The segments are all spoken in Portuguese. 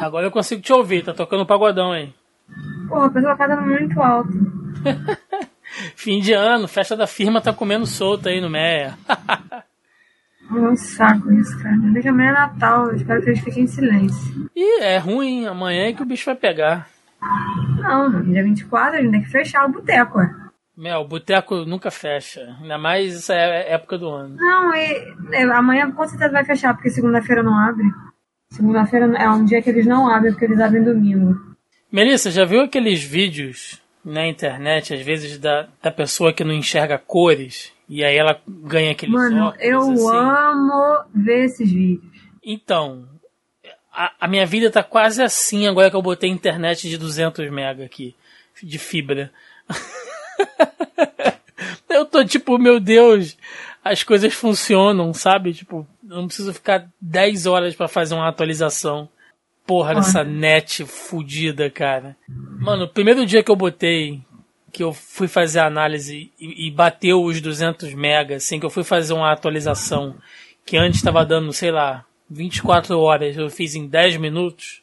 Agora eu consigo te ouvir, tá tocando pagodão aí. Pô, a pessoa tá dando muito alto. Fim de ano, festa da firma tá comendo solto aí no Meia. É um saco isso, cara. Que amanhã é Natal, eu espero que eles fiquem em silêncio. Ih, é ruim, amanhã é que o bicho vai pegar. Não, dia 24 a gente tem que fechar o boteco, ué. Mel, o boteco nunca fecha. Ainda mais essa é época do ano. Não, e, é, amanhã com certeza vai fechar, porque segunda-feira não abre. Segunda-feira é um dia que eles não abrem, porque eles abrem domingo. Melissa, já viu aqueles vídeos na internet, às vezes, da, da pessoa que não enxerga cores? E aí ela ganha aquele Mano, eu assim? amo ver esses vídeos. Então, a, a, minha vida tá quase assim agora que eu botei internet de 200 mega aqui, de fibra. eu tô tipo, meu Deus, as coisas funcionam, sabe? Tipo, eu não preciso ficar 10 horas para fazer uma atualização. Porra, dessa net fudida, cara. Mano, o primeiro dia que eu botei, que eu fui fazer a análise e, e bateu os 200 megas, assim, que eu fui fazer uma atualização que antes estava dando, sei lá, 24 horas, eu fiz em 10 minutos.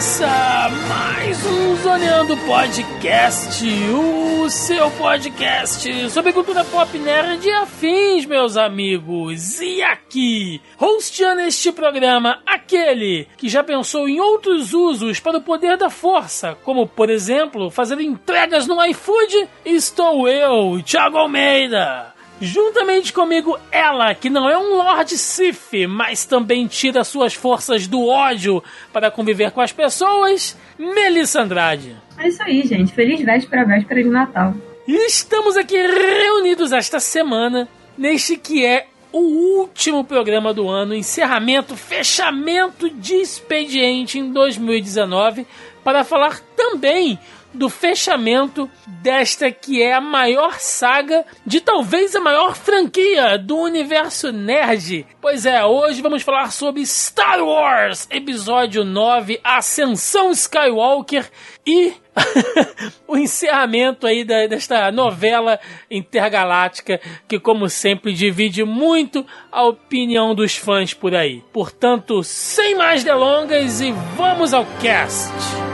Começa mais um Zoneando Podcast, o seu podcast sobre cultura pop nerd e afins, meus amigos. E aqui, hosteando este programa, aquele que já pensou em outros usos para o poder da força, como, por exemplo, fazer entregas no iFood, estou eu, Thiago Almeida. Juntamente comigo, ela, que não é um Lord Sif, mas também tira suas forças do ódio para conviver com as pessoas, Melissa Andrade. É isso aí, gente. Feliz véspera, véspera de Natal. E estamos aqui reunidos esta semana, neste que é o último programa do ano, encerramento, fechamento de expediente em 2019, para falar também do fechamento desta que é a maior saga de talvez a maior franquia do universo nerd. Pois é, hoje vamos falar sobre Star Wars Episódio 9 Ascensão Skywalker e o encerramento aí da, desta novela intergaláctica que, como sempre, divide muito a opinião dos fãs por aí. Portanto, sem mais delongas e vamos ao cast!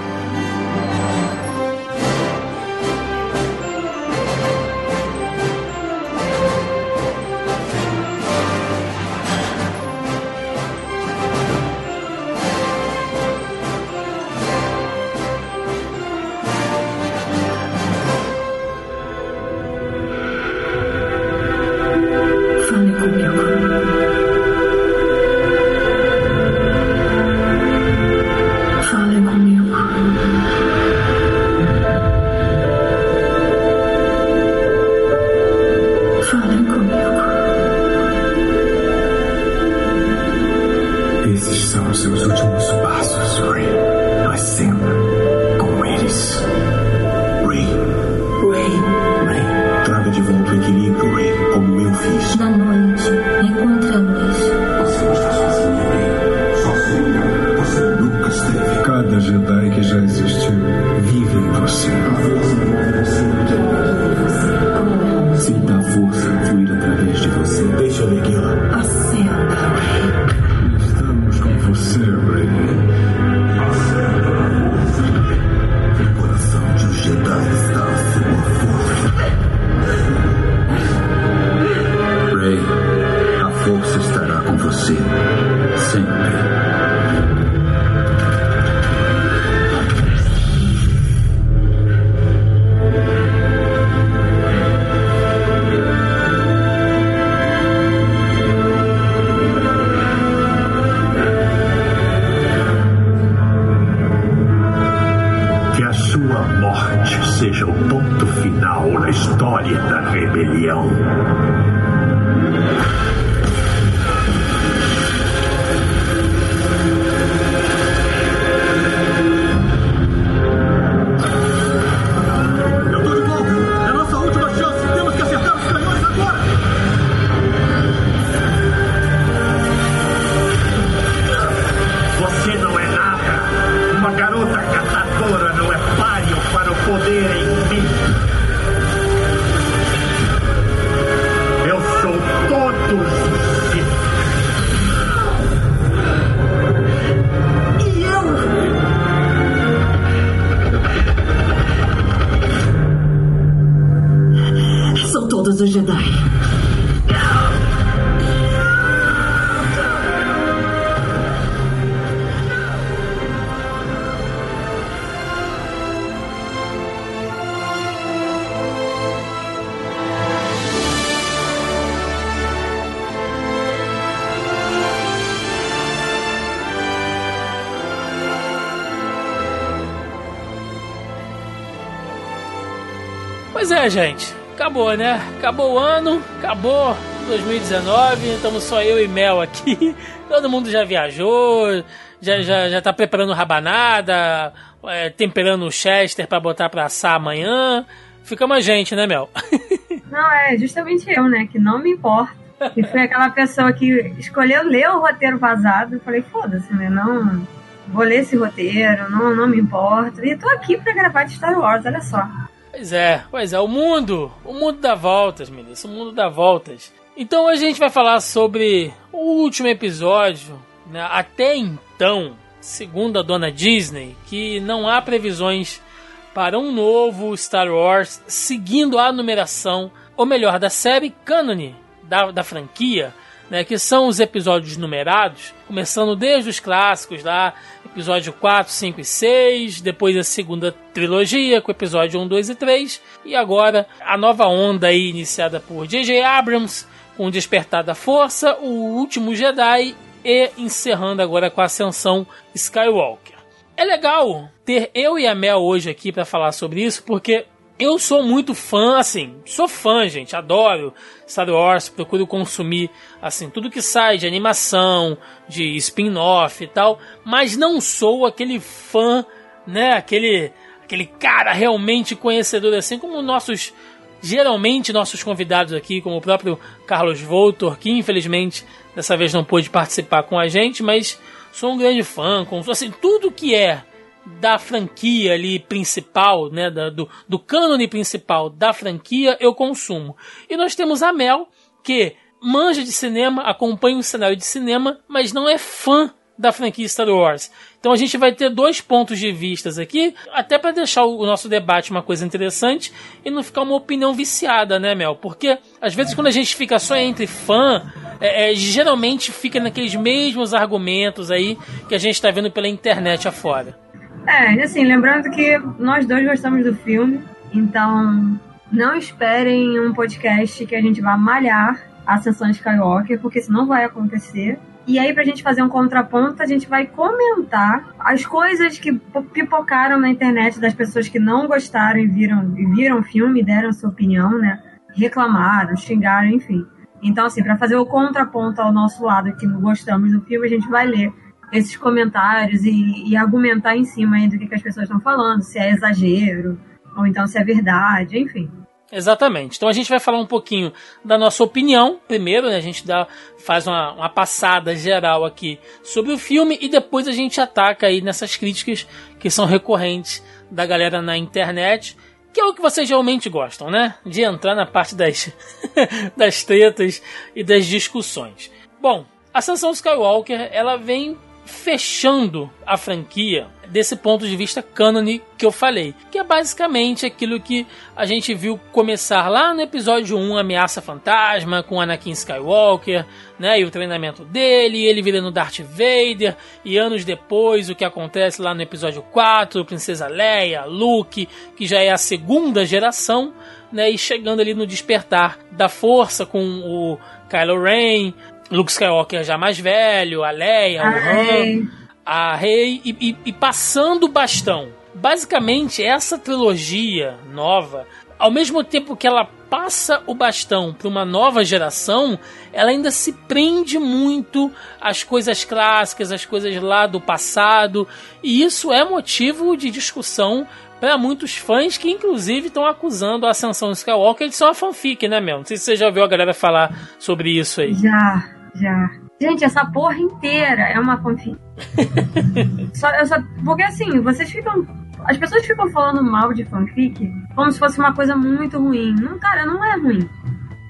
Gente. Acabou, né? Acabou o ano, acabou 2019, estamos só eu e Mel aqui. Todo mundo já viajou, já, já, já tá preparando rabanada, é, temperando o Chester pra botar pra assar amanhã. Fica mais gente, né, Mel? Não, é justamente eu, né? Que não me importa. E foi aquela pessoa que escolheu ler o roteiro vazado. Eu falei, foda-se, né? Não. Vou ler esse roteiro, não, não me importo. E tô aqui pra gravar de Star Wars, olha só. Pois é, pois é, o mundo, o mundo dá voltas, meninas, o mundo dá voltas. Então hoje a gente vai falar sobre o último episódio, né? Até então, segundo a dona Disney, que não há previsões para um novo Star Wars seguindo a numeração, ou melhor, da série Canon da, da franquia, né, que são os episódios numerados, começando desde os clássicos lá, episódio 4, 5 e 6, depois a segunda trilogia com episódio 1, 2 e 3, e agora a nova onda aí iniciada por J.J. Abrams com Despertar da Força, o Último Jedi e encerrando agora com a Ascensão Skywalker. É legal ter eu e a Mel hoje aqui para falar sobre isso, porque eu sou muito fã, assim, sou fã, gente, adoro Star Wars, procuro consumir, assim, tudo que sai de animação, de spin-off e tal, mas não sou aquele fã, né, aquele, aquele cara realmente conhecedor, assim, como nossos, geralmente nossos convidados aqui, como o próprio Carlos Voltor, que infelizmente dessa vez não pôde participar com a gente, mas sou um grande fã, com, assim, tudo que é da franquia ali principal, né, da, do, do cânone principal da franquia, eu consumo. E nós temos a Mel, que manja de cinema, acompanha o cenário de cinema, mas não é fã da franquia Star Wars. Então a gente vai ter dois pontos de vistas aqui, até para deixar o nosso debate uma coisa interessante e não ficar uma opinião viciada, né, Mel? Porque às vezes quando a gente fica só entre fã, é, é, geralmente fica naqueles mesmos argumentos aí que a gente está vendo pela internet afora. É, assim, lembrando que nós dois gostamos do filme, então não esperem um podcast que a gente vá malhar a Ascensão Skywalker, porque isso não vai acontecer. E aí, pra gente fazer um contraponto, a gente vai comentar as coisas que pipocaram na internet das pessoas que não gostaram e viram, e viram o filme, deram sua opinião, né? Reclamaram, xingaram, enfim. Então, assim, para fazer o contraponto ao nosso lado que não gostamos do filme, a gente vai ler esses comentários e, e argumentar em cima do que, que as pessoas estão falando, se é exagero, ou então se é verdade, enfim. Exatamente. Então a gente vai falar um pouquinho da nossa opinião. Primeiro, né, a gente dá, faz uma, uma, passada geral aqui sobre o filme e depois a gente ataca aí nessas críticas que são recorrentes da galera na internet. Que é o que vocês realmente gostam, né? De entrar na parte das, das tretas e das discussões. Bom, a Ascensão Skywalker, ela vem fechando a franquia desse ponto de vista cânone que eu falei, que é basicamente aquilo que a gente viu começar lá no episódio 1, Ameaça Fantasma, com Anakin Skywalker, né, e o treinamento dele, ele virando Darth Vader, e anos depois o que acontece lá no episódio 4, Princesa Leia, Luke, que já é a segunda geração, né, e chegando ali no despertar da força com o Kylo Ren, Luke Skywalker já mais velho, a Leia, o Han, a Rey e, e, e passando o bastão. Basicamente, essa trilogia nova, ao mesmo tempo que ela passa o bastão para uma nova geração, ela ainda se prende muito às coisas clássicas, às coisas lá do passado, e isso é motivo de discussão para muitos fãs que inclusive estão acusando a Ascensão Skywalker de ser uma fanfic, né, Mel? Não sei se você já viu a galera falar sobre isso aí. Já, já. Gente, essa porra inteira é uma fanfic. só, só, porque assim, vocês ficam. As pessoas ficam falando mal de fanfic como se fosse uma coisa muito ruim. Não, cara, não é ruim.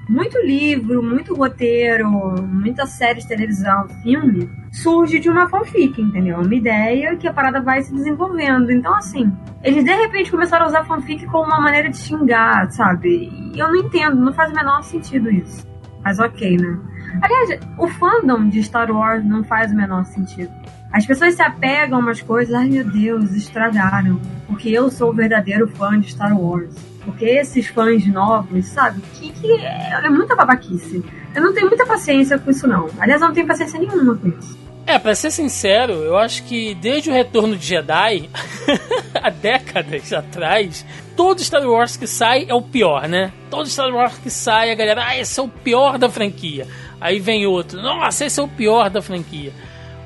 Muito livro, muito roteiro, muita série de televisão, filme, surge de uma fanfic, entendeu? Uma ideia que a parada vai se desenvolvendo. Então, assim, eles de repente começaram a usar fanfic como uma maneira de xingar, sabe? E eu não entendo, não faz o menor sentido isso. Mas ok, né? Aliás, o fandom de Star Wars não faz o menor sentido. As pessoas se apegam a umas coisas, ai meu Deus, estragaram. Porque eu sou o verdadeiro fã de Star Wars. Porque esses fãs novos, sabe? Que, que é, é muita babaquice. Eu não tenho muita paciência com isso, não. Aliás, eu não tenho paciência nenhuma com isso. É, pra ser sincero, eu acho que desde o retorno de Jedi, há décadas atrás, todo Star Wars que sai é o pior, né? Todo Star Wars que sai, a galera, ah, esse é o pior da franquia. Aí vem outro, nossa, esse é o pior da franquia.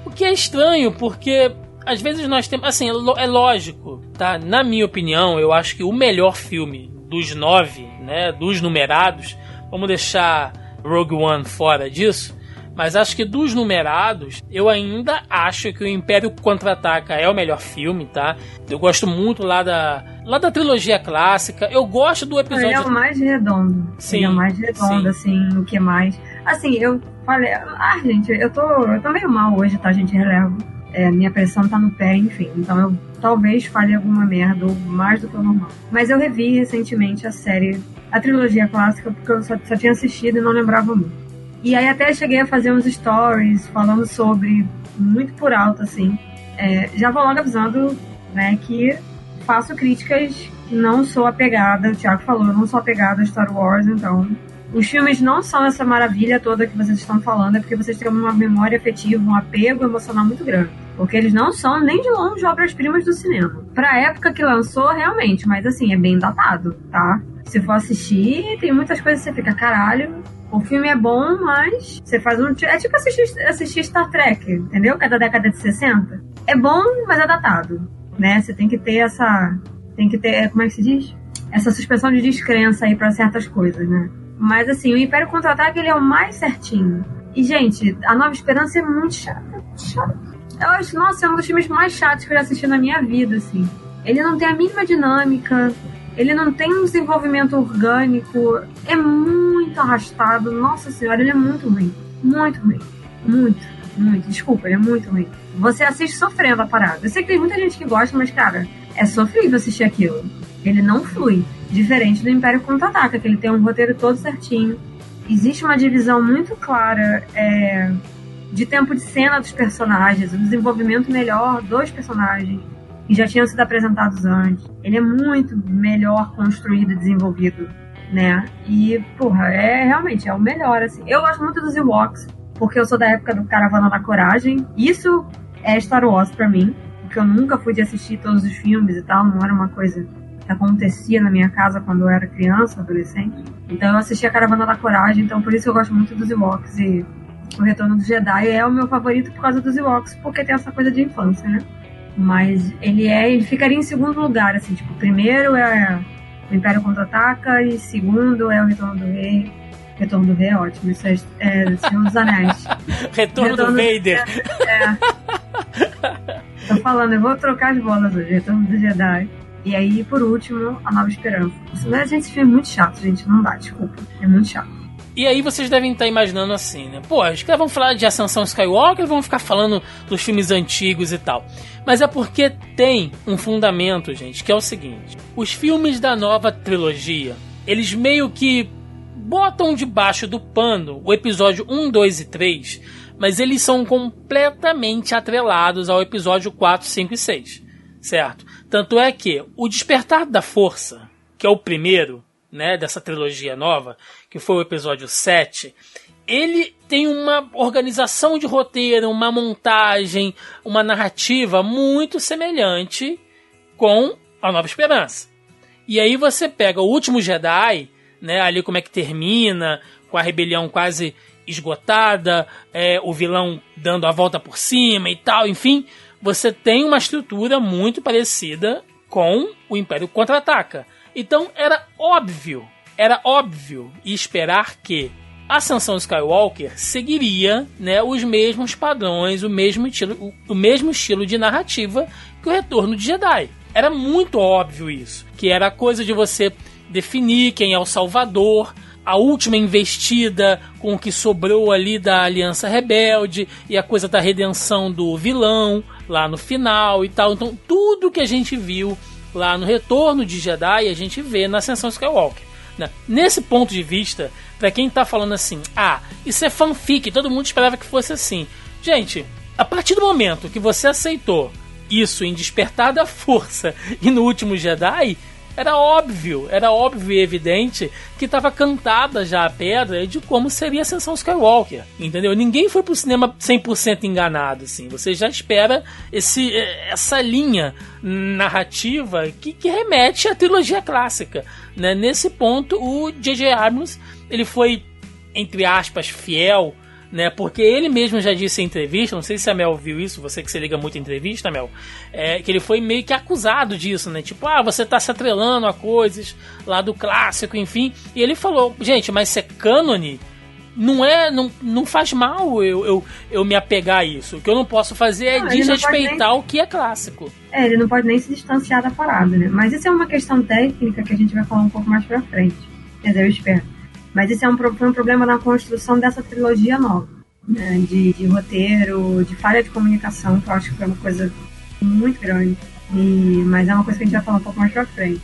O que é estranho, porque às vezes nós temos. Assim, é, é lógico, tá? Na minha opinião, eu acho que o melhor filme dos nove, né? Dos numerados, vamos deixar Rogue One fora disso. Mas acho que dos numerados, eu ainda acho que o Império Contra-Ataca é o melhor filme, tá? Eu gosto muito lá da, lá da trilogia clássica. Eu gosto do episódio. Ele é o mais redondo. Sim. Ele é o mais redondo, sim. assim, o que mais. Assim, eu falei, ah, gente, eu tô, eu tô meio mal hoje, tá, gente? Relevo. É, minha pressão tá no pé, enfim. Então eu talvez fale alguma merda, ou mais do que o normal. Mas eu revi recentemente a série, a trilogia clássica, porque eu só, só tinha assistido e não lembrava muito. E aí até cheguei a fazer uns stories falando sobre, muito por alto, assim. É, já vou logo avisando, né, que faço críticas, não sou apegada, o Thiago falou, eu não sou apegada a Star Wars, então os filmes não são essa maravilha toda que vocês estão falando, é porque vocês têm uma memória afetiva, um apego emocional muito grande. Porque eles não são nem de longe obras-primas do cinema. Pra época que lançou, realmente, mas assim, é bem datado, tá? Se for assistir, tem muitas coisas que você fica, caralho, o filme é bom, mas você faz um. É tipo assistir, assistir Star Trek, entendeu? Cada década de 60. É bom, mas é datado. Né? Você tem que ter essa. Tem que ter. Como é que se diz? Essa suspensão de descrença aí para certas coisas, né? Mas assim, o Império Contra-Ataque ele é o mais certinho. E, gente, a Nova Esperança é muito chata. Eu acho, nossa, é um dos filmes mais chatos que eu já assisti na minha vida, assim. Ele não tem a mínima dinâmica, ele não tem um desenvolvimento orgânico, é muito arrastado. Nossa senhora, ele é muito ruim. Muito ruim. Muito, muito. Desculpa, ele é muito ruim. Você assiste sofrendo a parada. Eu sei que tem muita gente que gosta, mas, cara, é sofrível assistir aquilo. Ele não flui. Diferente do Império Contra-Ataca, que ele tem um roteiro todo certinho. Existe uma divisão muito clara é, de tempo de cena dos personagens, um desenvolvimento melhor dos personagens, que já tinham sido apresentados antes. Ele é muito melhor construído e desenvolvido, né? E, porra, é realmente é o melhor, assim. Eu gosto muito dos Ewoks, porque eu sou da época do Caravana da Coragem. Isso é Star Wars pra mim, porque eu nunca fui de assistir todos os filmes e tal, não era uma coisa acontecia na minha casa quando eu era criança, adolescente. Então eu assisti a Caravana da Coragem, então por isso eu gosto muito dos Ewoks e o Retorno do Jedi é o meu favorito por causa dos Ewoks, porque tem essa coisa de infância, né? Mas ele é, ele ficaria em segundo lugar, assim, tipo, primeiro é o Império Contra-Ataca e segundo é o Retorno do Rei. Retorno do Rei é ótimo, isso é, é Senhor dos Anéis. Retorno, Retorno do Vader. É, é. Tô falando, eu vou trocar as bolas hoje, Retorno do Jedi. E aí, por último, A Nova Esperança. Mas, gente, esse filme é muito chato, gente. Não dá, desculpa. É muito chato. E aí vocês devem estar imaginando assim, né? Pô, os caras vão falar de Ascensão Skywalker vão ficar falando dos filmes antigos e tal. Mas é porque tem um fundamento, gente, que é o seguinte. Os filmes da nova trilogia, eles meio que botam debaixo do pano o episódio 1, 2 e 3, mas eles são completamente atrelados ao episódio 4, 5 e 6, certo? Tanto é que o Despertar da Força, que é o primeiro, né, dessa trilogia nova, que foi o episódio 7, ele tem uma organização de roteiro, uma montagem, uma narrativa muito semelhante com A Nova Esperança. E aí você pega o último Jedi, né? Ali como é que termina, com a rebelião quase esgotada, é, o vilão dando a volta por cima e tal, enfim, você tem uma estrutura muito parecida com o Império Contra-Ataca. Então era óbvio, era óbvio esperar que a Ascensão Skywalker seguiria né, os mesmos padrões, o mesmo, estilo, o, o mesmo estilo de narrativa que o Retorno de Jedi. Era muito óbvio isso, que era a coisa de você definir quem é o Salvador, a última investida com o que sobrou ali da Aliança Rebelde e a coisa da redenção do vilão lá no final e tal. Então, tudo que a gente viu lá no Retorno de Jedi, a gente vê na Ascensão Skywalker. Né? Nesse ponto de vista, para quem tá falando assim, ah, isso é fanfic, todo mundo esperava que fosse assim. Gente, a partir do momento que você aceitou isso em Despertar da Força e no Último Jedi, era óbvio, era óbvio e evidente que estava cantada já a pedra de como seria a Ascensão Skywalker, entendeu? Ninguém foi pro cinema 100% enganado, assim. Você já espera esse, essa linha narrativa que, que remete à trilogia clássica, né? Nesse ponto, o J.J. Abrams, ele foi, entre aspas, fiel né? Porque ele mesmo já disse em entrevista, não sei se a Mel viu isso, você que se liga muito em entrevista, Mel, é, que ele foi meio que acusado disso, né? Tipo, ah, você tá se atrelando a coisas lá do clássico, enfim. E ele falou, gente, mas ser cânone não é não, não faz mal eu, eu, eu me apegar a isso. O que eu não posso fazer é não, desrespeitar nem... o que é clássico. É, ele não pode nem se distanciar da parada, né? Mas isso é uma questão técnica que a gente vai falar um pouco mais pra frente. Quer dizer, eu espero. Mas esse é um, foi um problema na construção dessa trilogia nova, né? de, de, roteiro, de falha de comunicação, que eu acho que foi uma coisa muito grande. E, mas é uma coisa que a gente vai falar um pouco mais pra frente.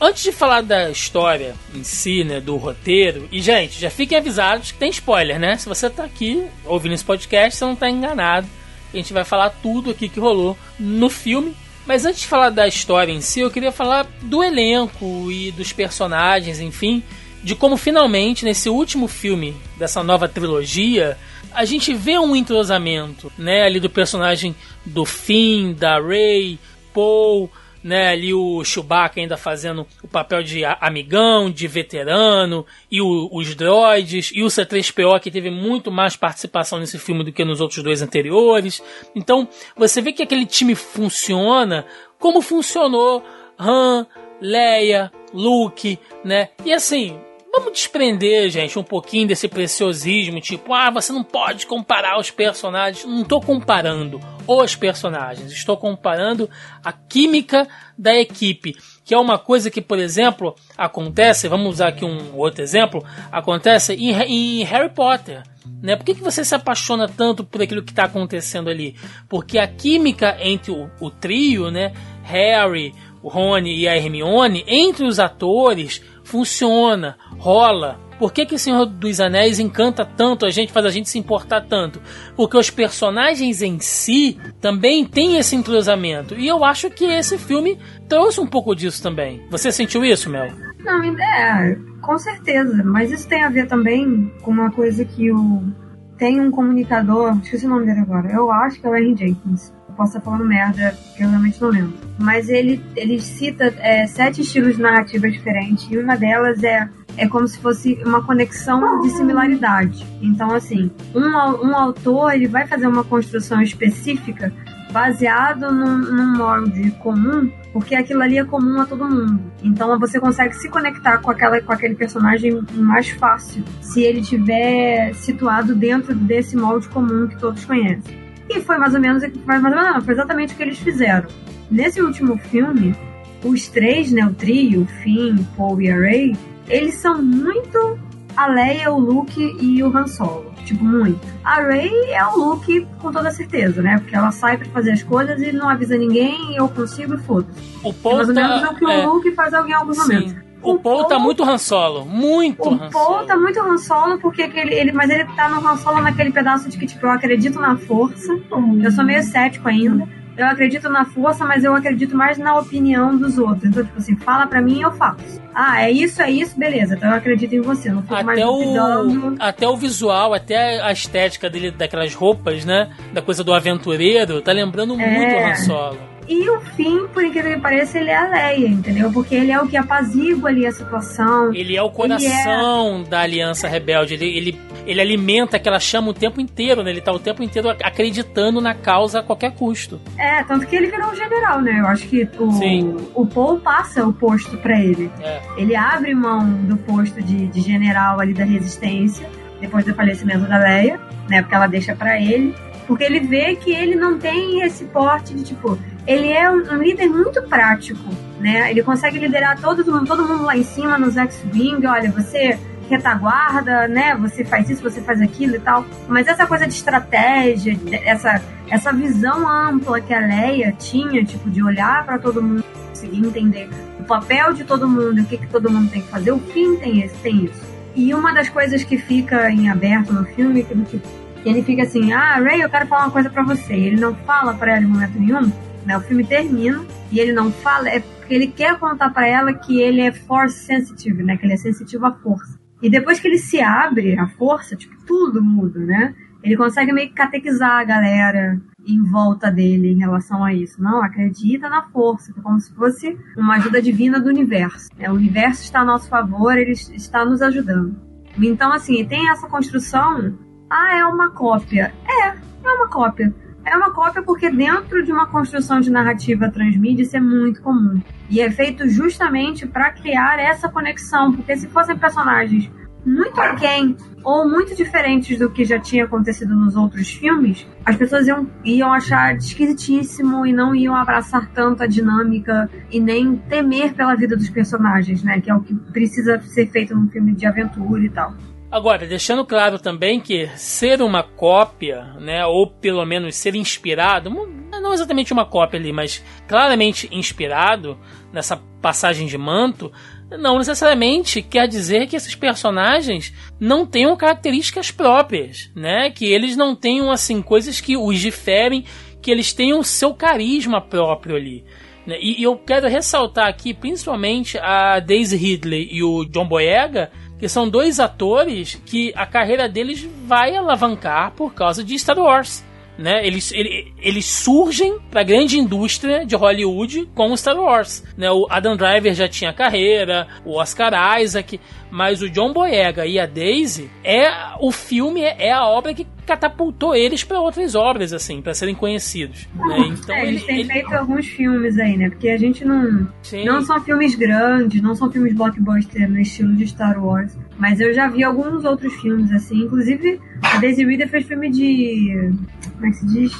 Antes de falar da história em si, né, do roteiro, e gente, já fiquem avisados que tem spoiler, né? Se você tá aqui ouvindo esse podcast, você não tá enganado. A gente vai falar tudo aqui que rolou no filme. Mas antes de falar da história em si, eu queria falar do elenco e dos personagens, enfim de como finalmente, nesse último filme dessa nova trilogia, a gente vê um entrosamento, né, ali do personagem do Finn, da Rey, Paul, né, ali o Chewbacca ainda fazendo o papel de amigão, de veterano, e o, os droids, e o C3PO que teve muito mais participação nesse filme do que nos outros dois anteriores. Então, você vê que aquele time funciona como funcionou Han, Leia, Luke, né? E assim, Vamos desprender, gente, um pouquinho desse preciosismo, tipo, ah, você não pode comparar os personagens. Não estou comparando os personagens, estou comparando a química da equipe, que é uma coisa que, por exemplo, acontece, vamos usar aqui um outro exemplo, acontece em, em Harry Potter. Né? Por que, que você se apaixona tanto por aquilo que está acontecendo ali? Porque a química entre o, o trio, né, Harry, o Rony e a Hermione, entre os atores, funciona, rola. Por que, que o Senhor dos Anéis encanta tanto a gente, faz a gente se importar tanto? Porque os personagens em si também têm esse entrosamento. E eu acho que esse filme trouxe um pouco disso também. Você sentiu isso, Mel? Não, é, com certeza. Mas isso tem a ver também com uma coisa que o. Tem um comunicador, esqueci o nome dele agora, eu acho que é o Henry Jenkins posso estar falando merda, que eu realmente não lembro. Mas ele, ele cita é, sete estilos de narrativa diferentes, e uma delas é, é como se fosse uma conexão de similaridade. Então, assim, um, um autor ele vai fazer uma construção específica baseado num, num molde comum, porque aquilo ali é comum a todo mundo. Então você consegue se conectar com, aquela, com aquele personagem mais fácil se ele estiver situado dentro desse molde comum que todos conhecem. E foi mais ou menos, foi mais ou menos, não, foi exatamente o que eles fizeram. Nesse último filme, os três, né, o trio, Finn, Paul e a Ray, eles são muito a Leia, o Luke e o Han Solo. Tipo, muito. A Ray é o Luke com toda certeza, né? Porque ela sai pra fazer as coisas e não avisa ninguém, eu consigo e foda-se. O Paul é mais ou menos tá, o que é... o Luke faz alguém em alguns Sim. momentos. O, Paul, tá muito Han Solo. Muito o Han Solo. O Paul tá muito Han Solo, porque ele, ele, mas ele tá no Han Solo naquele pedaço de que, tipo, eu acredito na força. Eu sou meio cético ainda. Eu acredito na força, mas eu acredito mais na opinião dos outros. Então, tipo assim, fala pra mim e eu faço. Ah, é isso, é isso, beleza. Então eu acredito em você. Não fico até mais o, Até o visual, até a estética dele, daquelas roupas, né? Da coisa do aventureiro, tá lembrando é. muito o Han Solo. E o fim, por incrível que pareça, ele é a Leia, entendeu? Porque ele é o que apazigua ali a situação. Ele é o coração é... da Aliança Rebelde. Ele, ele, ele alimenta aquela chama o tempo inteiro, né? Ele tá o tempo inteiro acreditando na causa a qualquer custo. É, tanto que ele virou um general, né? Eu acho que o, Sim. o Paul passa o posto para ele. É. Ele abre mão do posto de, de general ali da resistência, depois do falecimento da Leia, né? Porque ela deixa para ele. Porque ele vê que ele não tem esse porte de tipo ele é um, um líder muito prático, né? Ele consegue liderar todo mundo, todo mundo lá em cima nos X-Wing, olha, você retaguarda, né? Você faz isso, você faz aquilo e tal. Mas essa coisa de estratégia, essa, essa visão ampla que a Leia tinha, tipo, de olhar para todo mundo, conseguir entender o papel de todo mundo, o que, que todo mundo tem que fazer, o fim tem, esse, tem isso. E uma das coisas que fica em aberto no filme, que, ele fica assim, ah, Ray, eu quero falar uma coisa para você. Ele não fala para ela em momento nenhum, né? O filme termina e ele não fala, é porque ele quer contar para ela que ele é force sensitive, né? Que ele é sensitivo à força. E depois que ele se abre à força, tipo, tudo muda, né? Ele consegue meio que catequizar a galera em volta dele em relação a isso. Não, acredita na força, é como se fosse uma ajuda divina do universo. Né? O universo está a nosso favor, ele está nos ajudando. Então, assim, tem essa construção. Ah, é uma cópia. É, é uma cópia. É uma cópia porque dentro de uma construção de narrativa transmídia isso é muito comum. E é feito justamente para criar essa conexão, porque se fossem personagens muito aquém ou muito diferentes do que já tinha acontecido nos outros filmes, as pessoas iam, iam achar esquisitíssimo e não iam abraçar tanto a dinâmica e nem temer pela vida dos personagens, né? Que é o que precisa ser feito num filme de aventura e tal. Agora, deixando claro também que ser uma cópia, né, ou pelo menos ser inspirado, não exatamente uma cópia ali, mas claramente inspirado nessa passagem de manto, não necessariamente quer dizer que esses personagens não tenham características próprias, né? Que eles não tenham assim coisas que os diferem, que eles tenham seu carisma próprio ali. Né? E eu quero ressaltar aqui, principalmente a Daisy Ridley e o John Boyega, que são dois atores que a carreira deles vai alavancar por causa de Star Wars. Né? Eles, eles, eles surgem para a grande indústria de Hollywood com Star Wars. Né? O Adam Driver já tinha carreira, o Oscar Isaac, mas o John Boyega e a Daisy é o filme é a obra que catapultou eles para outras obras, assim, para serem conhecidos. Né? Então, é, eles ele, têm ele... feito alguns filmes aí, né? Porque a gente não. Sim. Não são filmes grandes, não são filmes blockbuster no estilo de Star Wars. Mas eu já vi alguns outros filmes, assim. Inclusive, a Daisy Ridley fez filme de. Como é que se diz?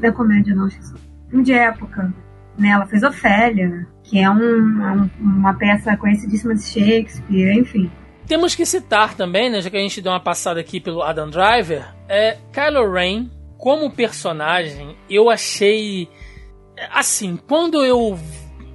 Da comédia, não, esqueci. Filme de época. Né? Ela fez Ofélia, que é é um, uma peça conhecidíssima de Shakespeare, enfim. Temos que citar também, né, já que a gente deu uma passada aqui pelo Adam Driver, é Kylo Ren como personagem, eu achei assim, quando eu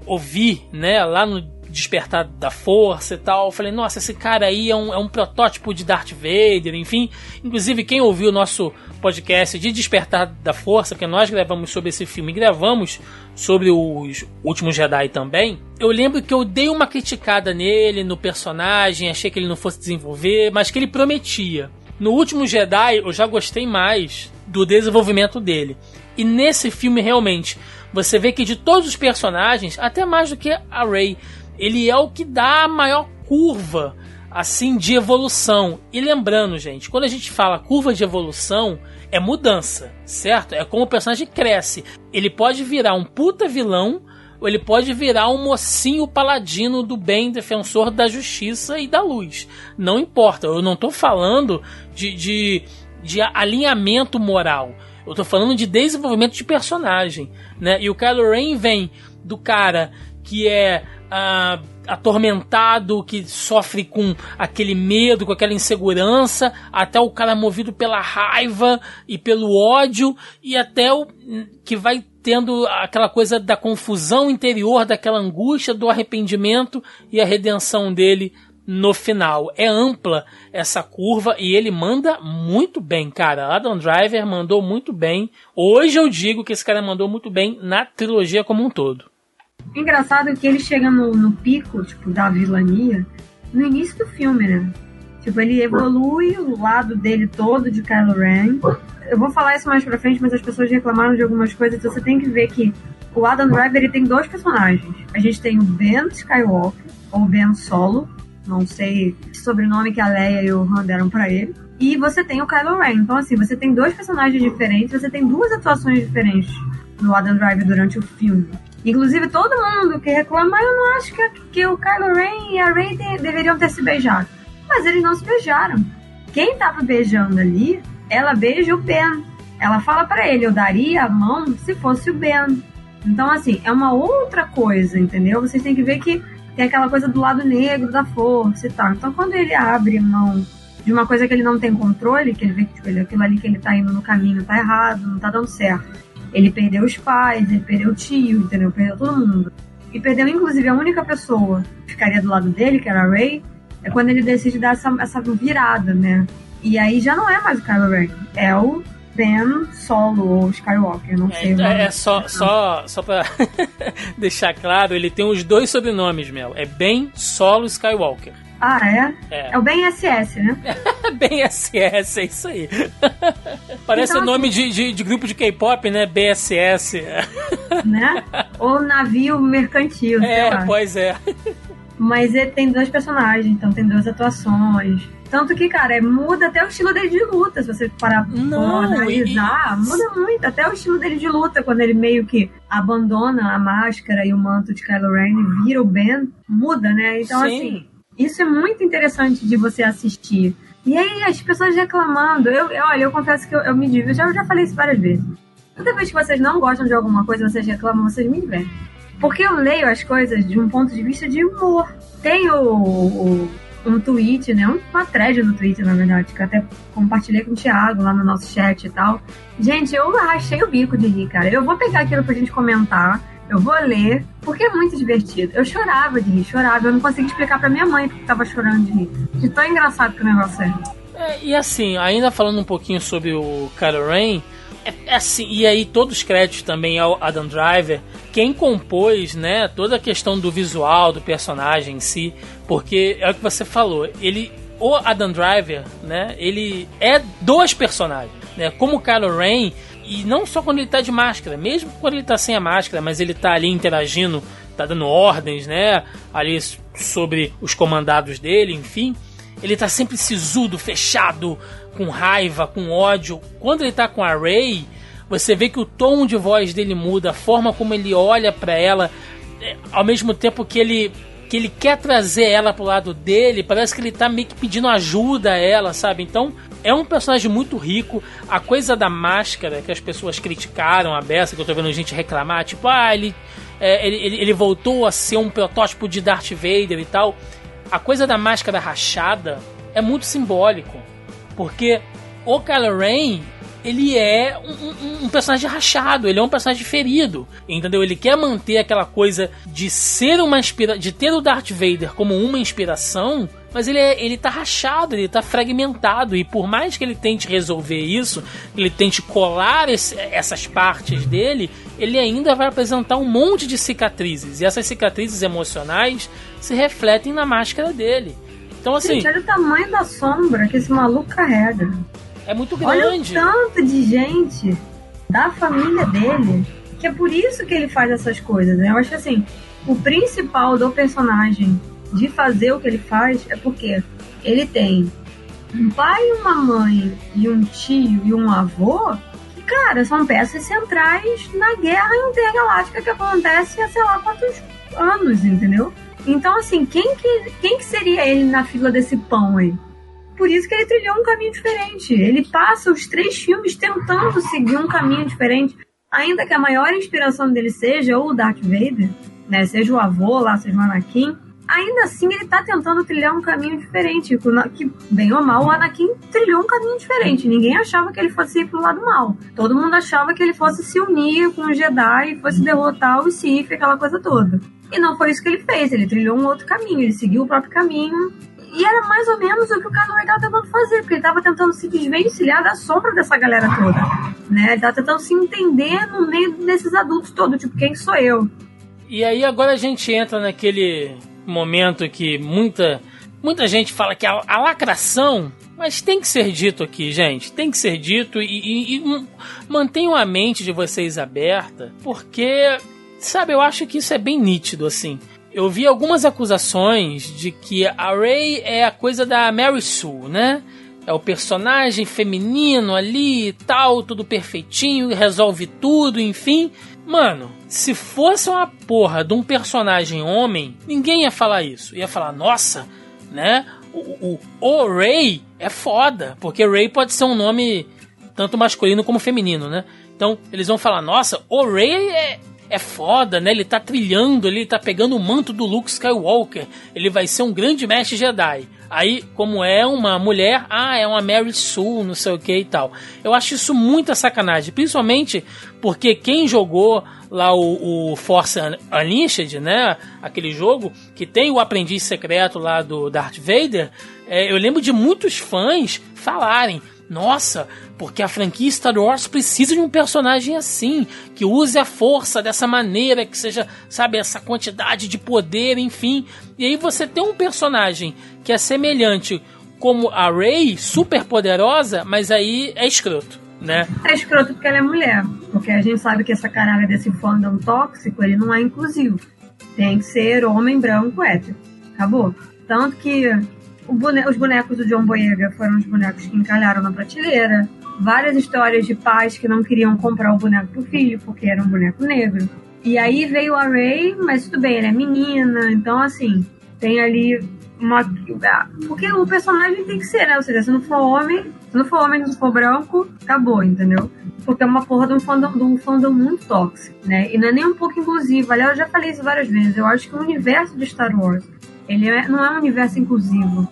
ouvi, né, lá no Despertar da Força e tal, eu falei, nossa, esse cara aí é um, é um protótipo de Darth Vader, enfim. Inclusive, quem ouviu o nosso podcast de Despertar da Força, porque nós gravamos sobre esse filme, gravamos sobre os Últimos Jedi também. Eu lembro que eu dei uma criticada nele, no personagem, achei que ele não fosse desenvolver, mas que ele prometia. No último Jedi, eu já gostei mais do desenvolvimento dele. E nesse filme, realmente, você vê que de todos os personagens, até mais do que a Rey, ele é o que dá a maior curva assim de evolução. E lembrando, gente, quando a gente fala curva de evolução, é mudança, certo? É como o personagem cresce. Ele pode virar um puta vilão ou ele pode virar um mocinho paladino do bem, defensor da justiça e da luz. Não importa, eu não estou falando de, de, de, alinhamento moral. Eu estou falando de desenvolvimento de personagem. Né? E o Kylo Ren vem do cara que é. Uh, atormentado, que sofre com aquele medo, com aquela insegurança, até o cara movido pela raiva e pelo ódio, e até o que vai tendo aquela coisa da confusão interior, daquela angústia, do arrependimento e a redenção dele no final. É ampla essa curva e ele manda muito bem, cara. Adam Driver mandou muito bem. Hoje eu digo que esse cara mandou muito bem na trilogia como um todo. Engraçado que ele chega no, no pico, tipo, da vilania no início do filme, né? Tipo, ele evolui o lado dele todo de Kylo Ren. Eu vou falar isso mais pra frente, mas as pessoas reclamaram de algumas coisas, então você tem que ver que o Adam Driver ele tem dois personagens. A gente tem o Ben Skywalker, ou Ben Solo, não sei que sobrenome que a Leia e o Han deram pra ele. E você tem o Kylo Ren. Então, assim, você tem dois personagens diferentes, você tem duas atuações diferentes no Adam Driver durante o filme. Inclusive, todo mundo que reclama, eu não acho que, que o Kylo Ren e a Rey de, deveriam ter se beijado. Mas eles não se beijaram. Quem tava beijando ali, ela beija o Ben. Ela fala para ele, eu daria a mão se fosse o Ben. Então, assim, é uma outra coisa, entendeu? Vocês têm que ver que tem aquela coisa do lado negro da força e tal. Então, quando ele abre mão de uma coisa que ele não tem controle, que ele vê que tipo, aquilo ali que ele tá indo no caminho tá errado, não tá dando certo. Ele perdeu os pais, ele perdeu o tio, entendeu? Perdeu todo mundo. E perdeu, inclusive, a única pessoa que ficaria do lado dele, que era a Ray, é quando ele decide dar essa, essa virada, né? E aí já não é mais o Kylo Ren, é o Ben Solo ou Skywalker, não sei. É, é só, só, só pra deixar claro, ele tem os dois sobrenomes, Mel. É Ben Solo Skywalker. Ah, é? É, é o Ben SS, né? Ben SS, é isso aí. Parece então, o nome assim, de, de, de, grupo de K-pop, né? BSS. Né? Ou navio mercantil, É, pois é. Mas ele tem dois personagens, então tem duas atuações. Tanto que, cara, é, muda até o estilo dele de luta. Se você parar pra analisar, e... muda muito. Até o estilo dele de luta, quando ele meio que abandona a máscara e o manto de Kylo Ren e vira o Ben, muda, né? Então, Sim. assim, isso é muito interessante de você assistir. E aí, as pessoas reclamando. Eu, eu olha, eu confesso que eu, eu me divido. Eu já, eu já falei isso várias vezes. Toda vez que vocês não gostam de alguma coisa, vocês reclamam, vocês me veem. Porque eu leio as coisas de um ponto de vista de humor. Tem o, o um tweet, né? Uma thread no Twitter, na verdade, que eu até compartilhei com o Thiago lá no nosso chat e tal. Gente, eu rachei o bico de rir, cara. Eu vou pegar aquilo pra gente comentar. Eu vou ler, porque é muito divertido. Eu chorava de rir, chorava. Eu não conseguia explicar pra minha mãe porque tava chorando de rir. De tão engraçado que o negócio é. é e assim, ainda falando um pouquinho sobre o Kylo Ren, é, é, assim, e aí todos os créditos também ao Adam Driver, quem compôs, né, toda a questão do visual do personagem em si, porque é o que você falou, ele o Adam Driver, né, ele é dois personagens, né, como o Kylo Ren, e não só quando ele tá de máscara, mesmo quando ele tá sem a máscara, mas ele tá ali interagindo, tá dando ordens, né, ali sobre os comandados dele, enfim, ele tá sempre sisudo, fechado, com raiva, com ódio. Quando ele tá com a Ray, você vê que o tom de voz dele muda, a forma como ele olha para ela, é, ao mesmo tempo que ele que ele quer trazer ela pro lado dele, parece que ele tá meio que pedindo ajuda a ela, sabe? Então, é um personagem muito rico. A coisa da máscara que as pessoas criticaram a beça, que eu tô vendo gente reclamar, tipo, ah, ele, é, ele, ele voltou a ser um protótipo de Darth Vader e tal. A coisa da máscara rachada é muito simbólico. Porque o Kylo Ren, ele é um, um, um, personagem rachado, ele é um personagem ferido, entendeu? Ele quer manter aquela coisa de ser uma inspiração, de ter o Darth Vader como uma inspiração, mas ele, é, ele tá rachado, ele tá fragmentado, e por mais que ele tente resolver isso, ele tente colar esse, essas partes dele, ele ainda vai apresentar um monte de cicatrizes, e essas cicatrizes emocionais se refletem na máscara dele. Então, assim. Gente, olha o tamanho da sombra que esse maluco carrega. É muito grande. Olha o tanto de gente da família dele, que é por isso que ele faz essas coisas, né? Eu acho que assim, o principal do personagem de fazer o que ele faz é porque ele tem um pai, uma mãe e um tio e um avô que, cara, são peças centrais na guerra intergaláctica que acontece há sei lá quantos anos, entendeu? Então, assim, quem que, quem que seria ele na fila desse pão aí? Por isso que ele trilhou um caminho diferente. Ele passa os três filmes tentando seguir um caminho diferente. Ainda que a maior inspiração dele seja o Darth Vader, né? Seja o avô lá, seja o Anakin. Ainda assim, ele tá tentando trilhar um caminho diferente. Que, bem ou mal, o Anakin trilhou um caminho diferente. Ninguém achava que ele fosse ir pro lado mal. Todo mundo achava que ele fosse se unir com os Jedi e fosse derrotar o Sith, aquela coisa toda. E não foi isso que ele fez. Ele trilhou um outro caminho. Ele seguiu o próprio caminho e era mais ou menos o que o Canoe estava tentando fazer, porque ele estava tentando se desvencilhar da sombra dessa galera toda. Né? Ele estava tentando se entender no meio desses adultos todos, tipo, quem sou eu? E aí agora a gente entra naquele momento que muita, muita gente fala que a, a lacração mas tem que ser dito aqui, gente. Tem que ser dito e, e, e mantenham a mente de vocês aberta, porque sabe, eu acho que isso é bem nítido, assim. Eu vi algumas acusações de que a Rey é a coisa da Mary Sue, né? É o personagem feminino ali e tal, tudo perfeitinho, resolve tudo, enfim. Mano, se fosse uma porra de um personagem homem, ninguém ia falar isso. Ia falar, nossa, né? O, o, o Ray é foda, porque Ray pode ser um nome tanto masculino como feminino, né? Então eles vão falar, nossa, o Ray é, é foda, né? Ele tá trilhando, ele tá pegando o manto do Luke Skywalker. Ele vai ser um grande mestre Jedi. Aí, como é uma mulher, ah, é uma Mary Sue, não sei o que e tal. Eu acho isso muita sacanagem, principalmente porque quem jogou lá o, o Force Unleashed, né? Aquele jogo que tem o aprendiz secreto lá do Darth Vader. É, eu lembro de muitos fãs falarem: nossa, porque a franquia Star Wars precisa de um personagem assim, que use a força dessa maneira, que seja, sabe, essa quantidade de poder, enfim. E aí você tem um personagem que é semelhante como a Rey, super poderosa, mas aí é escroto, né? É escroto porque ela é mulher, porque a gente sabe que essa caralho desse fandom tóxico, ele não é inclusivo. Tem que ser homem branco hétero. Acabou. Tanto que os bonecos do John Boyega foram os bonecos que encalharam na prateleira. Várias histórias de pais que não queriam comprar o boneco pro filho porque era um boneco negro. E aí veio a Ray, mas tudo bem, ela é menina, então assim, tem ali uma. Porque o personagem tem que ser, né? Ou seja, se não for homem, se não for homem, se não for branco, acabou, entendeu? Porque é uma porra de um fandom, de um fandom muito tóxico, né? E não é nem um pouco inclusivo. Aliás, eu já falei isso várias vezes. Eu acho que o universo de Star Wars ele é, não é um universo inclusivo.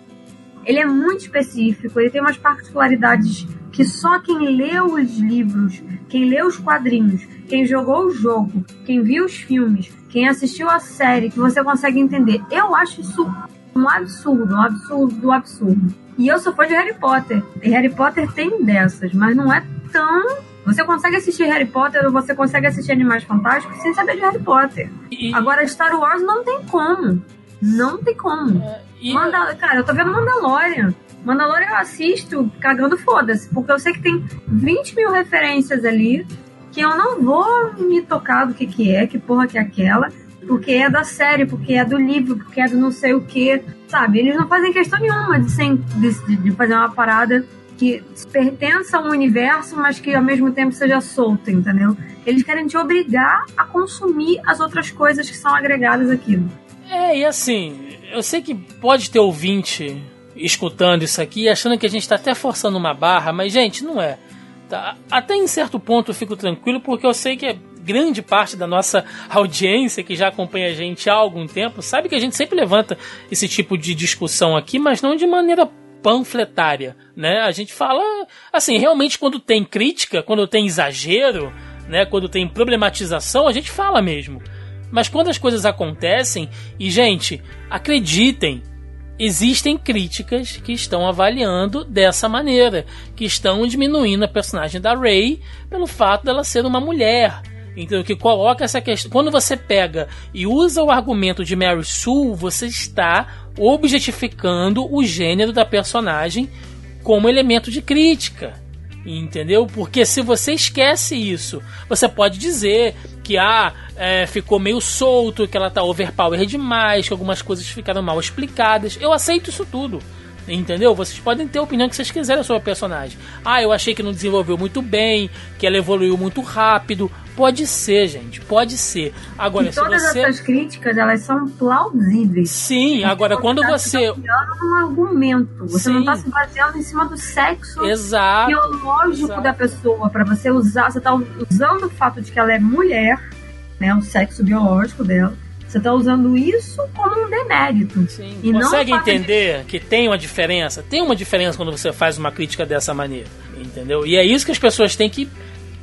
Ele é muito específico, ele tem umas particularidades que só quem leu os livros, quem leu os quadrinhos, quem jogou o jogo, quem viu os filmes, quem assistiu a série, que você consegue entender. Eu acho isso um absurdo, um absurdo do absurdo. E eu sou fã de Harry Potter. E Harry Potter tem dessas, mas não é tão. Você consegue assistir Harry Potter ou você consegue assistir Animais Fantásticos sem saber de Harry Potter. Agora, Star Wars não tem como. Não tem como. E... Manda... Cara, eu tô vendo Mandalorian. Mandalorian eu assisto cagando foda-se, porque eu sei que tem 20 mil referências ali que eu não vou me tocar do que que é, que porra que é aquela, porque é da série, porque é do livro, porque é do não sei o que, sabe? Eles não fazem questão nenhuma de, sem, de, de fazer uma parada que pertença a um universo, mas que ao mesmo tempo seja solta, entendeu? Eles querem te obrigar a consumir as outras coisas que são agregadas àquilo. É, e assim, eu sei que pode ter ouvinte escutando isso aqui achando que a gente está até forçando uma barra, mas gente, não é. Tá? Até em certo ponto eu fico tranquilo porque eu sei que grande parte da nossa audiência que já acompanha a gente há algum tempo sabe que a gente sempre levanta esse tipo de discussão aqui, mas não de maneira panfletária, né? A gente fala assim, realmente quando tem crítica, quando tem exagero, né, quando tem problematização, a gente fala mesmo. Mas quando as coisas acontecem, e gente, acreditem, existem críticas que estão avaliando dessa maneira, que estão diminuindo a personagem da Rey pelo fato dela ser uma mulher. Então, que coloca essa questão. Quando você pega e usa o argumento de Mary Sue, você está objetificando o gênero da personagem como elemento de crítica. Entendeu? Porque se você esquece isso, você pode dizer que ah, é, ficou meio solto, que ela tá overpower demais, que algumas coisas ficaram mal explicadas. Eu aceito isso tudo. Entendeu? Vocês podem ter a opinião que vocês quiserem sobre a personagem. Ah, eu achei que não desenvolveu muito bem, que ela evoluiu muito rápido. Pode ser, gente, pode ser. Agora, e todas você... essas críticas, elas são plausíveis. Sim, agora quando tá você... Você um argumento. Você Sim. não está se baseando em cima do sexo Exato. biológico Exato. da pessoa. para você usar, você está usando o fato de que ela é mulher, né, o sexo biológico dela, você está usando isso como um demérito. Sim. E Consegue entender de... que tem uma diferença? Tem uma diferença quando você faz uma crítica dessa maneira, entendeu? E é isso que as pessoas têm que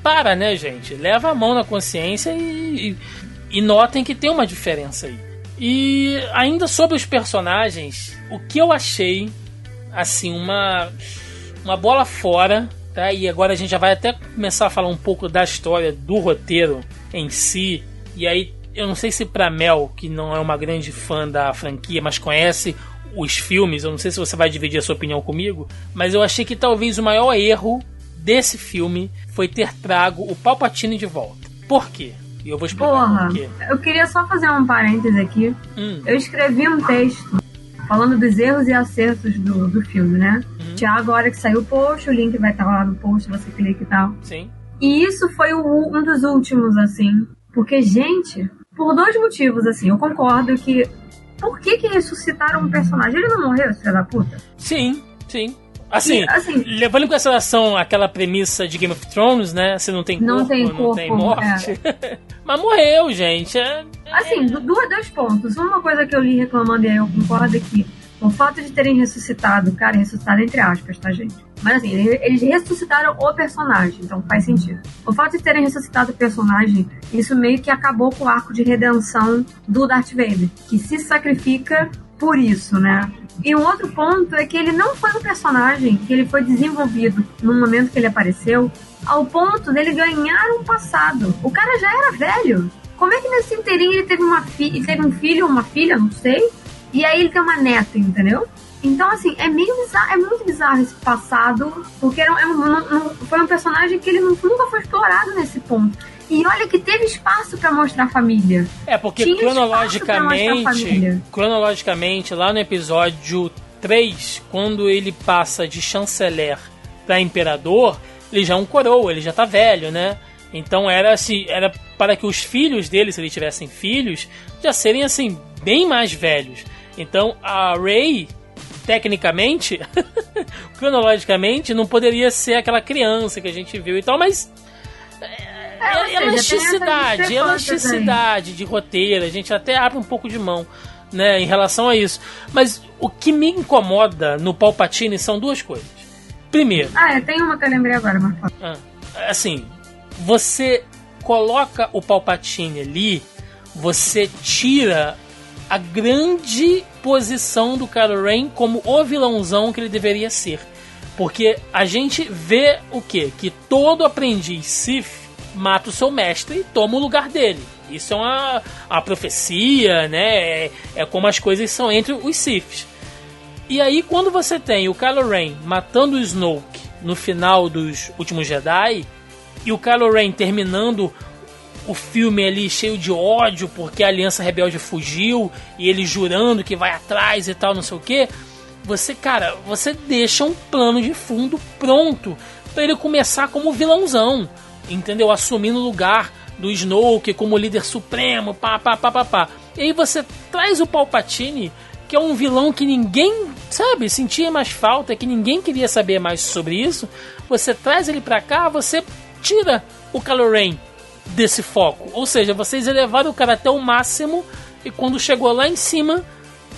para, né, gente? Leva a mão na consciência e, e, e notem que tem uma diferença aí. E ainda sobre os personagens, o que eu achei, assim, uma, uma bola fora, tá? E agora a gente já vai até começar a falar um pouco da história do roteiro em si. E aí eu não sei se para Mel, que não é uma grande fã da franquia, mas conhece os filmes, eu não sei se você vai dividir a sua opinião comigo, mas eu achei que talvez o maior erro desse filme foi ter trago o Palpatine de volta. Por quê? E eu vou explicar Porra, por quê. eu queria só fazer um parêntese aqui. Hum, Eu escrevi um texto falando dos erros e acertos do, do filme, né? Uhum. Tiago, agora que saiu o post, o link vai estar lá no post, você clica e tal. sim. E isso foi o- um dos últimos, assim. Porque, gente, por dois motivos, assim. Eu concordo que. Por que que ressuscitaram um personagem? Ele não morreu, filho da puta? Sim, sim. Assim, E, assim, levando em consideração aquela premissa de Game of Thrones, né? Se não tem Não corpo, tem não corpo, tem morte. Mas morreu, gente. É- Assim, du- duas, dois pontos. Uma coisa que eu li reclamando e aí eu concordo é que o fato de terem ressuscitado, cara, ressuscitado entre aspas, tá, gente? Mas assim, ele- eles ressuscitaram o personagem, então faz sentido. O fato de terem ressuscitado o personagem, isso meio que acabou com o arco de redenção do Darth Vader, que se sacrifica por isso, né? E um outro ponto é que ele não foi um personagem que ele foi desenvolvido no momento que ele apareceu, ao ponto dele ganhar um passado. O cara já era velho. Como é que nesse inteirinho ele teve uma fi ele teve um filho ou uma filha, não sei, e aí ele tem uma neta, entendeu? Então, assim, é meio bizarro, é muito bizarro esse passado, porque era, um- é um- não- foi um personagem que ele nunca foi explorado nesse ponto. E olha que teve espaço pra mostrar a família. É, porque Tinha cronologicamente, cronologicamente, lá no episódio 3, quando ele passa de chanceler pra imperador, ele já é um coroa, ele já tá velho, né? Então era assim, era para que os filhos dele, se ele tivessem filhos, já serem assim bem mais velhos. Então a Rey, tecnicamente, cronologicamente, não poderia ser aquela criança que a gente viu e tal, mas É, seja, tem elasticidade, discrepâncias elasticidade de roteiro, a gente até abre um pouco de mão, né, em relação a isso. Mas o que me incomoda no Palpatine são duas coisas. Primeiro, Ah, é, tem uma que eu lembrei agora, mas fala. ah, assim, você coloca o Palpatine ali, você tira a grande posição do Kylo Ren como o vilãozão que ele deveria ser. Porque a gente vê o quê? Que todo aprendiz Sith mata o seu mestre e toma o lugar dele. Isso é uma, uma profecia, né? É, é como as coisas são entre os Siths. E aí, quando você tem o Kylo Ren matando o Snoke no final dos Últimos Jedi, e o Kylo Ren terminando o filme ali cheio de ódio porque a Aliança Rebelde fugiu e ele jurando que vai atrás e tal, não sei o que, você, cara, você deixa um plano de fundo pronto para ele começar como vilãozão, entendeu? Assumindo o lugar do Snoke como líder supremo, pá, pá, pá, pá, pá. E aí você traz o Palpatine, que é um vilão que ninguém, sabe, sentia mais falta, que ninguém queria saber mais sobre isso. Você traz ele pra cá, você tira o Kylo Ren desse foco. Ou seja, vocês elevaram o cara até o máximo e quando chegou lá em cima,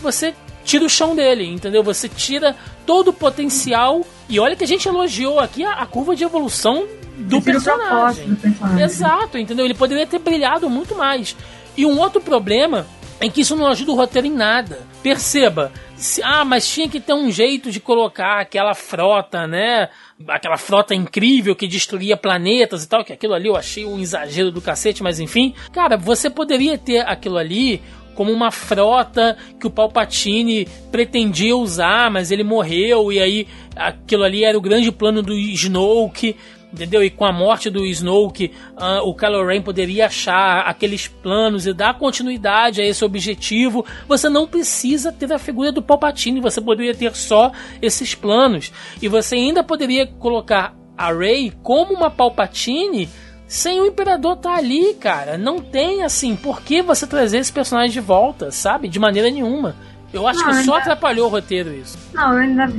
você tira o chão dele, entendeu? Você tira todo o potencial. E olha que a gente elogiou aqui a, a curva de evolução do personagem. do personagem. Exato, entendeu? Ele poderia ter brilhado muito mais. E um outro problema é que isso não ajuda o roteiro em nada. Perceba, se- ah, mas tinha que ter um jeito de colocar aquela frota, né? Aquela frota incrível que destruía planetas e tal, que aquilo ali eu achei um exagero do cacete, mas enfim. Cara, você poderia ter aquilo ali como uma frota que o Palpatine pretendia usar, mas ele morreu e aí aquilo ali era o grande plano do Snoke, entendeu? E com a morte do Snoke, ah, o Kylo Ren poderia achar aqueles planos e dar continuidade a esse objetivo. Você não precisa ter a figura do Palpatine, você poderia ter só esses planos e você ainda poderia colocar a Rey como uma Palpatine sem o Imperador estar ali, cara. Não tem assim, por que você trazer esse personagem de volta, sabe? De maneira nenhuma. Eu acho Não, que só ainda- atrapalhou o roteiro isso. Não, eu ainda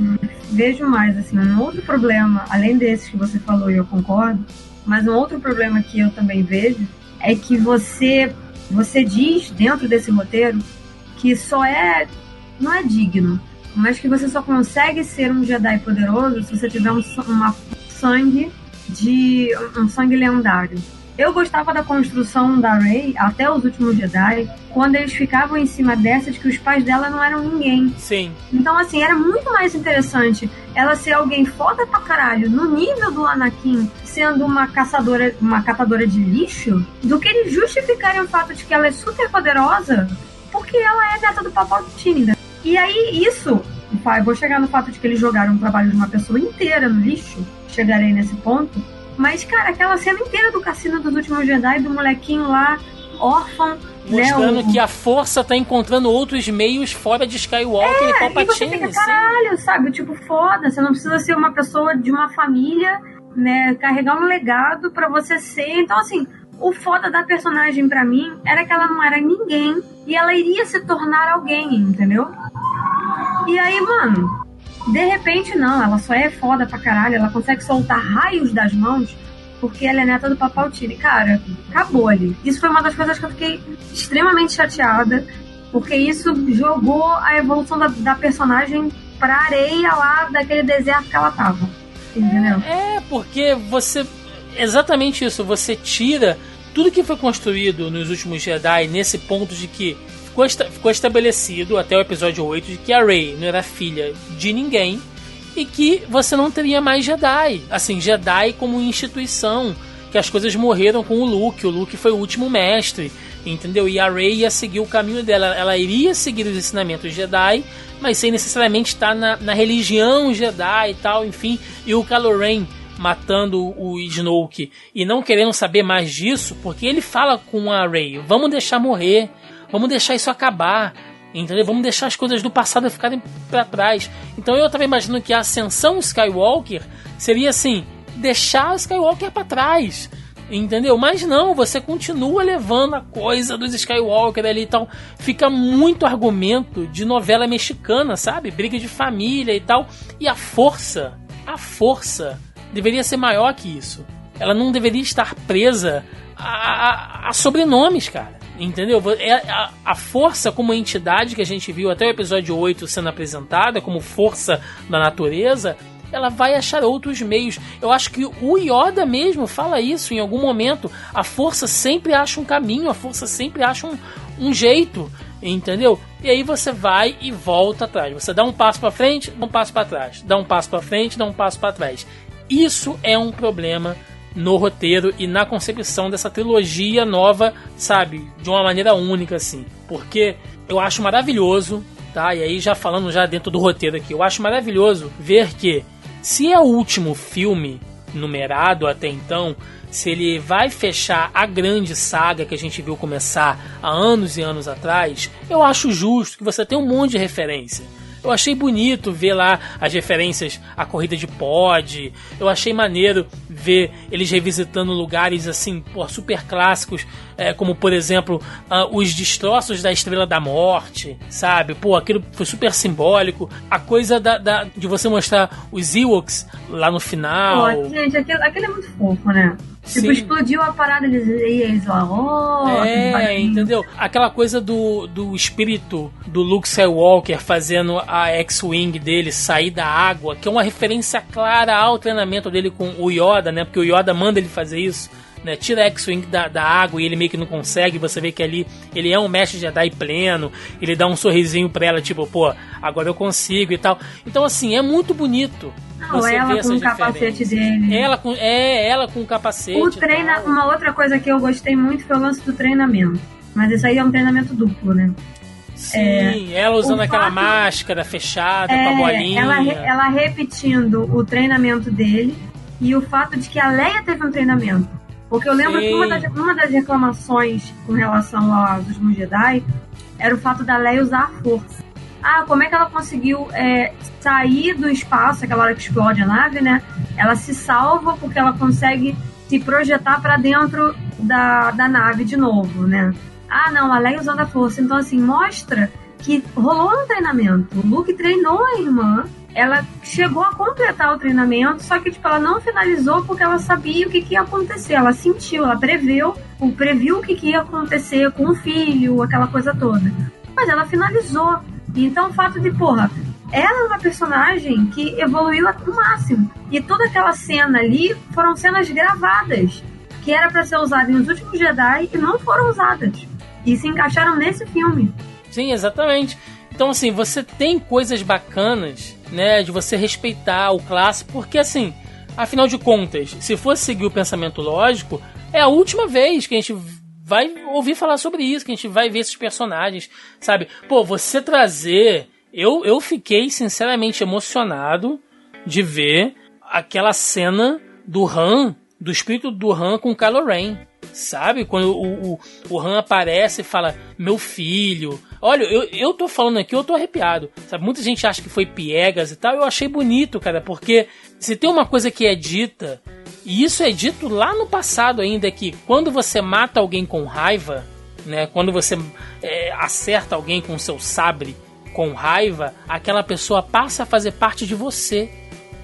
vejo mais, assim, um outro problema, além desses que você falou e eu concordo, mas um outro problema que eu também vejo é que você, você diz dentro desse roteiro que só é, não é digno, mas que você só consegue ser um Jedi poderoso se você tiver um, uma sangue de um sangue lendário. Eu gostava da construção da Rey até os últimos Jedi, quando eles ficavam em cima dessa de que os pais dela não eram ninguém. Sim, Então, assim, era muito mais interessante ela ser alguém foda pra caralho, no nível do Anakin, sendo uma caçadora, uma catadora de lixo, do que eles justificarem o fato de que ela é super poderosa, porque ela é neta do Palpatine. né? E aí, isso, vou chegar no fato de que eles jogaram o trabalho de uma pessoa inteira no lixo, chegarei nesse ponto, Mas, cara, aquela cena inteira do Cassino dos Últimos Jedi, do molequinho lá, órfão, Mostrando né, o... que a força tá encontrando outros meios fora de Skywalker é, e Palpatine. E você fica, caralho, sabe? Tipo, foda, você não precisa ser uma pessoa de uma família, né? Carregar um legado para você ser. Então, assim, o foda da personagem para mim era que ela não era ninguém e ela iria se tornar alguém, entendeu? E aí, mano, de repente não, ela só é foda pra caralho, ela consegue soltar raios das mãos porque ela é neta do Papaltini. Cara, acabou ali. Isso foi uma das coisas que eu fiquei extremamente chateada, porque isso jogou a evolução da, da personagem pra areia lá daquele deserto que ela tava. Entendeu? É, é, porque você. Exatamente isso, você tira tudo que foi construído nos últimos Jedi nesse ponto de que ficou, esta, ficou estabelecido até o episódio 8 de que a Rey não era filha de ninguém e que você não teria mais Jedi. Assim, Jedi como instituição, que as coisas morreram com o Luke, o Luke foi o último mestre, entendeu? E a Rey ia seguir o caminho dela, ela iria seguir os ensinamentos Jedi, mas sem necessariamente estar na, na religião Jedi e tal, enfim. E o Kylo Ren matando o Snoke e não querendo saber mais disso, porque ele fala com a Rey, vamos deixar morrer, vamos deixar isso acabar. Entendeu? Vamos deixar as coisas do passado ficarem para trás. Então eu tava imaginando que a ascensão Skywalker seria assim: deixar o Skywalker para trás. Entendeu? Mas não, você continua levando a coisa dos Skywalker ali e tal. Fica muito argumento de novela mexicana, sabe? Briga de família e tal. E a força, a força deveria ser maior que isso. Ela não deveria estar presa a, a, a sobrenomes, cara. Entendeu? É a, a, força como entidade que a gente viu até o episódio 8 sendo apresentada, como força da natureza, ela vai achar outros meios. Eu acho que o Yoda mesmo fala isso em algum momento. A força sempre acha um caminho, a força sempre acha um, um jeito, entendeu? E aí você vai e volta atrás. Você dá um passo para frente, dá um passo para trás, dá um passo para frente, dá um passo para trás. Isso é um problema no roteiro e na concepção dessa trilogia nova, sabe? De uma maneira única, assim. Porque eu acho maravilhoso, tá? E aí já falando já dentro do roteiro aqui, eu acho maravilhoso ver que se é o último filme numerado até então, se ele vai fechar a grande saga que a gente viu começar há anos e anos atrás, eu acho justo que você tenha um monte de referência. Eu achei bonito ver lá as referências à corrida de pod. Eu achei maneiro ver eles revisitando lugares assim, pô, super clássicos, é, como por exemplo uh, os destroços da Estrela da Morte, sabe? Pô, aquilo foi super simbólico. A coisa da, da de você mostrar os Ewoks lá no final. Pô, gente, aquilo, aquilo é muito fofo, né? Tipo, Sim. explodiu a parada, eles, eles oh, É, entendeu? Aquela coisa do, do espírito do Luke Skywalker fazendo a X-Wing dele sair da água, que é uma referência clara ao treinamento dele com o Yoda, né? Porque o Yoda manda ele fazer isso. Né, tira X-Wing da, da, água e ele meio que não consegue. Você vê que ali ele é um mestre Jedi pleno. Ele dá um sorrisinho pra ela, tipo, pô, agora eu consigo e tal. Então, assim, é muito bonito. Não, você ela com o capacete dele. Ela com, é, ela com o capacete. O treina, uma outra coisa que eu gostei muito foi o lance do treinamento. Mas isso aí é um treinamento duplo, né? Sim, é, ela usando aquela fato, máscara fechada é, com a bolinha. Ela, ela repetindo o treinamento dele e o fato de que a Leia teve um treinamento. Porque eu lembro Sim. que uma das, uma das reclamações com relação aos últimos Jedi era o fato da Leia usar a força. Ah, como é que ela conseguiu é, sair do espaço, aquela hora que explode a nave, né? Ela se salva porque ela consegue se projetar para dentro da, da nave de novo, né? Ah, não, a Leia usando a força. Então, assim, mostra que rolou um treinamento. O Luke treinou a irmã, ela chegou a completar o treinamento, só que, tipo, ela não finalizou porque ela sabia o que, que ia acontecer. Ela sentiu, ela preveu, previu o que, que ia acontecer com o filho, aquela coisa toda. Mas ela finalizou. Então, o fato de, porra, ela é uma personagem que evoluiu ao máximo. E toda aquela cena ali foram cenas gravadas, que era para ser usada em Os Últimos Jedi e não foram usadas. E se encaixaram nesse filme. Sim, exatamente. Então, assim, você tem coisas bacanas, né, de você respeitar o clássico, porque, assim, afinal de contas, se fosse seguir o pensamento lógico, é a última vez que a gente vai ouvir falar sobre isso, que a gente vai ver esses personagens, sabe? Pô, você trazer. Eu, eu fiquei sinceramente emocionado de ver aquela cena do Han do espírito do Han com Kylo Ren. Sabe? Quando o, o, o Han aparece e fala, meu filho. Olha, eu, eu tô falando aqui, eu tô arrepiado. Sabe? Muita gente acha que foi piegas e tal. Eu achei bonito, cara, porque se tem uma coisa que é dita, e isso é dito lá no passado ainda, é que quando você mata alguém com raiva, né? Quando você é, acerta alguém com seu sabre com raiva, aquela pessoa passa a fazer parte de você.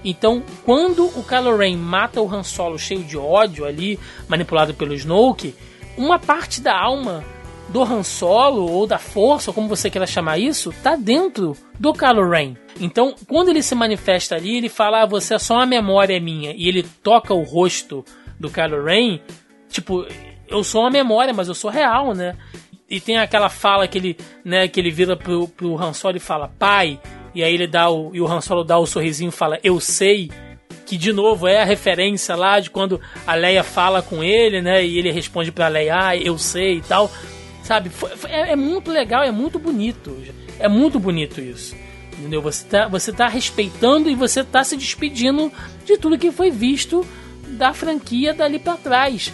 Então, quando o Kylo Ren mata o Han Solo cheio de ódio ali, manipulado pelo Snoke, uma parte da alma do Han Solo ou da força, como você queira chamar isso, tá dentro do Kylo Ren. Então, quando ele se manifesta ali, ele fala: ah, "Você é só uma memória minha", e ele toca o rosto do Kylo Ren, tipo, eu sou uma memória, mas eu sou real, né? E tem aquela fala que ele, né, que ele vira pro, pro Han Solo e fala: "Pai", e aí ele dá o. E o Han Solo dá o sorrisinho e fala, eu sei. Que de novo é a referência lá de quando a Leia fala com ele, né? E ele responde pra Leia, ah, eu sei e tal. Sabe? É, é muito legal, é muito bonito. É muito bonito isso. Entendeu? Você tá, você tá respeitando e você tá se despedindo de tudo que foi visto da franquia dali para trás.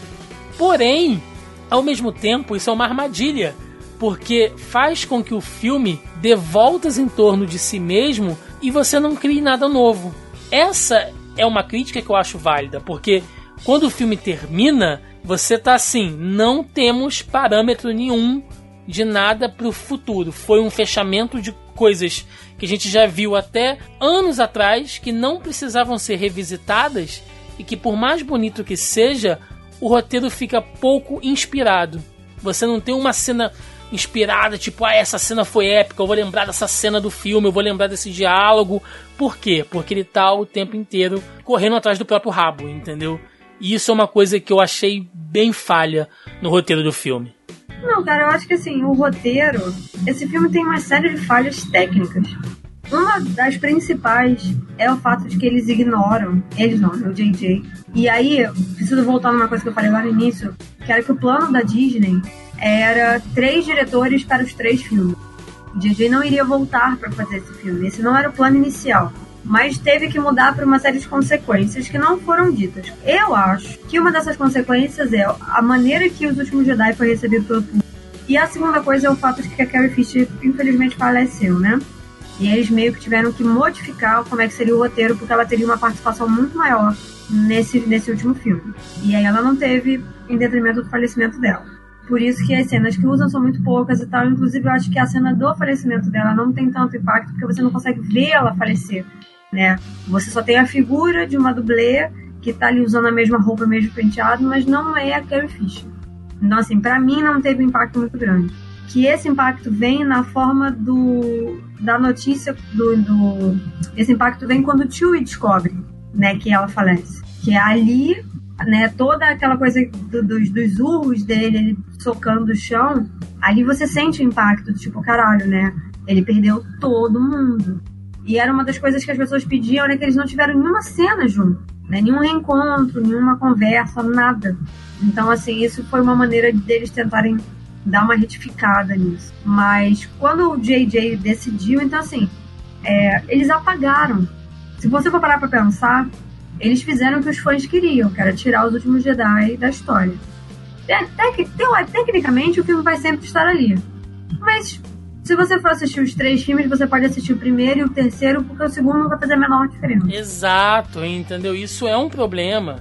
Porém, ao mesmo tempo, isso é uma armadilha porque faz com que o filme dê voltas em torno de si mesmo e você não crie nada novo. Essa é uma crítica que eu acho válida, porque quando o filme termina, você tá assim, não temos parâmetro nenhum de nada para o futuro. Foi um fechamento de coisas que a gente já viu até anos atrás que não precisavam ser revisitadas e que por mais bonito que seja, o roteiro fica pouco inspirado. Você não tem uma cena inspirada, tipo, ah, essa cena foi épica, eu vou lembrar dessa cena do filme, eu vou lembrar desse diálogo. Por quê? Porque ele tá o tempo inteiro correndo atrás do próprio rabo, entendeu? E isso é uma coisa que eu achei bem falha no roteiro do filme. Não, cara, eu acho que assim, o roteiro. Esse filme tem uma série de falhas técnicas. Uma das principais é o fato de que eles ignoram, eles não, é o JJ. E aí, preciso voltar numa coisa que eu falei lá no início, que era que o plano da Disney era três diretores para os três filmes. O DJ não iria voltar para fazer esse filme. Esse não era o plano inicial. Mas teve que mudar por uma série de consequências que não foram ditas. Eu acho que uma dessas consequências é a maneira que os últimos Jedi foi recebido pelo público. E a segunda coisa é o fato de que a Carrie Fisher infelizmente faleceu, né? E eles meio que tiveram que modificar como é que seria o roteiro, porque ela teria uma participação muito maior nesse, nesse último filme. E aí ela não teve em detrimento do falecimento dela. Por isso que as cenas que usam são muito poucas e tal. Inclusive, eu acho que a cena do falecimento dela não tem tanto impacto porque você não consegue ver ela falecer, né? Você só tem a figura de uma dublê que tá ali usando a mesma roupa, mesmo penteado, mas não é a Carrie Fisher. Então, assim, para mim não teve um impacto muito grande. Que esse impacto vem na forma do da notícia do, do esse impacto vem quando o Chewie descobre, né, que ela falece. Que é ali né, toda aquela coisa do, dos, dos urros dele, ele socando o chão, ali você sente o impacto, tipo, caralho, né? Ele perdeu todo mundo. E era uma das coisas que as pessoas pediam, né? Que eles não tiveram nenhuma cena junto, né? Nenhum reencontro, nenhuma conversa, nada. Então, assim, isso foi uma maneira deles tentarem dar uma retificada nisso. Mas quando o JJ decidiu, então, assim, é, eles apagaram. Se você for parar pra pensar, eles fizeram o que os fãs queriam, que era tirar os últimos Jedi da história. tecnicamente, o filme vai sempre estar ali. Mas se você for assistir os três filmes, você pode assistir o primeiro e o terceiro, porque o segundo não vai fazer a menor diferença. Exato, entendeu? Isso é um problema.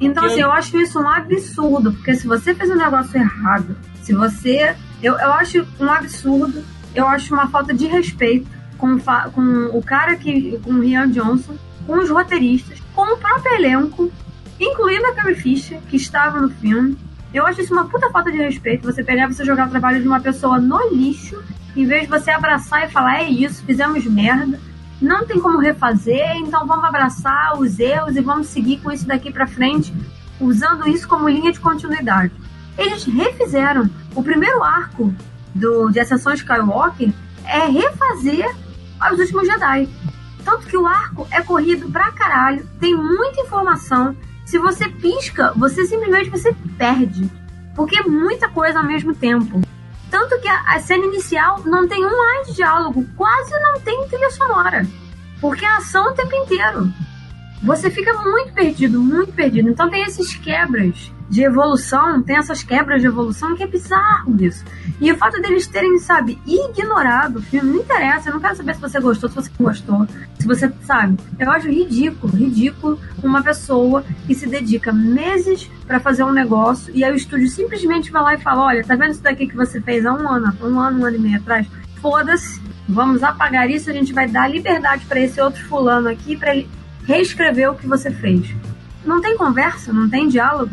Então, assim, eu... eu acho isso um absurdo, porque se você fez um negócio errado, se você. Eu, eu acho um absurdo, eu acho uma falta de respeito com, com o cara que. com o Rian Johnson, com os roteiristas, com o próprio elenco, incluindo a Carrie Fisher, que estava no filme. Eu acho isso uma puta falta de respeito. Você pegar você jogar o trabalho de uma pessoa no lixo, em vez de você abraçar e falar: é isso, fizemos merda, não tem como refazer, então vamos abraçar os erros e vamos seguir com isso daqui para frente, usando isso como linha de continuidade. Eles refizeram. O primeiro arco do, de Ascensão Skywalker é refazer os últimos Jedi. Tanto que o arco é corrido pra caralho, tem muita informação. Se você pisca, você simplesmente você perde. Porque é muita coisa ao mesmo tempo. Tanto que a, a cena inicial não tem um mais de diálogo, quase não tem trilha sonora. Porque a ação o tempo inteiro. você fica muito perdido, muito perdido. Então tem esses quebras de evolução, tem essas quebras de evolução que é bizarro isso. E o fato deles terem, sabe, ignorado o filme, não interessa, eu não quero saber se você gostou, se você gostou, se você, sabe, eu acho ridículo, ridículo uma pessoa que se dedica meses para fazer um negócio e aí o estúdio simplesmente vai lá e fala, olha, tá vendo isso daqui que você fez há um ano, um ano, um ano e meio atrás? Foda-se, vamos apagar isso, a gente vai dar liberdade para esse outro fulano aqui para ele reescrever o que você fez. Não tem conversa, não tem diálogo.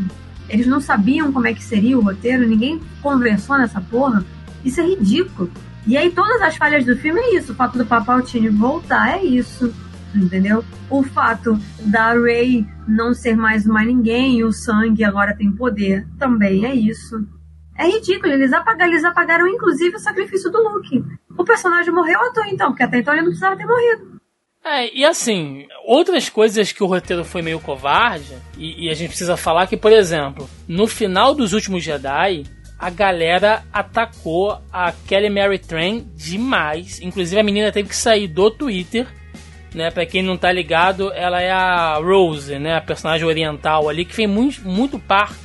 Eles não sabiam como é que seria o roteiro, ninguém conversou nessa porra. Isso é ridículo. E aí todas as falhas do filme é isso. O fato do Papaltini voltar é isso. Entendeu? O fato da Ray não ser mais uma ninguém e o sangue agora tem poder também é isso. É ridículo. Eles apagaram, eles apagaram inclusive o sacrifício do Luke. O personagem morreu à toa então, porque até então ele não precisava ter morrido. É, e assim, outras coisas que o roteiro foi meio covarde, e, e, a gente precisa falar que, por exemplo, no final dos últimos Jedi, a galera atacou a Kelly Mary Tran demais. Inclusive a menina teve que sair do Twitter. Né, pra quem não tá ligado, ela é a Rose, né, a personagem oriental ali, que fez muito, muito par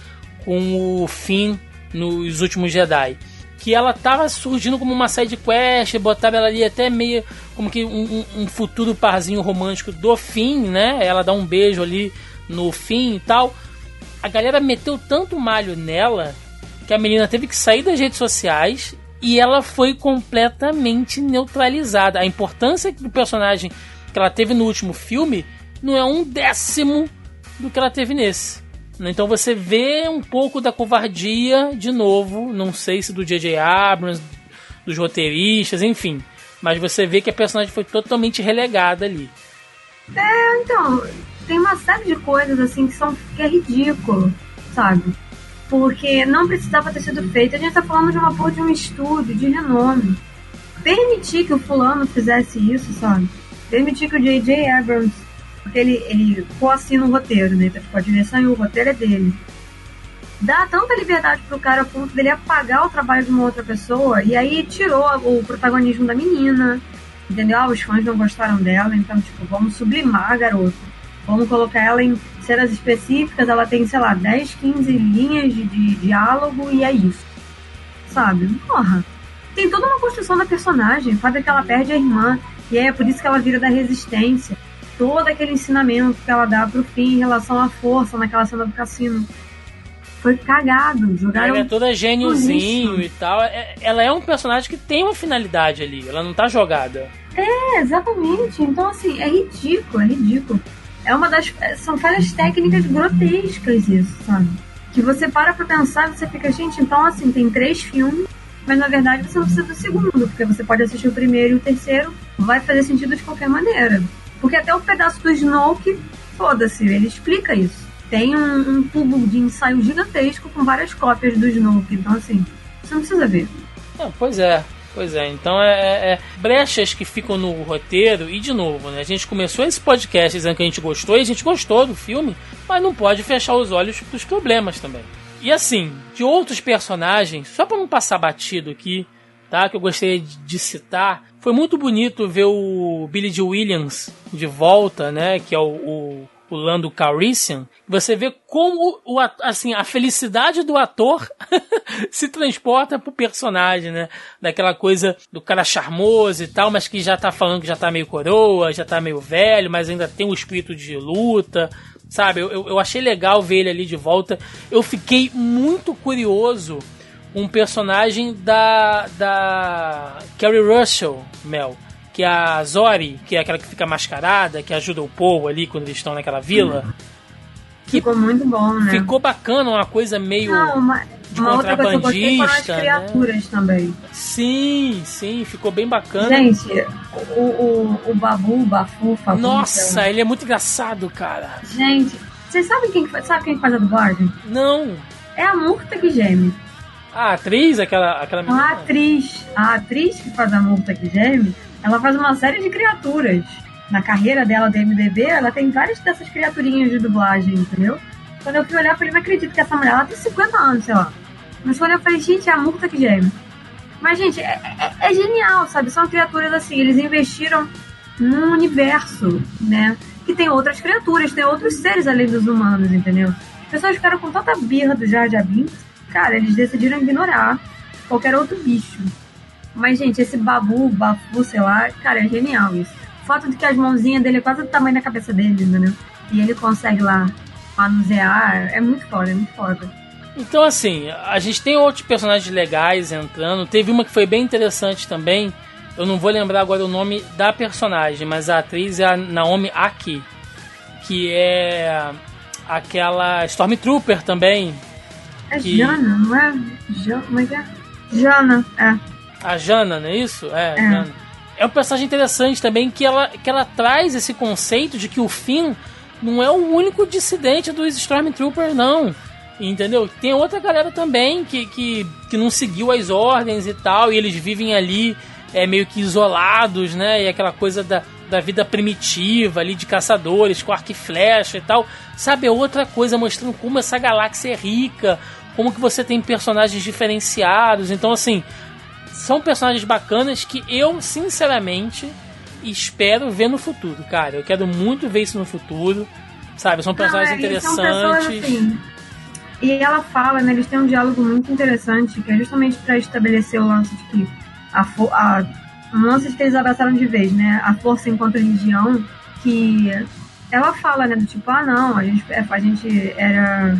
com o Finn nos últimos Jedi que ela tava surgindo como uma side quest, botava ela ali até meio como que um, um, futuro parzinho romântico do fim, né? Ela dá um beijo ali no fim e tal. A galera meteu tanto malho nela que a menina teve que sair das redes sociais e ela foi completamente neutralizada. A importância do personagem que ela teve no último filme não é um décimo do que ela teve nesse. Então você vê um pouco da covardia de novo, não sei se do J.J. Abrams, dos roteiristas, enfim. Mas você vê que a personagem foi totalmente relegada ali. É, então, tem uma série de coisas assim que são que é ridículo, sabe? Porque não precisava ter sido feito. A gente tá falando de uma porra de um estúdio de renome. Permitir que o fulano fizesse isso, sabe? Permitir que o J.J. Abrams porque ele, ele co-assina o roteiro, né? Então, tipo, a direção e o roteiro é dele. Dá tanta liberdade pro cara a ponto dele apagar o trabalho de uma outra pessoa e aí tirou o protagonismo da menina, entendeu? Ah, os fãs não gostaram dela, então, tipo, vamos sublimar a garota. Vamos colocar ela em cenas específicas, ela tem, sei lá, 10, 15 linhas de, de diálogo e é isso. Sabe? Porra. Tem toda uma construção da personagem, o fato é que ela perde a irmã, e é por isso que ela vira da resistência todo aquele ensinamento que ela dá pro fim em relação à força naquela cena do cassino. Foi cagado, jogaram. Ela é toda gêniozinho e tal. É, ela é um personagem que tem uma finalidade ali, ela não tá jogada. É, exatamente. Então, assim, é ridículo, é ridículo. É uma das. É, são falhas técnicas grotescas isso, sabe? Que você para pra pensar e você fica, gente, então assim, tem três filmes, mas na verdade você não precisa do segundo, porque você pode assistir o primeiro e o terceiro, vai fazer sentido de qualquer maneira. Porque até o pedaço do Snoke, foda-se, ele explica isso. Tem um, um, tubo de ensaio gigantesco com várias cópias do Snoke. Então, assim, você não precisa ver. Não, pois é. Pois é, então é, é, é, brechas que ficam no roteiro, e de novo, né? A gente começou esse podcast dizendo que a gente gostou, e a gente gostou do filme, mas não pode fechar os olhos dos problemas também. E assim, de outros personagens, só para não passar batido aqui, tá? Que eu gostaria de citar, foi muito bonito ver o Billy Dee Williams de volta, né? Que é o, o, o Lando Calrissian. Você vê como o, assim, a felicidade do ator se transporta pro personagem, né? Daquela coisa do cara charmoso e tal, mas que já tá falando que já tá meio coroa, já tá meio velho, mas ainda tem o um espírito de luta sabe? Eu, eu achei legal ver ele ali de volta. Eu fiquei muito curioso um personagem da da Carrie Russell, Mel, que é a Zori, que é aquela que fica mascarada, que ajuda o povo ali quando eles estão naquela vila. Hum. Que ficou muito bom, né? Ficou bacana, uma coisa meio Não, uma, de uma contrabandista. Outra coisa as criaturas né? também. Sim, sim, ficou bem bacana. Gente, o, o, o Babu, o Bafu, Nossa, ele é muito engraçado, cara. Gente, vocês sabem quem, sabe quem faz a dublagem? Não. É a Murta que geme. A atriz, aquela, aquela menina? A atriz. A atriz que faz a multa que geme, ela faz uma série de criaturas. Na carreira dela do MDB, ela tem várias dessas criaturinhas de dublagem, entendeu? Quando eu fui olhar, eu falei, não acredito que essa mulher, ela tem 50 anos, sei lá. Mas quando eu falei, gente, é a multa que geme. Mas, gente, é, é, é, genial, sabe? São criaturas assim, eles investiram num universo, né? que tem outras criaturas, tem outros seres além dos humanos, entendeu? As pessoas ficaram com tanta birra do Jar Jar Binks, cara, eles decidiram ignorar qualquer outro bicho. Mas, gente, esse babu, bafu, sei lá, cara, é genial isso. O fato de que as mãozinhas dele é quase do tamanho da cabeça dele, entendeu? E ele consegue lá manusear, é muito foda, é muito foda. Então, assim, a gente tem outros personagens legais entrando. Teve uma que foi bem interessante também. Eu não vou lembrar agora o nome da personagem, mas a atriz é a Naomi Aki, que é aquela Stormtrooper também. É que... Jana, não é? Jana, como é que é? Jana, é. A Jana, não é isso? É, é. Jana. É um personagem interessante também que ela, que ela traz esse conceito de que o Finn não é o único dissidente dos Stormtroopers, não. Entendeu? Tem outra galera também que, que, que não seguiu as ordens e tal, e eles vivem ali é, meio que isolados, né? E aquela coisa da, da vida primitiva ali de caçadores com arco e flecha e tal. Sabe, é outra coisa mostrando como essa galáxia é rica, como que você tem personagens diferenciados. Então, assim, são personagens bacanas que eu, sinceramente, espero ver no futuro, cara. Eu quero muito ver isso no futuro. Sabe, são personagens Não, é, interessantes. São assim, e ela fala, né, eles têm um diálogo muito interessante, que é justamente para estabelecer o lance de que a, a um lance que eles abraçaram de vez, né? A força enquanto religião, que ela fala, né, do tipo, ah não, a gente, a gente era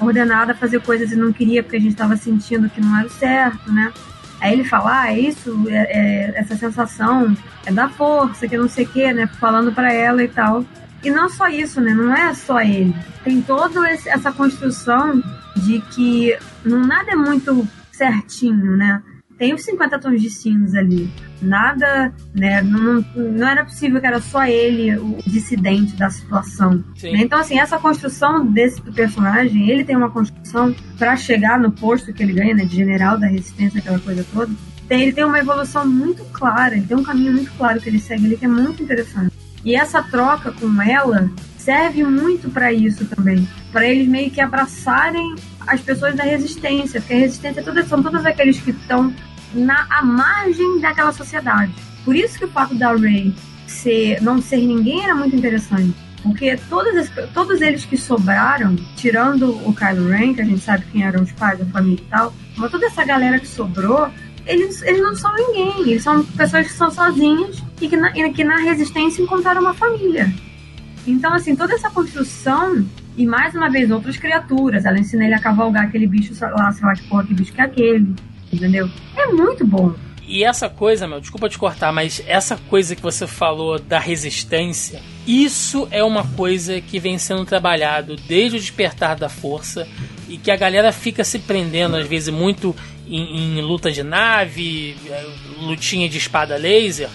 ordenada a fazer coisas e não queria porque a gente estava sentindo que não era certo, né? Aí ele fala, ah, é isso, é, é, essa sensação é da força, que não sei o que, né? Falando para ela e tal. E não só isso, né? Não é só ele. Tem toda essa construção de que não nada é muito certinho, né? Tem os 50 tons de cinza ali. Nada, né? Não, não era possível que era só ele o dissidente da situação. Né? Então, assim, essa construção desse personagem, ele tem uma construção para chegar no posto que ele ganha, né? De general da resistência, aquela coisa toda. Ele tem uma evolução muito clara, ele tem um caminho muito claro que ele segue ali que é muito interessante. E essa troca com ela serve muito para isso também, para eles meio que abraçarem as pessoas da resistência, porque a resistência todas, são todos aqueles que estão na à margem daquela sociedade. Por isso que o fato da Rey ser, não ser ninguém era muito interessante. Porque todos, todos eles que sobraram, tirando o Kylo Ren, que a gente sabe quem eram os pais, a família e tal, mas toda essa galera que sobrou, eles, eles não são ninguém. Eles são pessoas que são sozinhas e que na, e que na resistência encontraram uma família. Então, assim, toda essa construção e mais uma vez outras criaturas. Ela ensina ele a cavalgar aquele bicho lá, sei lá que porra, que bicho que é aquele. Entendeu? É muito bom. E essa coisa, meu, desculpa te cortar, mas essa coisa que você falou da resistência, isso é uma coisa que vem sendo trabalhado desde o despertar da força e que a galera fica se prendendo às vezes muito em, em luta de nave, é, lutinha de espada laser,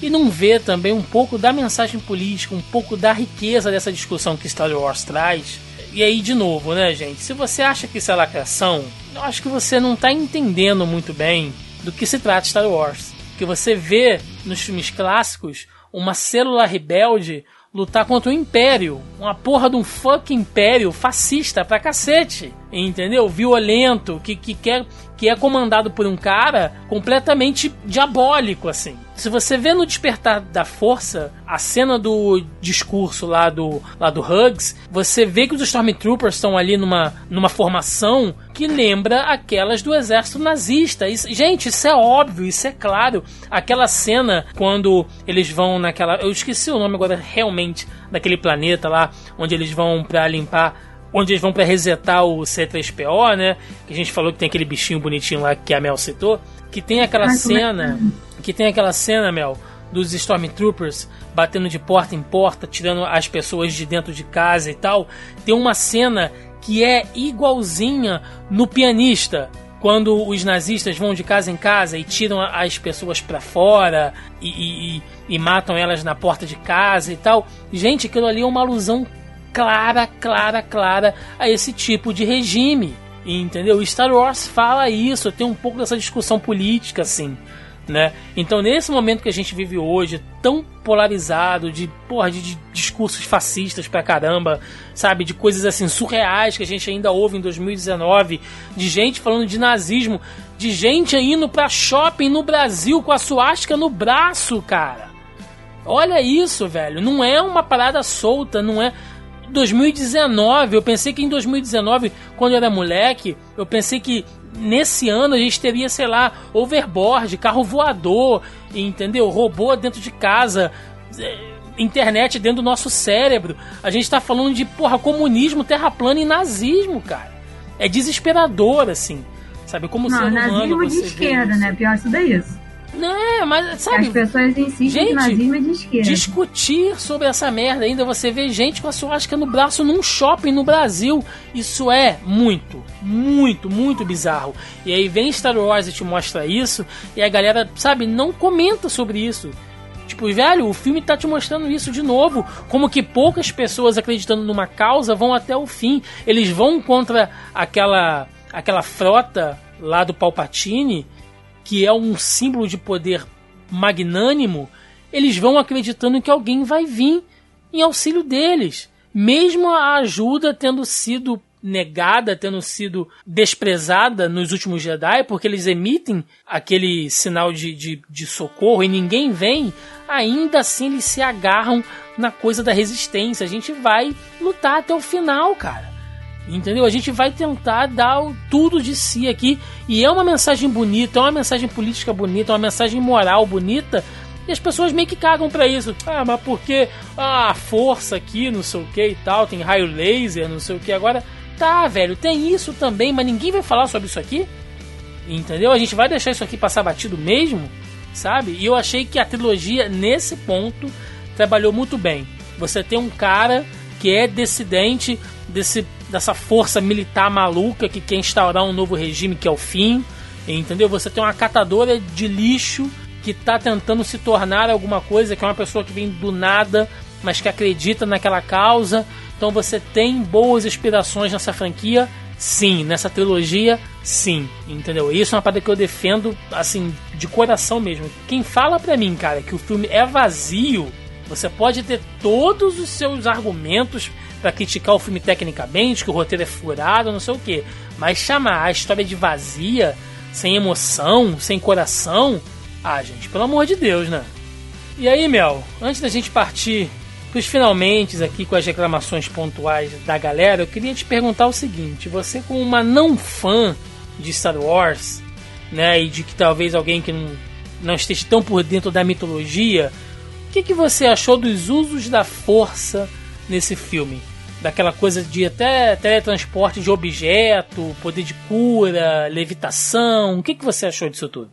e não vê também um pouco da mensagem política, um pouco da riqueza dessa discussão que Star Wars traz. E aí, de novo, né, gente? Se você acha que isso é lacração, eu acho que você não está entendendo muito bem do que se trata Star Wars. Que você vê nos filmes clássicos uma célula rebelde lutar contra o Império. Uma porra de um fucking Império fascista pra cacete. Entendeu? Violento, que, que, quer, que é comandado por um cara completamente diabólico, assim. Se você vê no Despertar da Força, a cena do discurso lá do, lá do Hugs, você vê que os Stormtroopers estão ali numa, numa formação que lembra aquelas do exército nazista. Isso, gente, isso é óbvio, isso é claro. Aquela cena quando eles vão naquela. Eu esqueci o nome agora realmente daquele planeta lá, onde eles vão para limpar onde eles vão para resetar o C3PO, né? Que a gente falou que tem aquele bichinho bonitinho lá que a Mel citou, que tem aquela Ai, cena, é? que tem aquela cena, Mel, dos Stormtroopers batendo de porta em porta, tirando as pessoas de dentro de casa e tal. Tem uma cena que é igualzinha no pianista, quando os nazistas vão de casa em casa e tiram as pessoas para fora e, e, e, matam elas na porta de casa e tal. Gente, aquilo ali é uma alusão clara, clara, clara a esse tipo de regime. Entendeu? Star Wars fala isso, tem um pouco dessa discussão política, assim. Né? Então, nesse momento que a gente vive hoje, tão polarizado, de, porra, de, de, discursos fascistas pra caramba, sabe? De coisas assim surreais que a gente ainda ouve em 2019, de gente falando de nazismo, de gente indo pra shopping no Brasil com a suástica no braço, cara. Olha isso, velho. Não é uma parada solta, não é. 2019, eu pensei que em 2019, quando eu era moleque, eu pensei que nesse ano a gente teria, sei lá, overboard, carro voador, entendeu? Robô dentro de casa, é, internet dentro do nosso cérebro. A gente tá falando de, porra, comunismo, terra plana e nazismo, cara. É desesperador, assim. Sabe, como Não, ser humano nazismo de esquerda, isso. né? Pior isso daí isso. Não é, mas sabe, As pessoas insistem Gente, que nazismo é de esquerda. discutir sobre essa merda ainda, você vê gente com a suástica no braço num shopping no Brasil. Isso é muito, muito, muito bizarro. E aí vem Star Wars e te mostra isso, e a galera, sabe, não comenta sobre isso. Tipo, velho, o filme tá te mostrando isso de novo. Como que poucas pessoas acreditando numa causa vão até o fim. Eles vão contra aquela, aquela frota lá do Palpatine, que é um símbolo de poder magnânimo. Eles vão acreditando que alguém vai vir em auxílio deles. Mesmo a ajuda tendo sido negada, tendo sido desprezada nos últimos Jedi, porque eles emitem aquele sinal de, de, de socorro e ninguém vem, ainda assim eles se agarram na coisa da resistência. A gente vai lutar até o final, cara. Entendeu? A gente vai tentar dar tudo de si aqui. E é uma mensagem bonita, é uma mensagem política bonita, é uma mensagem moral bonita. E as pessoas meio que cagam pra isso. Ah, mas porque ah, a força aqui, não sei o que e tal, tem raio laser, não sei o que. Agora, tá, velho, tem isso também, mas ninguém vai falar sobre isso aqui. Entendeu? A gente vai deixar isso aqui passar batido mesmo, sabe? E eu achei que a trilogia, nesse ponto, trabalhou muito bem. Você tem um cara que é dissidente desse, dessa força militar maluca que quer instaurar um novo regime que é o fim, entendeu? Você tem uma catadora de lixo que tá tentando se tornar alguma coisa, que é uma pessoa que vem do nada, mas que acredita naquela causa. Então você tem boas inspirações nessa franquia, sim, nessa trilogia, sim, entendeu? Isso é uma parada que eu defendo, assim, de coração mesmo. Quem fala pra mim, cara, que o filme é vazio, você pode ter todos os seus argumentos para criticar o filme tecnicamente, que o roteiro é furado, não sei o que, mas chamar a história de vazia, sem emoção, sem coração, ah, gente, pelo amor de Deus, né? E aí, Mel, antes da gente partir pros finalmente aqui com as reclamações pontuais da galera, eu queria te perguntar o seguinte: você, como uma não fã de Star Wars, né, e de que talvez alguém que não, não esteja tão por dentro da mitologia, o que, que você achou dos usos da força nesse filme? Daquela coisa de até teletransporte de objeto, poder de cura, levitação. O que, que você achou disso tudo?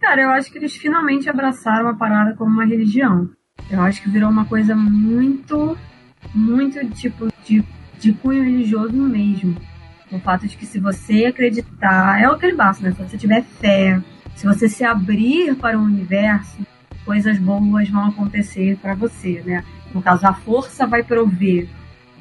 Cara, eu acho que eles finalmente abraçaram a parada como uma religião. Eu acho que virou uma coisa muito, muito tipo de, de cunho religioso mesmo. O fato de que se você acreditar, é o que ele basta, né? Se você tiver fé, se você se abrir para o universo, coisas boas vão acontecer para você, né? No caso, a força vai prover.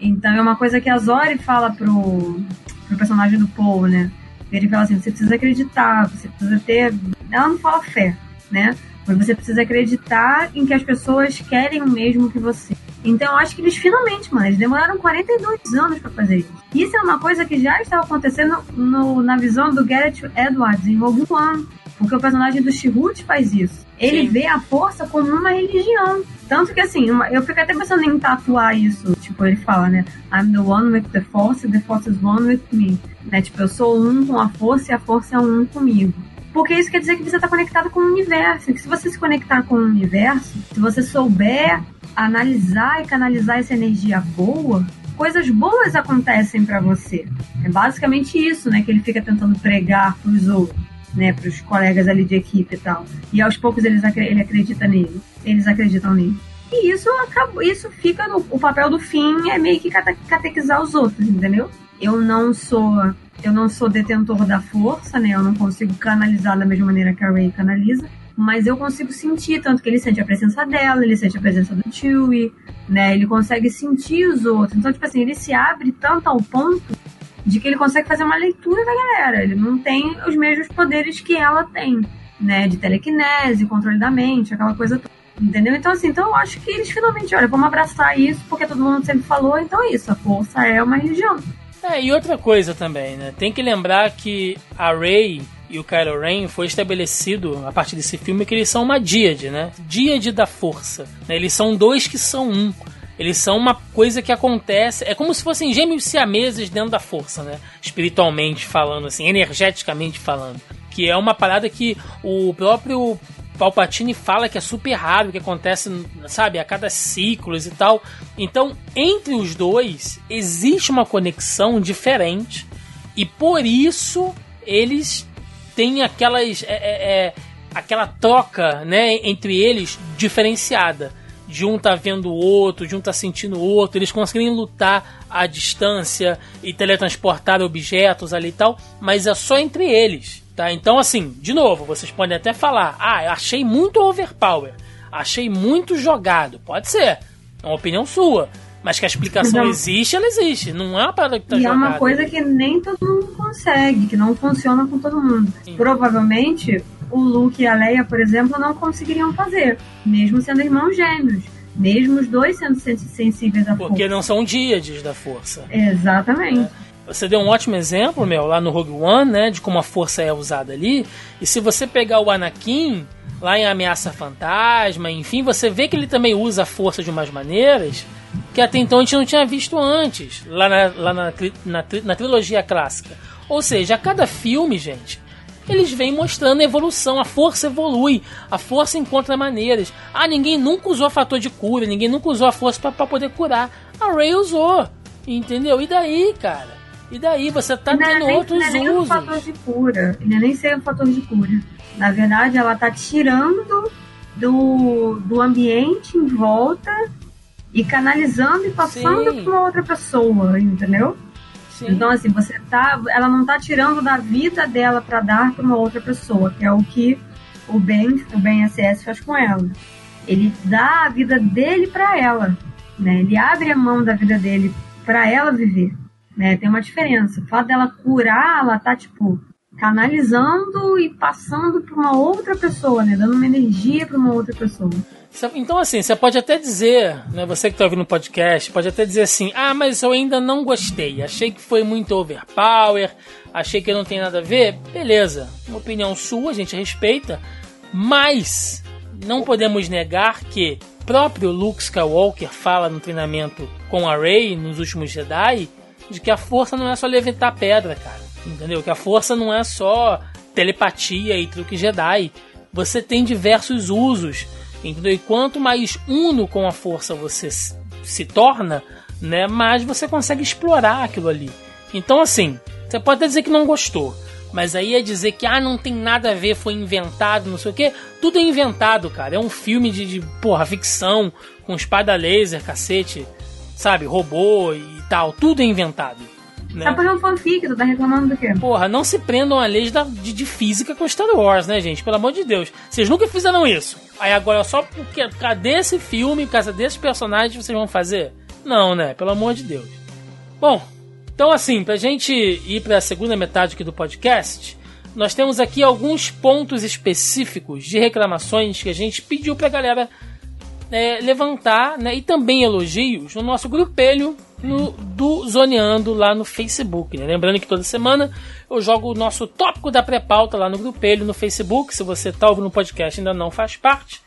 Então é uma coisa que a Zori fala pro, pro personagem do Paul, né? Ele fala assim, você precisa acreditar, você precisa ter. Ela não fala fé, né? Mas você precisa acreditar em que as pessoas querem o mesmo que você. Então eu acho que eles finalmente, mano, eles demoraram 42 anos pra fazer isso. Isso é uma coisa que já estava acontecendo no, na visão do Garrett Edwards em Rogue One. Porque o personagem do Chihut faz isso. Ele Sim. vê a força como uma religião. Tanto que assim, uma- eu fico até pensando em tatuar isso. Tipo, ele fala, né? I'm the one with the force, the force is one with me. Né? Tipo, eu sou um com a força e a força é um comigo. Porque isso quer dizer que você está conectado com o universo. Que se você se conectar com o universo, se você souber analisar e canalizar essa energia boa, coisas boas acontecem para você. É basicamente isso, né? Que ele fica tentando pregar pros outros, né? Pros colegas ali de equipe e tal. E aos poucos eles, ele acredita nele. Eles acreditam nele. E isso acabou, isso fica no o papel do fim é meio que cate- catequizar os outros, entendeu? Eu não sou eu não sou detentor da força, né? Eu não consigo canalizar da mesma maneira que a Ray canaliza, mas eu consigo sentir tanto que ele sente a presença dela, ele sente a presença do Chewie, né? Ele consegue sentir os outros. Então, tipo assim, ele se abre tanto ao ponto de que ele consegue fazer uma leitura da galera. Ele não tem os mesmos poderes que ela tem, né? De telecinese, controle da mente, aquela coisa toda. Entendeu? Então, assim, então eu acho que eles finalmente, olha, vamos abraçar isso, porque todo mundo sempre falou, então é isso, a força é uma religião. É, e outra coisa também, né? Tem que lembrar que a Rey e o Kylo Ren foi estabelecido a partir desse filme que eles são uma díade, né? Díade da força. Né? Eles são dois que são um. Eles são uma coisa que acontece. É como se fossem gêmeos siameses dentro da força, né? Espiritualmente falando, assim, energeticamente falando. Que é uma parada que o próprio Palpatine fala que é super raro, que acontece, sabe, a cada ciclos e tal. Então, entre os dois, existe uma conexão diferente. E por isso eles têm aquelas. É, é, é, aquela troca né, entre eles diferenciada de um tá vendo o outro, de um tá sentindo o outro, eles conseguem lutar à distância e teletransportar objetos ali e tal, mas é só entre eles, tá? Então, assim, de novo, vocês podem até falar, ah, achei muito overpower, achei muito jogado, pode ser, é uma opinião sua, mas que a explicação não. existe, ela existe. Não é uma parada que tá e jogada. é uma coisa que nem todo mundo consegue, que não funciona com todo mundo. Sim. Provavelmente o Luke e a Leia, por exemplo, não conseguiriam fazer, mesmo sendo irmãos gêmeos. Mesmo os dois sendo sensíveis à Porque força. Porque não são díades da força. Exatamente. É. Você deu um ótimo exemplo, meu, lá no Rogue One, né, de como a força é usada ali. E se você pegar o Anakin, lá em Ameaça Fantasma, enfim, você vê que ele também usa a força de umas maneiras que até então a gente não tinha visto antes, lá na, lá na, na, na trilogia clássica. Ou seja, a cada filme, gente, eles vêm mostrando a evolução, a força evolui, a força encontra maneiras. Ah, ninguém nunca usou fator de cura, ninguém nunca usou a força para poder curar. A Ray usou, entendeu? E daí, cara? E daí você tá não é tendo nem, outros não é nem usos. Um fator de cura, não é nem ser um fator de cura. Na verdade, ela tá tirando do, do ambiente em volta e canalizando e passando para outra pessoa, entendeu? Sim. Então, assim, você tá. Ela não tá tirando da vida dela para dar para uma outra pessoa, que é o que o Ben, o Ben SS faz com ela. Ele dá a vida dele para ela, né? Ele abre a mão da vida dele para ela viver, né? Tem uma diferença. O fato dela curar, ela tá tipo canalizando e passando para uma outra pessoa, né? Dando uma energia para uma outra pessoa. Então, assim, você pode até dizer, né, você que está ouvindo o podcast, pode até dizer assim: ah, mas eu ainda não gostei, achei que foi muito overpower, achei que não tem nada a ver. Beleza, uma opinião sua, a gente respeita, mas não podemos negar que próprio Luke Skywalker fala no treinamento com a Rey nos últimos Jedi de que a força não é só levantar pedra, cara. Entendeu? Que a força não é só telepatia e truque Jedi. Você tem diversos usos Entendeu? E quanto mais uno com a força você se torna, né, mais você consegue explorar aquilo ali. Então, assim, você pode até dizer que não gostou, mas aí é dizer que ah, não tem nada a ver, foi inventado, não sei o que. Tudo é inventado, cara. É um filme de, de porra, ficção, com espada laser, cacete, sabe, robô e tal. Tudo é inventado. Né? Tá fazendo fanfic, tu tá reclamando do quê? Porra, não se prendam a leis da, de, de, física com Star Wars, né, gente? Pelo amor de Deus. Vocês nunca fizeram isso. Aí agora, só porque cadê esse filme, por causa desses personagens, vocês vão fazer? Não, né? Pelo amor de Deus. Bom, então assim, pra gente ir pra segunda metade aqui do podcast, nós temos aqui alguns pontos específicos de reclamações que a gente pediu pra galera é, levantar, né? E também elogios no nosso grupelho no, do Zoneando lá no Facebook. Né? Lembrando que toda semana eu jogo o nosso tópico da pré-pauta lá no grupelho no Facebook. Se você está ouvindo o podcast e ainda não faz parte,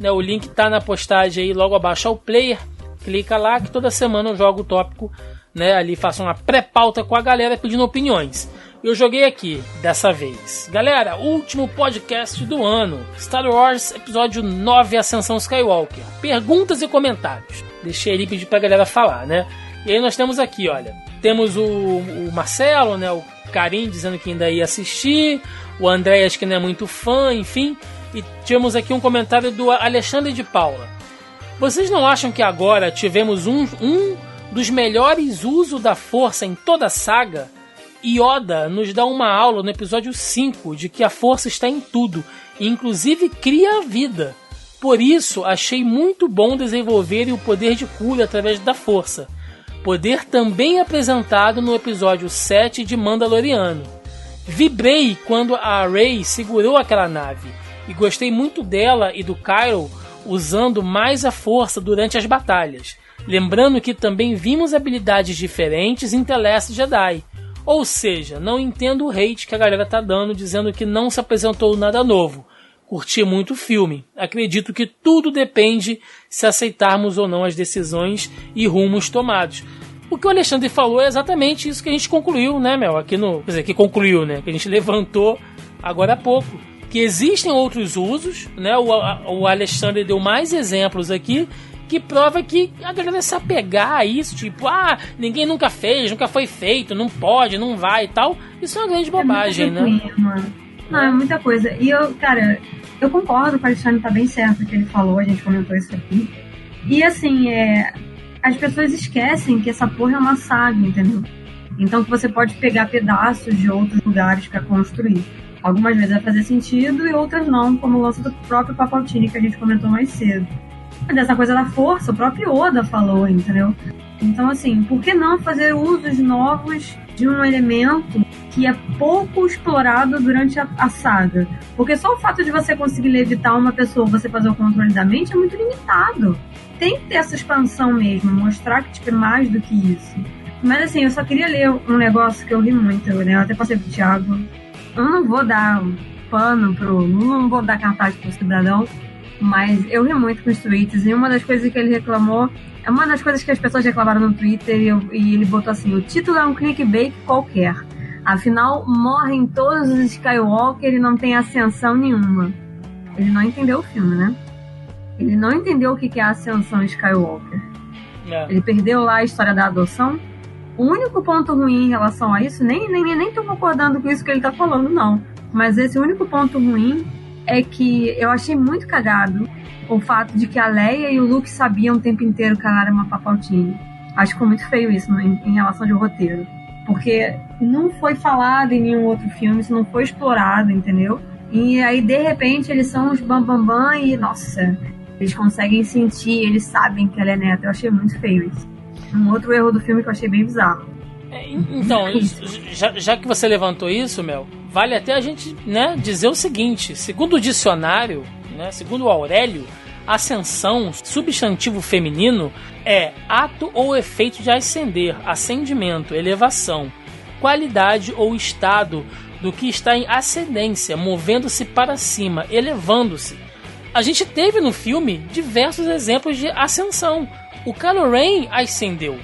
né? o link está na postagem aí logo abaixo ao player. Clica lá que toda semana eu jogo o tópico, né? Ali faço uma pré-pauta com a galera pedindo opiniões. Eu joguei aqui dessa vez. Galera, último podcast do ano. Star Wars Episódio 9 Ascensão Skywalker. Perguntas e comentários. Deixei ali pedir pra galera falar, né? E aí nós temos aqui, olha, temos o, o Marcelo, né, o Karim dizendo que ainda ia assistir, o André acho que não é muito fã, enfim. E temos aqui um comentário do Alexandre de Paula. Vocês não acham que agora tivemos um, um dos melhores usos da força em toda a saga? Yoda nos dá uma aula no episódio 5 de que a força está em tudo, inclusive cria a vida. Por isso, achei muito bom desenvolver o poder de cura através da força poder também apresentado no episódio 7 de Mandaloriano. Vibrei quando a Rey segurou aquela nave e gostei muito dela e do Kylo usando mais a força durante as batalhas. Lembrando que também vimos habilidades diferentes em The Last Jedi. Ou seja, não entendo o hate que a galera tá dando, dizendo que não se apresentou nada novo. Curti muito o filme. Acredito que tudo depende se aceitarmos ou não as decisões e rumos tomados. O que o Alexandre falou é exatamente isso que a gente concluiu, né, Mel? Aqui no. Quer dizer, que concluiu, né? Que a gente levantou agora há pouco. Que existem outros usos, né? O, o Alexandre deu mais exemplos aqui que prova que a galera se apegar a isso, tipo, ah, ninguém nunca fez, nunca foi feito, não pode, não vai e tal. Isso é uma grande bobagem, é né? Não, é muita coisa. E eu, cara, eu concordo com o Alexandre, tá bem certo o que ele falou, a gente comentou isso aqui. E assim, é, as pessoas esquecem que essa porra é uma saga, entendeu? Então que você pode pegar pedaços de outros lugares para construir. Algumas vezes vai fazer sentido e outras não, como o lance do próprio Papaltini que a gente comentou mais cedo dessa coisa da força, o próprio Oda falou, entendeu? Então, assim, por que não fazer usos novos de um elemento que é pouco explorado durante a, a, saga? Porque só o fato de você conseguir levitar uma pessoa, você fazer o controle da mente, é muito limitado. Tem que ter essa expansão mesmo, mostrar que tipo, é mais do que isso. Mas assim, eu só queria ler um negócio que eu ri muito, né? Eu até passei pro Thiago. Eu não vou dar pano pro. Não vou dar cartaz pro cidadão mas eu ri muito com os tweets e uma das coisas que ele reclamou é uma das coisas que as pessoas reclamaram no Twitter e, eu, e ele botou assim: o título é um clickbait qualquer. Afinal, morrem todos os Skywalker e não tem ascensão nenhuma. Ele não entendeu o filme, né? Ele não entendeu o que é a ascensão Skywalker. É. Ele perdeu lá a história da adoção. O único ponto ruim em relação a isso, nem, nem, nem tô concordando com isso que ele tá falando, não. Mas esse único ponto ruim é que eu achei muito cagado o fato de que a Leia e o Luke sabiam o tempo inteiro que ela era uma Papaltine. Acho que ficou muito feio isso em, em relação de roteiro. Porque não foi falado em nenhum outro filme, isso não foi explorado, entendeu? E aí, de repente, eles são os bambambam bam, bam, e, nossa, eles conseguem sentir, eles sabem que ela é neta. Eu achei muito feio isso. Um outro erro do filme que eu achei bem bizarro. É, então, já, já que você levantou isso, Mel, vale até a gente né, dizer o seguinte: segundo o dicionário, né, segundo o Aurélio, ascensão, substantivo feminino, é ato ou efeito de ascender, ascendimento, elevação, qualidade ou estado do que está em ascendência, movendo-se para cima, elevando-se. A gente teve no filme diversos exemplos de ascensão. O Kylo Ren ascendeu,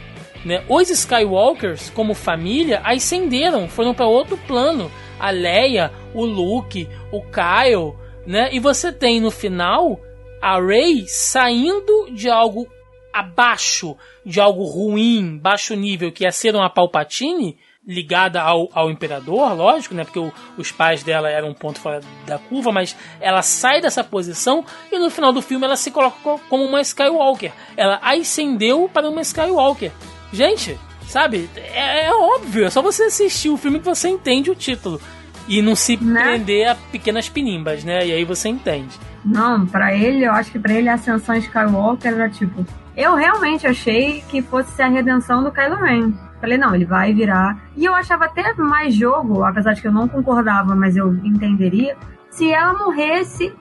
né? Os Skywalkers, como família, ascenderam, foram para outro plano. A Leia, o Luke, o Kyle, né? E você tem no final a Rey saindo de algo abaixo, de algo ruim, baixo nível, que ia ser uma Palpatine, ligada ao, ao imperador, lógico, né? Porque o, os pais dela eram um ponto fora da curva, mas ela sai dessa posição e no final do filme ela se coloca como uma Skywalker. Ela ascendeu para uma Skywalker. Gente, sabe? É, é, óbvio, é só você assistir o filme que você entende o título. E não se né? prender a pequenas pinimbas, né? E aí você entende. Não, para ele, eu acho que para ele a ascensão Skywalker era tipo. Eu realmente achei que fosse ser a redenção do Kylo Ren. Falei, não, ele vai virar. E eu achava até mais jogo, apesar de que eu não concordava, mas eu entenderia, se ela morresse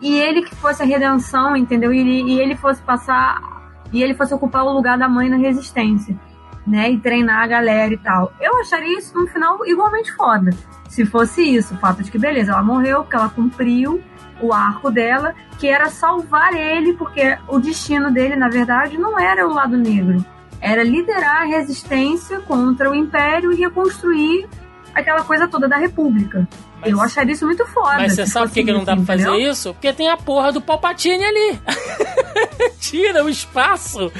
e ele que fosse a redenção, entendeu? E, e ele fosse passar e ele fosse ocupar o lugar da mãe na resistência, né? E treinar a galera e tal. Eu acharia isso no final igualmente foda. Se fosse isso, o fato de que, beleza, ela morreu porque ela cumpriu o arco dela, que era salvar ele, porque o destino dele, na verdade, não era o lado negro. Era liderar a resistência contra o Império e reconstruir aquela coisa toda da República. Mas, eu acharia isso muito foda. Mas você sabe por que, que não dá pra fazer entendeu? isso? Porque tem a porra do Palpatine ali. Tira o espaço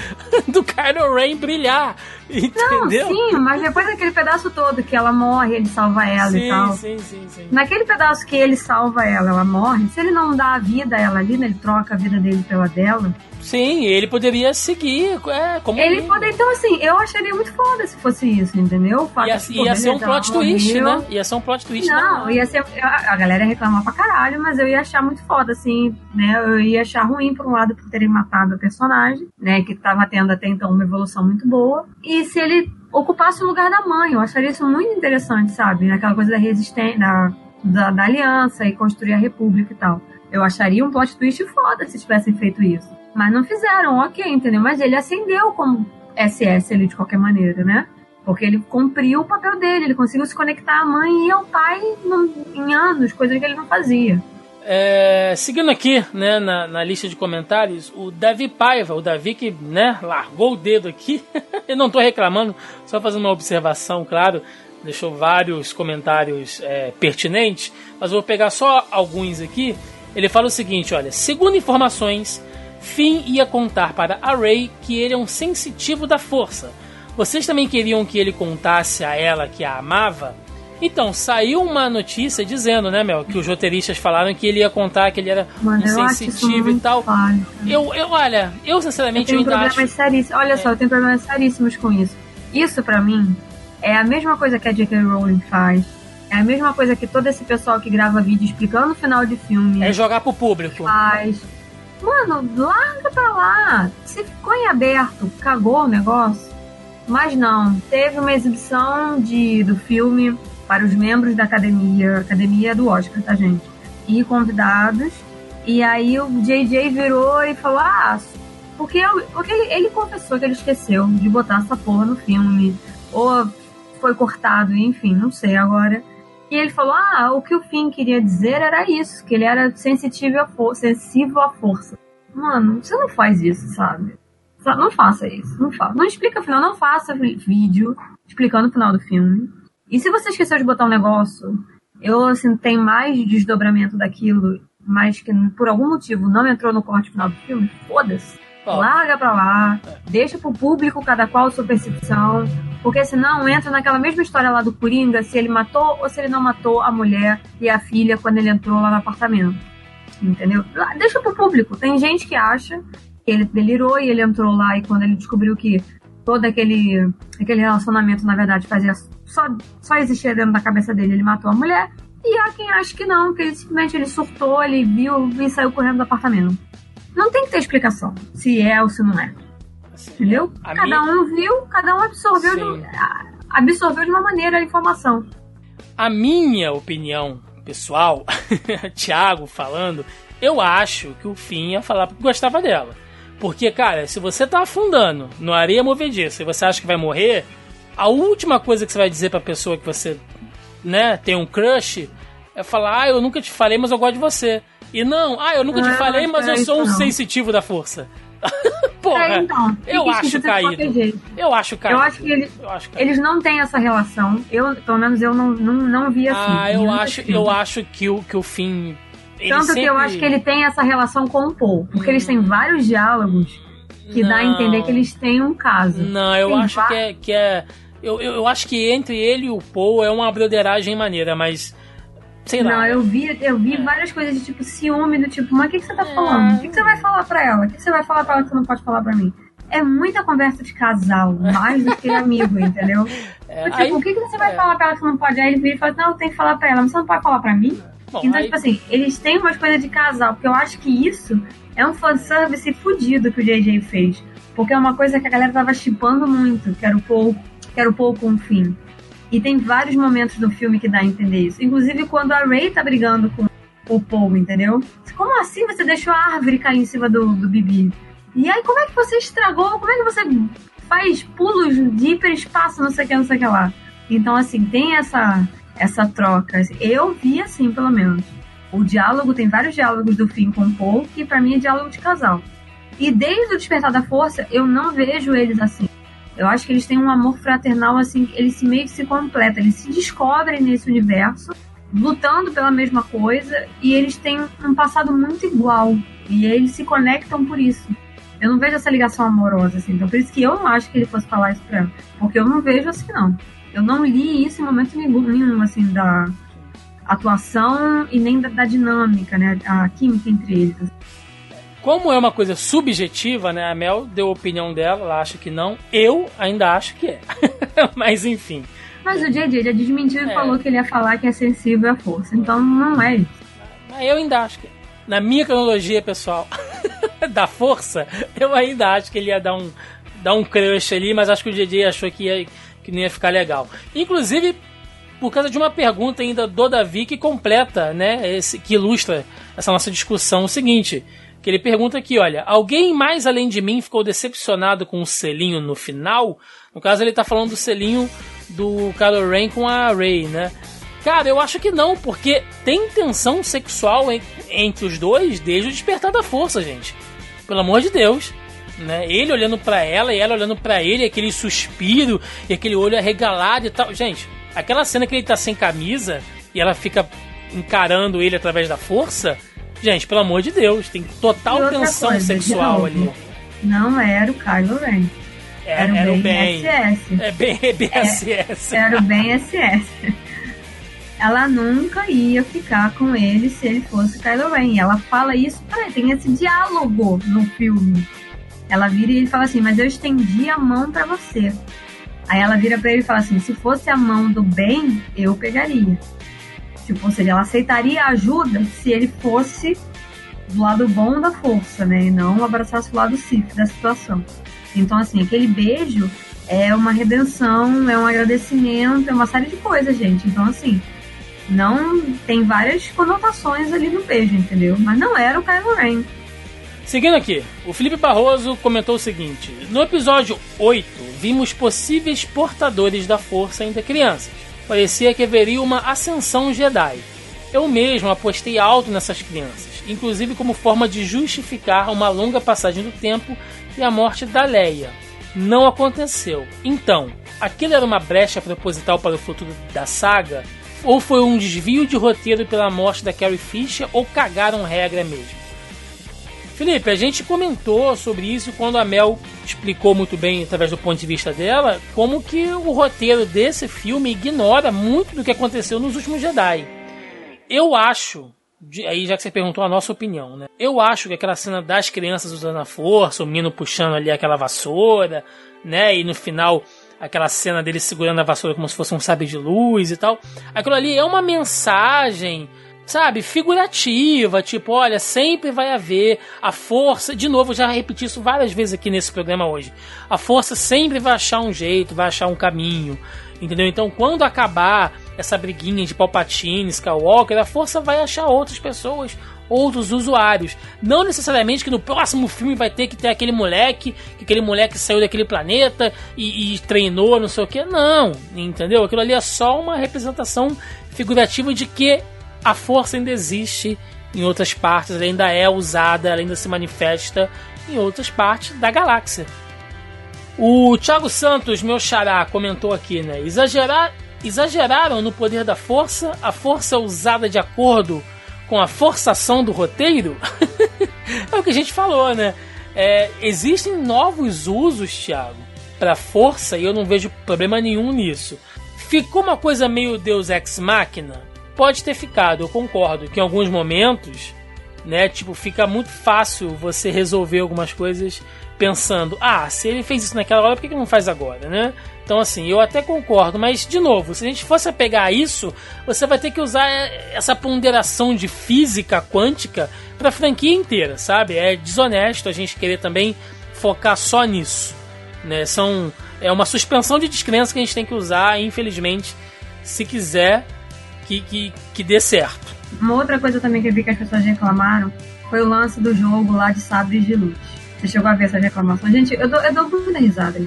do Kylo Ren brilhar. Entendeu? Não, sim, mas depois daquele pedaço todo que ela morre, ele salva ela sim, e tal. Sim, sim, sim. Naquele pedaço que ele salva ela, ela morre. Se ele não dá a vida a ela ali, né, ele troca a vida dele pela dela. Sim, ele poderia seguir, é, como ele poderia, então assim, eu acharia muito foda se fosse isso, entendeu? ia, de, ia ser um plot twist, né? Ia ser um plot twist. Não, ia ser, a, a galera ia reclamar pra caralho, mas eu ia achar muito foda, assim, né? Eu ia achar ruim por um lado por terem matado o personagem, né? Que tava tendo até então uma evolução muito boa. E se ele ocupasse o lugar da mãe, eu acharia isso muito interessante, sabe? Aquela coisa da resistência, da, da, da aliança e construir a república e tal. Eu acharia um plot twist foda se tivessem feito isso. Mas não fizeram, ok, entendeu? Mas ele acendeu como SS ali de qualquer maneira, né? Porque ele cumpriu o papel dele, ele conseguiu se conectar à mãe e ao pai em anos, coisa que ele não fazia. É, seguindo aqui, né, na, na, lista de comentários, o Davi Paiva, o Davi que, né, largou o dedo aqui. Eu não estou reclamando, só fazendo uma observação, claro. Deixou vários comentários é, pertinentes, mas vou pegar só alguns aqui. Ele fala o seguinte: olha, segundo informações, Finn ia contar para a Rey que ele é um sensitivo da força. Vocês também queriam que ele contasse a ela que a amava? Então, saiu uma notícia dizendo, né, Mel, que os roteiristas falaram que ele ia contar que ele era Mano, um sensitivo e tal. Eu, eu, olha, eu sinceramente eu tenho eu problemas acho... seríssimos. Olha é. só, eu tenho problemas seríssimos com isso. Isso para mim é a mesma coisa que a J.K. Rowling faz. É a mesma coisa que todo esse pessoal que grava vídeo explicando o final de filme. É jogar pro público. Faz. Mano, larga pra lá. Se ficou em aberto, cagou o negócio. Mas não, teve uma exibição de, do filme para os membros da academia, academia do Oscar, tá, gente? E convidados. E aí o JJ virou e falou: Ah, porque, eu, porque ele, ele confessou que ele esqueceu de botar essa porra no filme. Ou foi cortado, enfim, não sei agora. E ele falou: Ah, o que o Finn queria dizer era isso, que ele era à sensível à força. Mano, você não faz isso, sabe? Não faça isso, não faça. Não explica o final, não faça vídeo explicando o final do filme. E se você esqueceu de botar um negócio, eu assim, tem mais desdobramento daquilo, mas que por algum motivo não entrou no corte final do filme, foda-se. Larga pra lá, deixa pro público cada qual sua percepção, porque senão entra naquela mesma história lá do Coringa, se ele matou ou se ele não matou a mulher e a filha quando ele entrou lá no apartamento. Entendeu? Deixa pro público. Tem gente que acha que ele delirou e ele entrou lá e quando ele descobriu que todo aquele, aquele relacionamento, na verdade, fazia só, só existia dentro da cabeça dele, ele matou a mulher. E há quem acha que não, que ele simplesmente ele surtou, ele viu e saiu correndo do apartamento. Não tem que ter explicação se é ou se não é. Assim, Entendeu? Cada minha... um viu, cada um absorveu de, absorveu de uma maneira a informação. A minha opinião pessoal, Thiago falando, eu acho que o Fim ia falar porque gostava dela. Porque, cara, se você tá afundando no areia movediça e você acha que vai morrer, a última coisa que você vai dizer pra pessoa que você, né, tem um crush é falar, ah, eu nunca te falei, mas eu gosto de você. E não, ah, eu nunca te falei, mas eu sou um não. sensitivo da força. Porra, é, então, eu acho caído. Eu acho caído. Eu acho que eles, eu acho eles não têm essa relação. Eu, pelo menos eu não, não, não vi assim. Ah, eu acho, eu acho que o, que o fim. Tanto sempre... que eu acho que ele tem essa relação com o Paul. Porque hum. eles têm vários diálogos que não. dá a entender que eles têm um caso. Não, eu tem acho que é. Que é eu, eu, eu, acho que entre ele e o Paul é uma broderagem maneira, mas Sei não, eu vi, eu vi é. várias coisas de tipo ciúme, do tipo, mas o que, que você tá falando? O que, que você vai falar pra ela? O que, que você vai falar pra ela que você não pode falar pra mim? É muita conversa de casal, mais do que amigo, entendeu? É, tipo, aí, o que, que você vai é. falar pra ela que não pode? Aí ele vira e fala, não, eu tenho que falar pra ela, mas você não pode falar pra mim? Bom, então, aí... tipo assim, eles têm umas coisas de casal, porque eu acho que isso é um fanservice fudido que o JJ fez. Porque é uma coisa que a galera tava chipando muito, que era o Paul, que era o Paul com o fim. E tem vários momentos no filme que dá a entender isso. Inclusive quando a Ray tá brigando com o Paul, entendeu? Como assim você deixou a árvore cair em cima do, do Bibi? E aí, como é que você estragou? Como é que você faz pulos de hiperespaço, não sei o que, não sei o que lá? Então, assim, tem essa, essa troca. Eu vi assim, pelo menos. O diálogo, tem vários diálogos do fim com o Paul, que pra mim é diálogo de casal. E desde o Despertar da Força, eu não vejo eles assim. Eu acho que eles têm um amor fraternal, assim, eles se meio que se completam, eles se descobrem nesse universo, lutando pela mesma coisa, e eles têm um passado muito igual. E eles se conectam por isso. Eu não vejo essa ligação amorosa, assim. Então, por isso que eu não acho que ele fosse falar isso pra ela. Porque eu não vejo assim, não. Eu não li isso em momento nenhum, assim, da atuação e nem da, da dinâmica, né? A química entre eles. Como é uma coisa subjetiva, né? A Mel deu a opinião dela, ela acha que não. Eu ainda acho que é. Mas enfim. Mas o JJ já desmentiu e é. falou que ele ia falar que é sensível à força. Então não é isso. Mas eu ainda acho que. Na minha cronologia, pessoal, da força, eu ainda acho que ele ia dar um, dar um crush ali, mas acho que o JJ achou que, ia, que não ia ficar legal. Inclusive, por causa de uma pergunta ainda do Davi que completa, né? Esse, que ilustra essa nossa discussão. O seguinte que ele pergunta aqui, olha, alguém mais além de mim ficou decepcionado com o selinho no final? No caso, ele tá falando do selinho do Kylo Ren com a Rey, né? Cara, eu acho que não, porque tem tensão sexual en entre os dois desde o despertar da força, gente. Pelo amor de Deus. Né? Ele olhando para ela e ela olhando para ele, aquele suspiro e aquele olho arregalado e tal. Gente, aquela cena que ele tá sem camisa e ela fica encarando ele através da força. Gente, pelo amor de Deus, tem total tensão coisa, sexual ali. Não era o Kylo Ren. Era, era, o bem, SS. É bem BSS. É, era o bem SS. Ela nunca ia ficar com ele se ele fosse Kylo Ren. Ela fala isso pra ele, tem esse diálogo no filme. Ela vira e ele fala assim: Mas eu estendi a mão para você. Aí ela vira para ele e fala assim: Se fosse a mão do bem, eu pegaria. Tipo, ou seja, ela aceitaria ajuda se ele fosse do lado bom da força, né? E não abraçasse o lado Sith da situação. Então, assim, aquele beijo é uma redenção, é um agradecimento, é uma série de coisas, gente. Então, assim, não tem várias conotações ali no beijo, entendeu? Mas não era o Kylo Ren. Seguindo aqui, o Felipe Barroso comentou o seguinte: No episódio 8, vimos possíveis portadores da força ainda crianças. Parecia que haveria uma ascensão Jedi. Eu mesmo apostei alto nessas crianças, inclusive como forma de justificar uma longa passagem do tempo e a morte da Leia. Não aconteceu. Então, aquilo era uma brecha proposital para o futuro da saga? Ou foi um desvio de roteiro pela morte da Carrie Fisher? Ou cagaram regra mesmo? Felipe, a gente comentou sobre isso quando a Mel explicou muito bem, através do ponto de vista dela, como que o roteiro desse filme ignora muito do que aconteceu nos últimos Jedi. Eu acho aí já que você perguntou a nossa opinião, né? Eu acho que aquela cena das crianças usando a força, o menino puxando ali aquela vassoura, né? E no final aquela cena dele segurando a vassoura como se fosse um sabre de luz e tal. Aquilo ali é uma mensagem, sabe, figurativa, tipo, olha, sempre vai haver a força, de novo, já repeti isso várias vezes aqui nesse programa hoje. A força sempre vai achar um jeito, vai achar um caminho, entendeu? Então, quando acabar essa briguinha de Palpatine, Skywalker, a força vai achar outras pessoas, outros usuários. Não necessariamente que no próximo filme vai ter que ter aquele moleque, que aquele moleque saiu daquele planeta e, e treinou, não sei o que. Não, entendeu? Aquilo ali é só uma representação figurativa de que a força ainda existe em outras partes, ela ainda é usada, ela ainda se manifesta em outras partes da galáxia. O Thiago Santos, meu xará, comentou aqui, né? Exagerar, exageraram no poder da força, a força usada de acordo com a forçação do roteiro? é o que a gente falou, né? É, existem novos usos, Thiago, para força e eu não vejo problema nenhum nisso. Ficou uma coisa meio Deus Ex Machina? Pode ter ficado, eu concordo que em alguns momentos, né, tipo, fica muito fácil você resolver algumas coisas pensando, ah, se ele fez isso naquela hora, por que, que não faz agora, né? Então, assim, eu até concordo, mas, de novo, se a gente fosse pegar isso, você vai ter que usar essa ponderação de física quântica para a franquia inteira, sabe? É desonesto a gente querer também focar só nisso, né? São, é uma suspensão de descrença que a gente tem que usar, infelizmente, se quiser que, que, que dê certo. Uma outra coisa também que eu vi que as pessoas reclamaram foi o lance do jogo lá de sabres de luz. Você chegou a ver essa reclamação? Gente, eu dou, eu dou muita risada.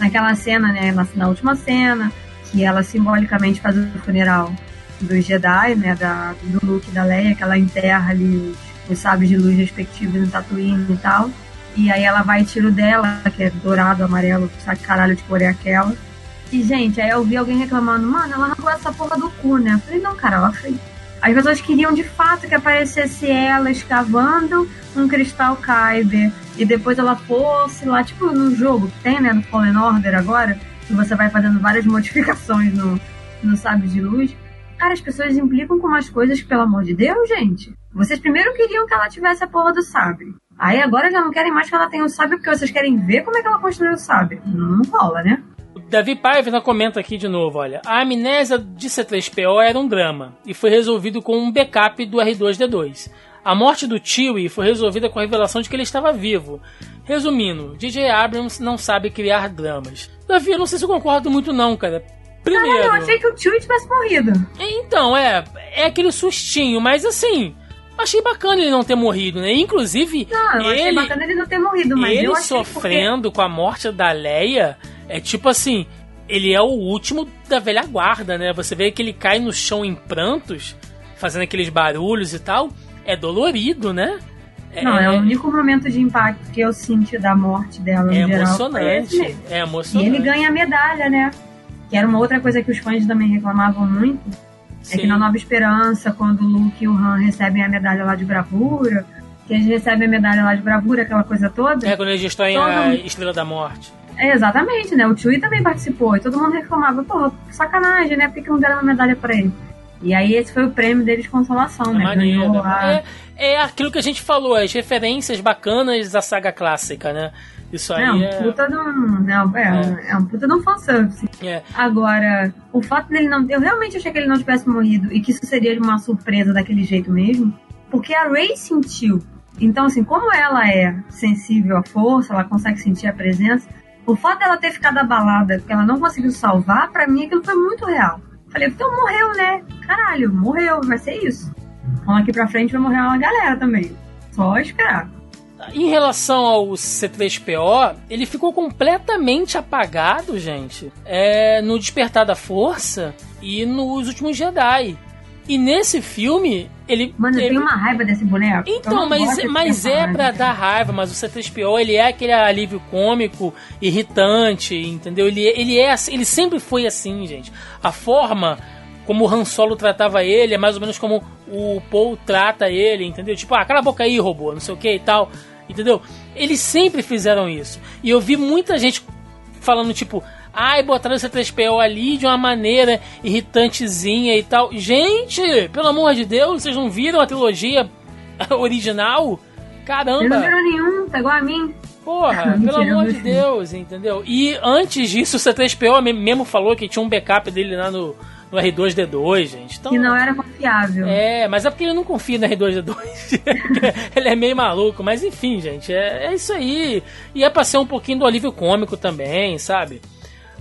Naquela cena, né? Na, na última cena, que ela simbolicamente faz o funeral dos Jedi, né? Da, do Luke da Leia, que ela enterra ali os, sabres de luz respectivos no Tatooine e tal. E aí ela vai e tira o dela, que é dourado, amarelo, sabe caralho de cor é aquela. E, gente, aí eu vi alguém reclamando, mano, ela arrancou essa porra do cu, né? Eu falei, não, cara, ela fez. As pessoas queriam de fato que aparecesse ela escavando um cristal Kyber e depois ela fosse lá, tipo no jogo que tem, né, no Fallen Order agora, que você vai fazendo várias modificações no, no Sabre de Luz. Cara, as pessoas implicam com umas coisas que, pelo amor de Deus, gente. Vocês primeiro queriam que ela tivesse a porra do sabre. Aí agora já não querem mais que ela tenha o sabre porque vocês querem ver como é que ela construiu o sabre. Não rola, né? Davi Paiva comenta aqui de novo, olha. A amnésia de C3PO era um drama e foi resolvido com um backup do R2D2. A morte do Chewie foi resolvida com a revelação de que ele estava vivo. Resumindo, DJ Abrams não sabe criar dramas. Davi, eu não sei se eu concordo muito não, cara. Primeiro... Caralho, eu achei que o Chewie tivesse morrido. Então, é, é aquele sustinho, mas assim, achei bacana ele não ter morrido, né? Inclusive, não, eu ele, achei bacana ele não ter morrido, mas ele eu sofrendo porque... com a morte da Leia É tipo assim, ele é o último da velha guarda, né? Você vê que ele cai no chão em prantos, fazendo aqueles barulhos e tal. É dolorido, né? Não, é o único momento de impacto que eu senti da morte dela. É no geral, foi emocionante. É E emocionante. ele ganha a medalha, né? Que era uma outra coisa que os fãs também reclamavam muito. É que Sim. na Nova Esperança, quando o Luke e o Han recebem a medalha lá de bravura, que eles recebem a medalha lá de bravura, aquela coisa toda. É quando eles destroem Todo a Estrela da Morte. É, exatamente, né? O Chewie também participou. E todo mundo reclamava, pô, sacanagem, né? Por que, que não deram uma medalha pra ele? E aí esse foi o prêmio dele de consolação, né? Maneiro. Ganhou lá. É, é aquilo que a gente falou, as referências bacanas da saga clássica, né? Isso aí É um é. puta de um. Não, é, é. um puta de um fanservice. é. Agora, o fato dele não. Eu realmente achei que ele não tivesse morrido e que isso seria uma surpresa daquele jeito mesmo. Porque a Ray sentiu. Então, assim, como ela é sensível à força, ela consegue sentir a presença. O fato dela ter ficado abalada, porque ela não conseguiu salvar, pra mim aquilo foi muito real. Falei, então morreu, né? Caralho, morreu, vai ser isso. Então aqui pra frente vai morrer uma galera também. Só esperar. Em relação ao C3PO, ele ficou completamente apagado, gente, é, no Despertar da Força e nos Últimos Jedi. E nesse filme, ele. Mano, eu ele- tenho uma raiva desse boneco. Então, mas, mas é pra dar raiva, mas o C3PO ele é aquele alívio cômico, irritante, entendeu? Ele, ele é assim- ele sempre foi assim, gente. A forma como o Han Solo tratava ele é mais ou menos como o Paul trata ele, entendeu? Tipo, ah, cala a boca aí, robô, não sei o que e tal, entendeu? Eles sempre fizeram isso. E eu vi muita gente falando, tipo, ai, botaram o C3PO ali de uma maneira irritantezinha e tal. Gente, pelo amor de Deus, vocês não viram a trilogia original? Ele não Caramba! virou nenhum, tá igual a mim. Porra, pelo amor de. Deus, entendeu? E antes disso, o C3PO me- mesmo falou que tinha um backup dele lá no, no R2D2, gente. Então, Que não era confiável. é, mas é porque ele não confia no R2D2. ele é meio maluco, mas enfim, gente, é, é isso aí. E é pra ser um pouquinho do alívio cômico também, sabe?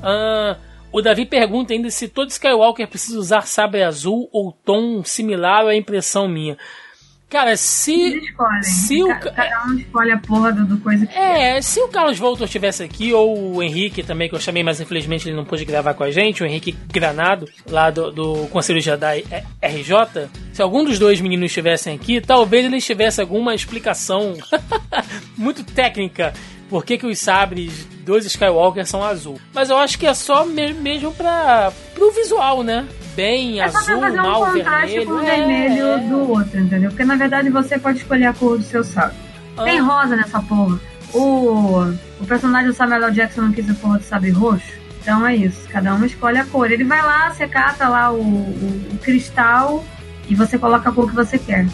Ahn, o Davi pergunta ainda se todo Skywalker precisa usar sabre azul ou tom similar ou é impressão minha. Cara, se. Eles escolhem. se o Ca- ca- Cada um escolhe a porra do, do coisa que quer. É, se o Carlos Voltor estivesse aqui, ou o Henrique também, que eu chamei, mas infelizmente ele não pôde gravar com a gente, o Henrique Granado, lá do, do Conselho Jedi RJ, se algum dos dois meninos estivessem aqui, talvez eles tivessem alguma explicação muito técnica por que, que os sabres dos Skywalker são azul. Mas eu acho que é só me- mesmo para pro visual, né? Bem É só pra azul, fazer um mal vermelho. com o É, vermelho é. do outro, entendeu? Porque na verdade você pode escolher a cor do seu sabre. Tem Ah. rosa nessa porra. O, o personagem do Samuel L. Jackson não quis a porra do sabre roxo. Então é isso. Cada um escolhe a cor. Ele vai lá, você cata lá o, o- o cristal e você coloca a cor que você quer.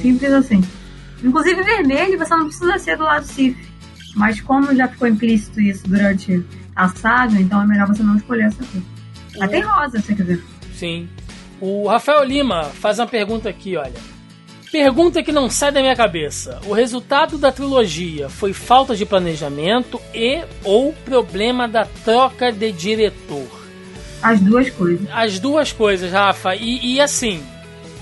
Simples assim. Inclusive vermelho você não precisa ser do lado Sif. Mas como já ficou implícito isso durante a saga, então é melhor você não escolher essa cor. Mas tem rosa, se quiser. Sim. O Rafael Lima faz uma pergunta aqui, olha. Pergunta que não sai da minha cabeça. O resultado da trilogia foi falta de planejamento e ou problema da troca de diretor? As duas coisas. As duas coisas, Rafa. E, e assim,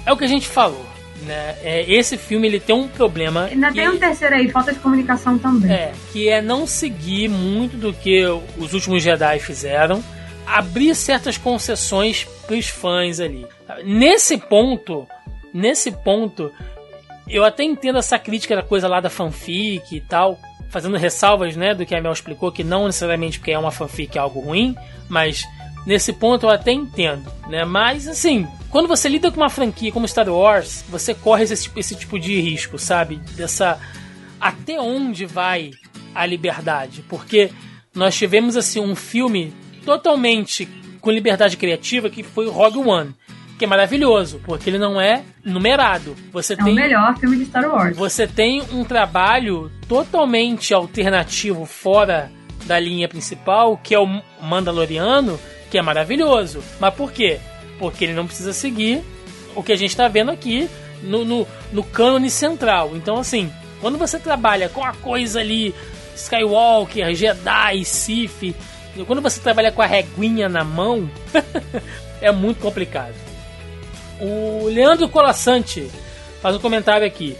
é o que a gente falou, né? É, esse filme ele tem um problema. Ainda que- tem um terceiro aí, falta de comunicação também. é, que é não seguir muito do que os últimos Jedi fizeram, abrir certas concessões pros fãs ali. Nesse ponto, nesse ponto, eu até entendo essa crítica da coisa lá da fanfic e tal, fazendo ressalvas, né, do que a Mel explicou, que não necessariamente porque é uma fanfic é algo ruim, mas nesse ponto eu até entendo, né? Mas assim, quando você lida com uma franquia como Star Wars, você corre esse, esse tipo de risco, sabe? Dessa até onde vai a liberdade? Porque nós tivemos assim um filme totalmente com liberdade criativa que foi o Rogue One, que é maravilhoso, porque ele não é numerado. Você É tem o melhor filme de Star Wars. você tem um trabalho totalmente alternativo fora da linha principal, que é o Mandaloriano, que é maravilhoso. Mas por quê? Porque ele não precisa seguir o que a gente está vendo aqui no, no, no cânone central. Então, assim, quando você trabalha com a coisa ali, Skywalker, Jedi, Sith, quando você trabalha com a reguinha na mão, é muito complicado. O Leandro Colassante faz um comentário aqui.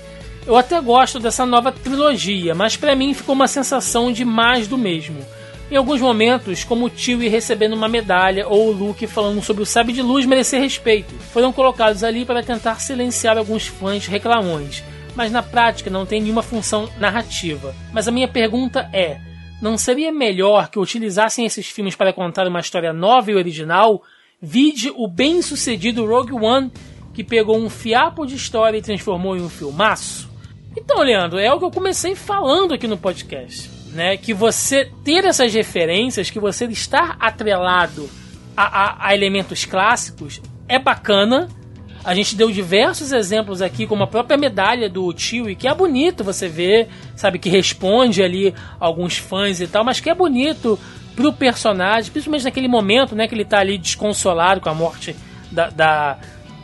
Eu até gosto dessa nova trilogia, mas pra mim ficou uma sensação de mais do mesmo. Em alguns momentos, como o Chewie recebendo uma medalha ou o Luke falando sobre o sabre de luz merecer respeito, foram colocados ali para tentar silenciar alguns fãs reclamões, mas na prática não tem nenhuma função narrativa. Mas a minha pergunta é: não seria melhor que utilizassem esses filmes para contar uma história nova e original? Vide o bem-sucedido Rogue One, que pegou um fiapo de história e transformou em um filmaço? Então, Leandro, é o que eu comecei falando aqui no podcast, né? Que você ter essas referências, que você estar atrelado a, a, a elementos clássicos é bacana. A gente deu diversos exemplos aqui, como a própria medalha do tio, e que é bonito você ver, sabe, que responde ali alguns fãs e tal, mas que é bonito pro personagem, principalmente naquele momento, né, que ele tá ali desconsolado com a morte da, da,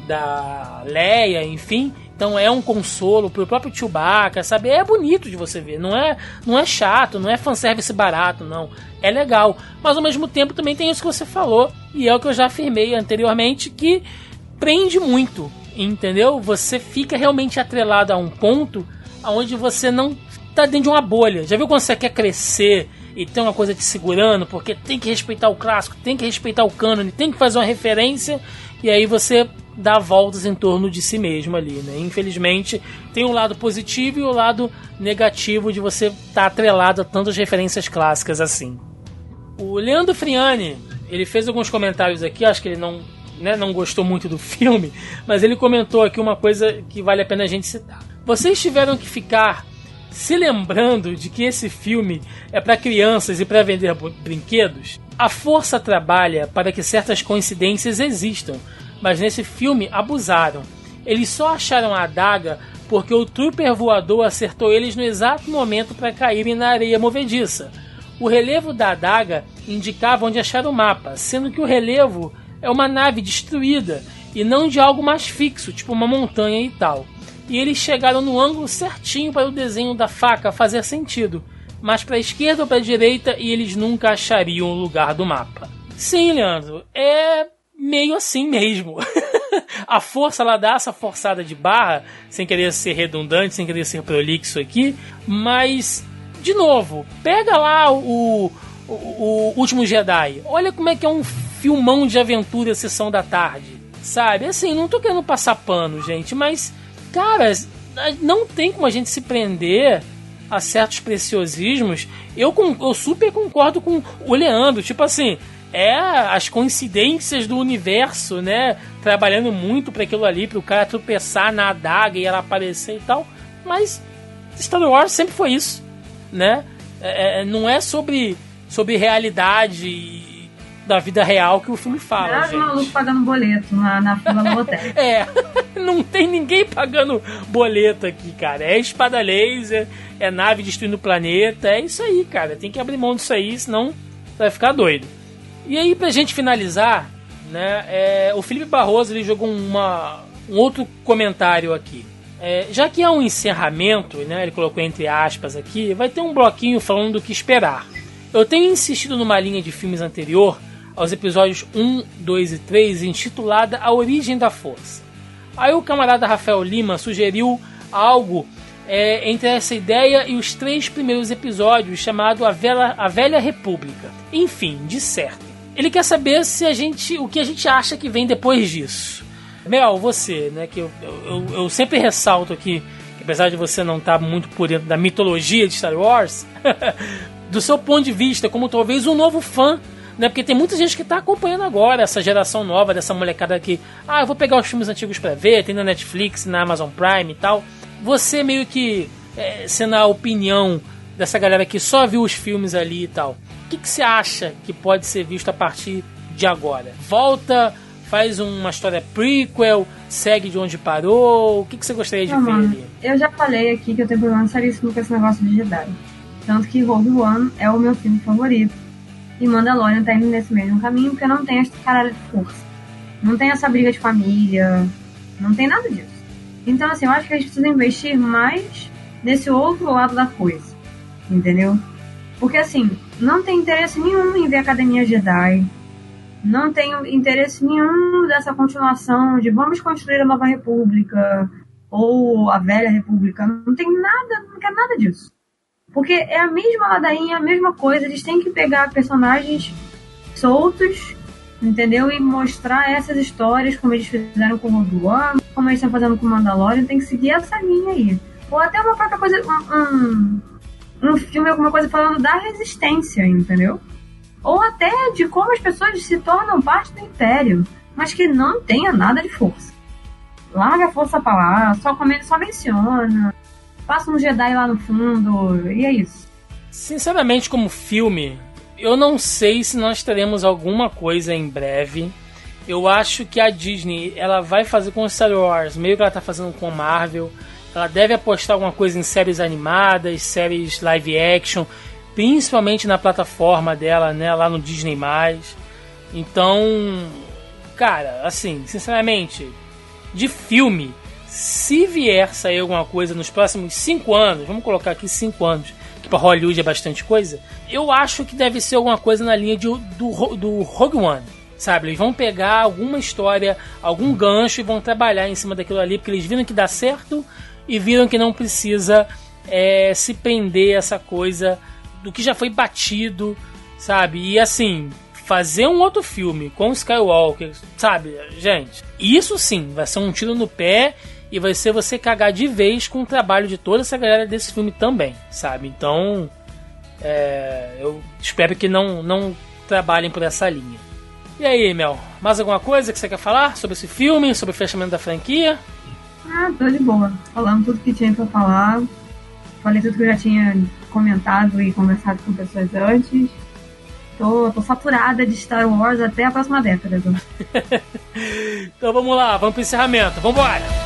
da Leia, enfim. Então é um consolo pro próprio Chewbacca, sabe? É bonito de você ver, não é, não é chato, não é fanservice barato, não. É legal, mas ao mesmo tempo também tem isso que você falou, e é o que eu já afirmei anteriormente, que prende muito, entendeu? Você fica realmente atrelado a um ponto onde você não tá dentro de uma bolha. Já viu quando você quer crescer e tem uma coisa te segurando, porque tem que respeitar o clássico, tem que respeitar o cânone, tem que fazer uma referência, e aí você dá voltas em torno de si mesmo ali, né? Infelizmente, tem um lado positivo e o um lado negativo de você estar tá atrelado a tantas referências clássicas assim. O Leandro Friani, ele fez alguns comentários aqui, acho que ele não, né, não gostou muito do filme, mas ele comentou aqui uma coisa que vale a pena a gente citar. Vocês tiveram que ficar se lembrando de que esse filme é para crianças e para vender brinquedos? A força trabalha para que certas coincidências existam, mas nesse filme abusaram. Eles só acharam a adaga porque o trooper voador acertou eles no exato momento para caírem na areia movediça. O relevo da adaga indicava onde achar o mapa, sendo que o relevo é uma nave destruída e não de algo mais fixo, tipo uma montanha e tal. E eles chegaram no ângulo certinho para o desenho da faca fazer sentido, mas para a esquerda ou para a direita e eles nunca achariam o lugar do mapa. Sim, Leandro, é meio assim mesmo. a força ela dá essa forçada de barra, sem querer ser redundante, sem querer ser prolixo aqui, mas de novo, pega lá o, o, o Último Jedi. Olha como é que é um filmão de aventura sessão da tarde. Sabe? Assim, não tô querendo passar pano, gente, mas cara, não tem como a gente se prender a certos preciosismos. Eu, eu super concordo com o Leandro, tipo assim, é as coincidências do universo, né? Trabalhando muito para aquilo ali, para o cara tropeçar na adaga e ela aparecer e tal. Mas Star Wars sempre foi isso, né? É, é não é sobre, sobre realidade da vida real que o filme fala. É gente. maluco pagando boleto na, na fila do hotel. é, não tem ninguém pagando boleto aqui, cara. É espada laser, é nave destruindo o planeta, é isso aí, cara. Tem que abrir mão disso aí, senão vai ficar doido. E aí, pra gente finalizar, né, é, o Felipe Barroso ele jogou uma, um outro comentário aqui. É, já que há um encerramento, né, ele colocou entre aspas aqui, vai ter um bloquinho falando do que esperar. Eu tenho insistido numa linha de filmes anterior aos episódios 1, 2 e 3, intitulada A Origem da Força. Aí o camarada Rafael Lima sugeriu algo é, entre essa ideia e os três primeiros episódios, chamado A, Vela, a Velha República. Enfim, de certo. Ele quer saber se a gente, o que a gente acha que vem depois disso. Mel, você, né, que eu, eu, eu sempre ressalto aqui, que apesar de você não estar tá muito por dentro da mitologia de Star Wars, do seu ponto de vista, como talvez um novo fã, né, porque tem muita gente que está acompanhando agora essa geração nova dessa molecada que, ah, eu vou pegar os filmes antigos para ver, tem na Netflix, na Amazon Prime e tal. Você meio que é, sendo a opinião dessa galera que só viu os filmes ali e tal. O que, que você acha que pode ser visto a partir de agora? Volta, faz uma história prequel, segue de onde parou? O que, que você gostaria de Não, ver ali? Eu já falei aqui que eu tenho problema seríssimo com esse negócio de Jedi. Tanto que Rogue One é o meu filme favorito. E Mandalorian tá indo nesse mesmo caminho, porque não tem essa caralho de força. Não tem essa briga de família. Não tem nada disso. Então, assim, eu acho que a gente precisa investir mais nesse outro lado da coisa. Entendeu? Porque, assim, não tem interesse nenhum em ver Academia Jedi. Não tenho interesse nenhum dessa continuação de vamos construir a nova república ou a velha república. Não tem nada, não quero nada disso. Porque é a mesma ladainha, a mesma coisa. Eles têm que pegar personagens soltos, entendeu? E mostrar essas histórias, como eles fizeram com o Rogue como eles estão fazendo com o Mandalorian. Tem que seguir essa linha aí. Ou até uma própria coisa, um, um, um filme, alguma coisa falando da resistência, entendeu? Ou até de como as pessoas se tornam parte do Império, mas que não tenha nada de força. Larga a força pra lá, só, só menciona, passa um Jedi lá no fundo, e é isso. Sinceramente, como filme, eu não sei se nós teremos alguma coisa em breve. Eu acho que a Disney ela vai fazer com Star Wars, meio que ela tá fazendo com Marvel. Ela deve apostar alguma coisa em séries animadas, séries live action, principalmente na plataforma dela, né, lá no Disney+. Então, cara, assim, sinceramente, de filme, se vier sair alguma coisa nos próximos 5 anos, vamos colocar aqui 5 anos, que para Hollywood é bastante coisa, eu acho que deve ser alguma coisa na linha de, do, do Rogue One. Sabe, eles vão pegar alguma história, algum gancho e vão trabalhar em cima daquilo ali, porque eles viram que dá certo e viram que não precisa é, se prender essa coisa do que já foi batido, sabe? E assim, fazer um outro filme com Skywalker, sabe, gente? Isso sim vai ser um tiro no pé e vai ser você cagar de vez com o trabalho de toda essa galera desse filme também, sabe? Então, é, eu espero que não, não trabalhem por essa linha. E aí, Mel, mais alguma coisa que você quer falar sobre esse filme, sobre o fechamento da franquia? Ah, tô de boa. Falando tudo que tinha pra falar. Falei tudo que eu já tinha comentado e conversado com pessoas antes. Tô, tô saturada de Star Wars até a próxima década. então vamos lá, vamos pro encerramento. Vambora!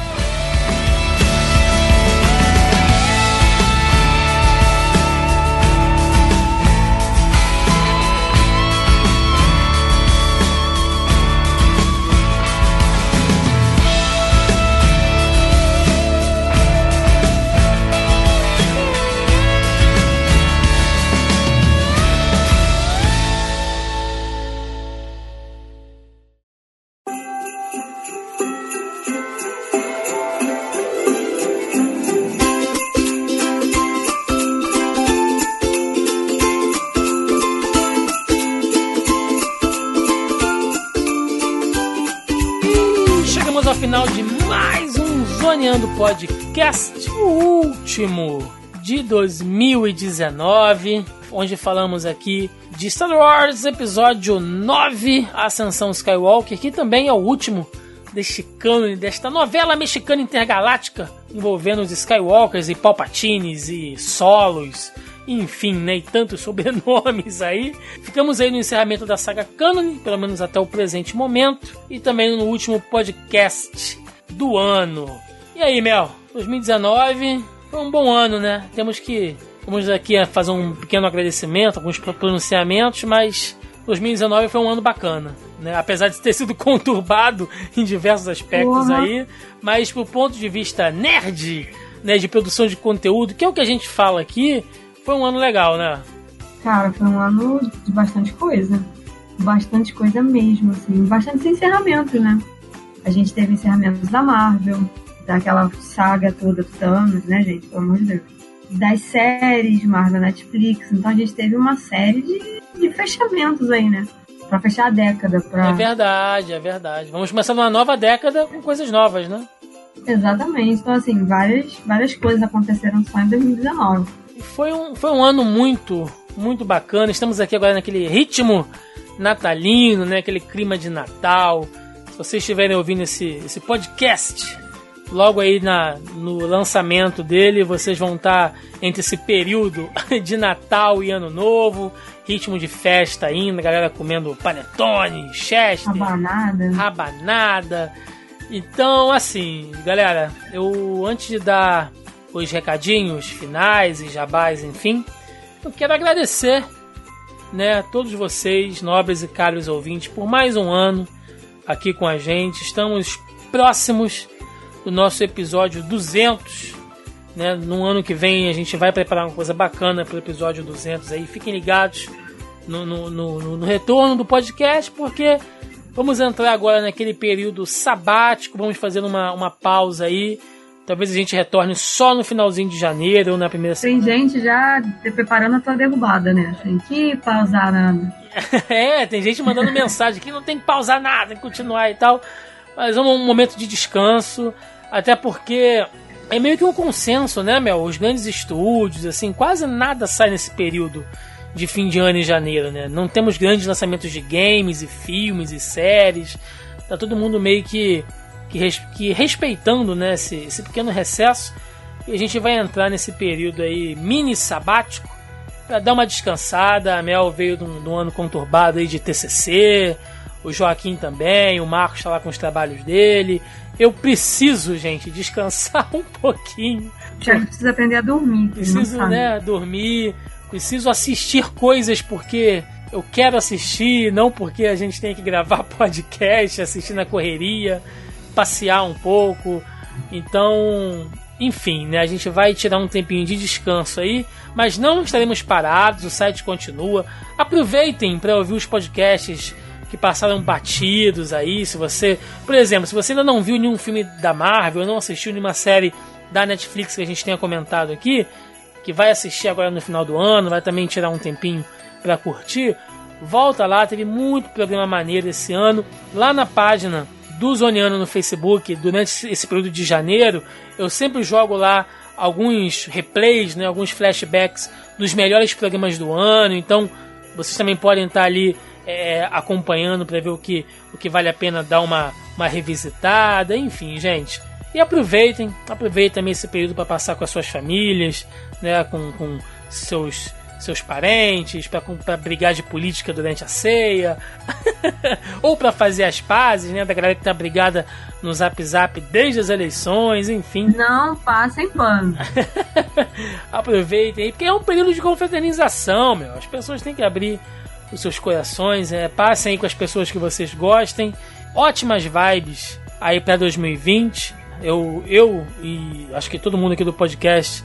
Podcast, o último de 2019, onde falamos aqui de Star Wars Episódio 9, Ascensão Skywalker, que também é o último deste cânone, desta novela mexicana intergaláctica envolvendo os Skywalkers e Palpatines e Solos enfim, né, e tantos sobrenomes aí. Ficamos aí no encerramento da saga Canon, pelo menos até o presente momento, e também no último podcast do ano. E aí, Mel, 2019 foi um bom ano, né? Temos que vamos aqui fazer um pequeno agradecimento, alguns pronunciamentos, mas 2019 foi um ano bacana, né? Apesar de ter sido conturbado em diversos aspectos uhum. aí, mas pro ponto de vista nerd, né, de produção de conteúdo, que é o que a gente fala aqui, foi um ano legal, né? Cara, foi um ano de bastante coisa. Bastante coisa mesmo, assim. Bastante encerramentos, né? A gente teve encerramentos da Marvel, daquela saga toda do Thanos, né, gente? Pelo amor de Deus. Das séries Marvel Netflix. Então a gente teve uma série de, de fechamentos aí, né? Pra fechar a década. Pra... É verdade, é verdade. Vamos começar uma nova década com coisas novas, né? Exatamente. Então, assim, várias, várias coisas aconteceram só em 2019 foi um, foi um ano muito, muito bacana. Estamos aqui agora naquele ritmo natalino, né? Aquele clima de Natal. Se vocês estiverem ouvindo esse, esse podcast, logo aí na, no lançamento dele, vocês vão estar entre esse período de Natal e Ano Novo, ritmo de festa ainda, galera comendo panetone, chester, rabanada. rabanada. Então, assim, galera, eu antes de dar os recadinhos finais e jabás, enfim, eu quero agradecer né, a todos vocês, nobres e caros ouvintes, por mais um ano aqui com a gente. Estamos próximos do nosso episódio 200. Né? No ano que vem a gente vai preparar uma coisa bacana para o episódio 200 aí. Fiquem ligados no, no, no, no retorno do podcast, porque vamos entrar agora naquele período sabático. Vamos fazer uma, uma pausa aí Talvez a gente retorne só no finalzinho de janeiro ou na primeira Tem gente já preparando a tua derrubada, né? Tem que pausar nada. é, tem gente mandando mensagem que não tem que pausar nada, tem que continuar e tal. Mas é um momento de descanso, até porque é meio que um consenso, né, Mel? Os grandes estúdios, assim, quase nada sai nesse período de fim de ano em janeiro, né? Não temos grandes lançamentos de games e filmes e séries. Tá todo mundo meio que, que, res, que respeitando, né, esse, esse pequeno recesso. E a gente vai entrar nesse período aí mini sabático para dar uma descansada. A Mel veio de um, de um ano conturbado aí de TCC, o Joaquim também, o Marcos está lá com os trabalhos dele. Eu preciso, gente, descansar um pouquinho. Já precisa aprender a dormir. Preciso, né, dormir. Preciso assistir coisas porque eu quero assistir, não porque a gente tem que gravar podcast, assistir na correria, passear um pouco. Então, enfim, né, a gente vai tirar um tempinho de descanso aí, mas não estaremos parados, o site continua. Aproveitem para ouvir os podcasts que passaram batidos aí. Se você, por exemplo, se você ainda não viu nenhum filme da Marvel, não assistiu nenhuma série da Netflix que a gente tenha comentado aqui, que vai assistir agora no final do ano, vai também tirar um tempinho para curtir, volta lá, teve muito programa maneiro esse ano. Lá na página do Zoniano no Facebook, durante esse período de janeiro, eu sempre jogo lá alguns replays, né, alguns flashbacks dos melhores programas do ano. Então, vocês também podem estar ali é, acompanhando para ver o que, o que vale a pena dar uma, uma revisitada, enfim, gente. E aproveitem, aproveitem também esse período para passar com as suas famílias, né, com, com seus seus parentes, para brigar de política durante a ceia, ou para fazer as pazes, né, da galera que tá brigada no Zap Zap desde as eleições, enfim. Não passem pano. Aproveitem aí, porque é um período de confraternização, meu. As pessoas têm que abrir os seus corações, é, passem aí com as pessoas que vocês gostem. Ótimas vibes aí para 2020. Eu, eu e acho que todo mundo aqui do podcast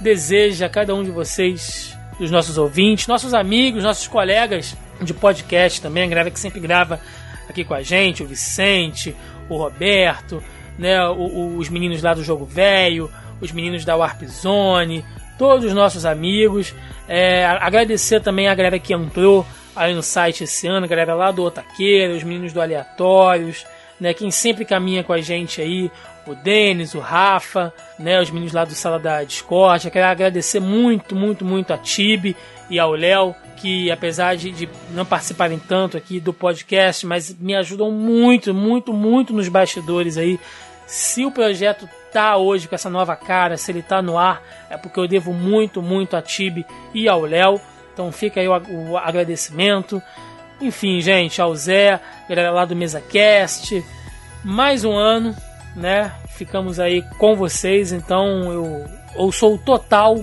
deseja a cada um de vocês, dos nossos ouvintes, nossos amigos, nossos colegas de podcast também, a galera que sempre grava aqui com a gente, o Vicente, o Roberto, né, o, o, os meninos lá do Jogo Velho, os meninos da Warp Zone, todos os nossos amigos. É, agradecer também a galera que entrou aí no site esse ano, a galera lá do Otaqueira, os meninos do Aleatórios, né, quem sempre caminha com a gente aí, o Denis, o Rafa, né, os meninos lá do Sala da Discord. Eu quero agradecer muito, muito, muito a Tibi e ao Léo, que apesar de, de, não participarem tanto aqui do podcast, mas me ajudam muito, muito, muito nos bastidores aí. Se o projeto tá hoje com essa nova cara, se ele tá no ar, é porque eu devo muito, muito a Tibi e ao Léo. Então fica aí o, o agradecimento. Enfim, gente, ao Zé, galera lá do MesaCast. Mais um ano, né? Ficamos aí com vocês. Então eu, eu sou total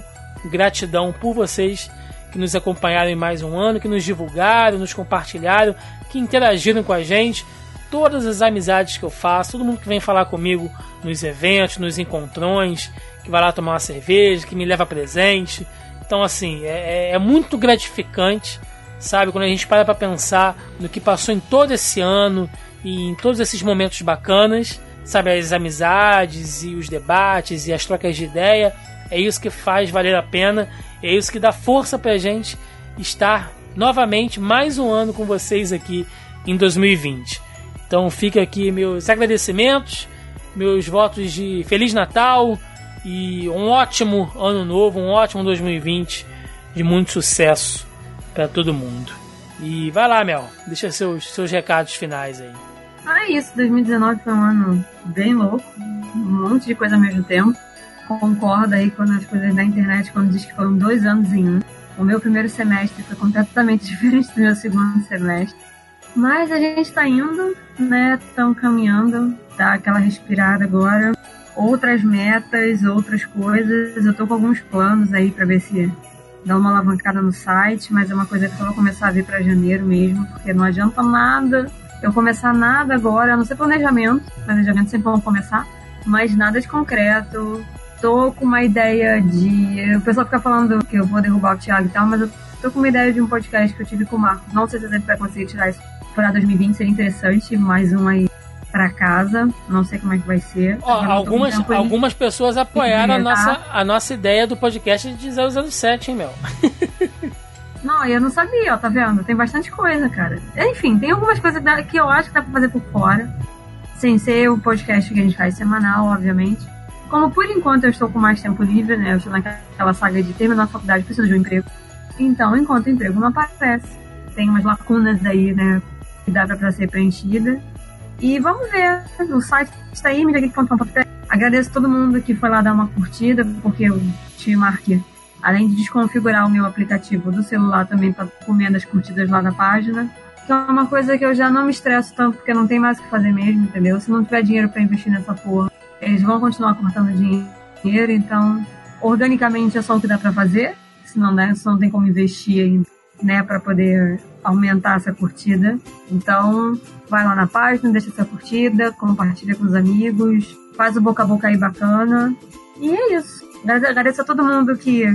gratidão por vocês que nos acompanharam em mais um ano, que nos divulgaram, nos compartilharam, que interagiram com a gente. Todas as amizades que eu faço, todo mundo que vem falar comigo nos eventos, nos encontrões, que vai lá tomar uma cerveja, que me leva presente, então, assim, é, é, é muito gratificante, sabe? Quando a gente para pra pensar no que passou em todo esse ano e em todos esses momentos bacanas, sabe? As amizades e os debates e as trocas de ideia. É isso que faz valer a pena, é isso que dá força pra gente estar novamente mais um ano com vocês aqui em 2020. Então fica aqui meus agradecimentos, meus votos de Feliz Natal, e um ótimo ano novo, um ótimo 2020 de muito sucesso para todo mundo. E vai lá, Mel, deixa seus, seus recados finais aí. Ah, é isso, 2019 foi um ano bem louco, um monte de coisa ao mesmo tempo. Concordo aí com as coisas da internet quando diz que foram dois anos em um. O meu primeiro semestre foi completamente diferente do meu segundo semestre. Mas a gente tá indo, né? Estão caminhando, tá aquela respirada agora outras metas, outras coisas. Eu tô com alguns planos aí para ver se dá uma alavancada no site, mas é uma coisa que eu vou começar a ver para janeiro mesmo, porque não adianta nada eu começar nada agora, a não ser planejamento, planejamento sempre vão começar, mas nada de concreto. Tô com uma ideia de. O pessoal fica falando que eu vou derrubar o Thiago e tal, mas eu tô com uma ideia de um podcast que eu tive com o Marco. Não sei se a gente vai conseguir tirar isso para 2020, seria interessante, mais um aí para casa. Não sei como é que vai ser. Ó, algumas, algumas pessoas apoiaram a nossa, a nossa ideia do podcast de 007, hein, Mel? Não, eu não sabia, ó, tá vendo? Tem bastante coisa, cara. Enfim, tem algumas coisas que eu acho que dá pra fazer por fora. Sem ser o podcast que a gente faz semanal, obviamente. Como por enquanto eu estou com mais tempo livre, né? Eu estou naquela saga de terminar a faculdade, preciso de um emprego. Então, enquanto o emprego não aparece, tem umas lacunas aí, né? Que dá pra ser preenchida. E vamos ver. O site está aí, mediageek.com.br. Agradeço todo mundo que foi lá dar uma curtida, porque eu te marquei. Além de desconfigurar o meu aplicativo do celular, também para comendo as curtidas lá na página. Que é uma coisa que eu já não me estresso tanto, porque não tem mais o que fazer mesmo, entendeu? Se não tiver dinheiro para investir nessa porra, eles vão continuar cortando dinheiro, então organicamente é só o que dá para fazer, senão, né, senão não tem como investir ainda né, para poder aumentar essa curtida. Então, vai lá na página, deixa essa curtida, compartilha com os amigos, faz o boca a boca aí bacana. E é isso. Agradeço a todo mundo que,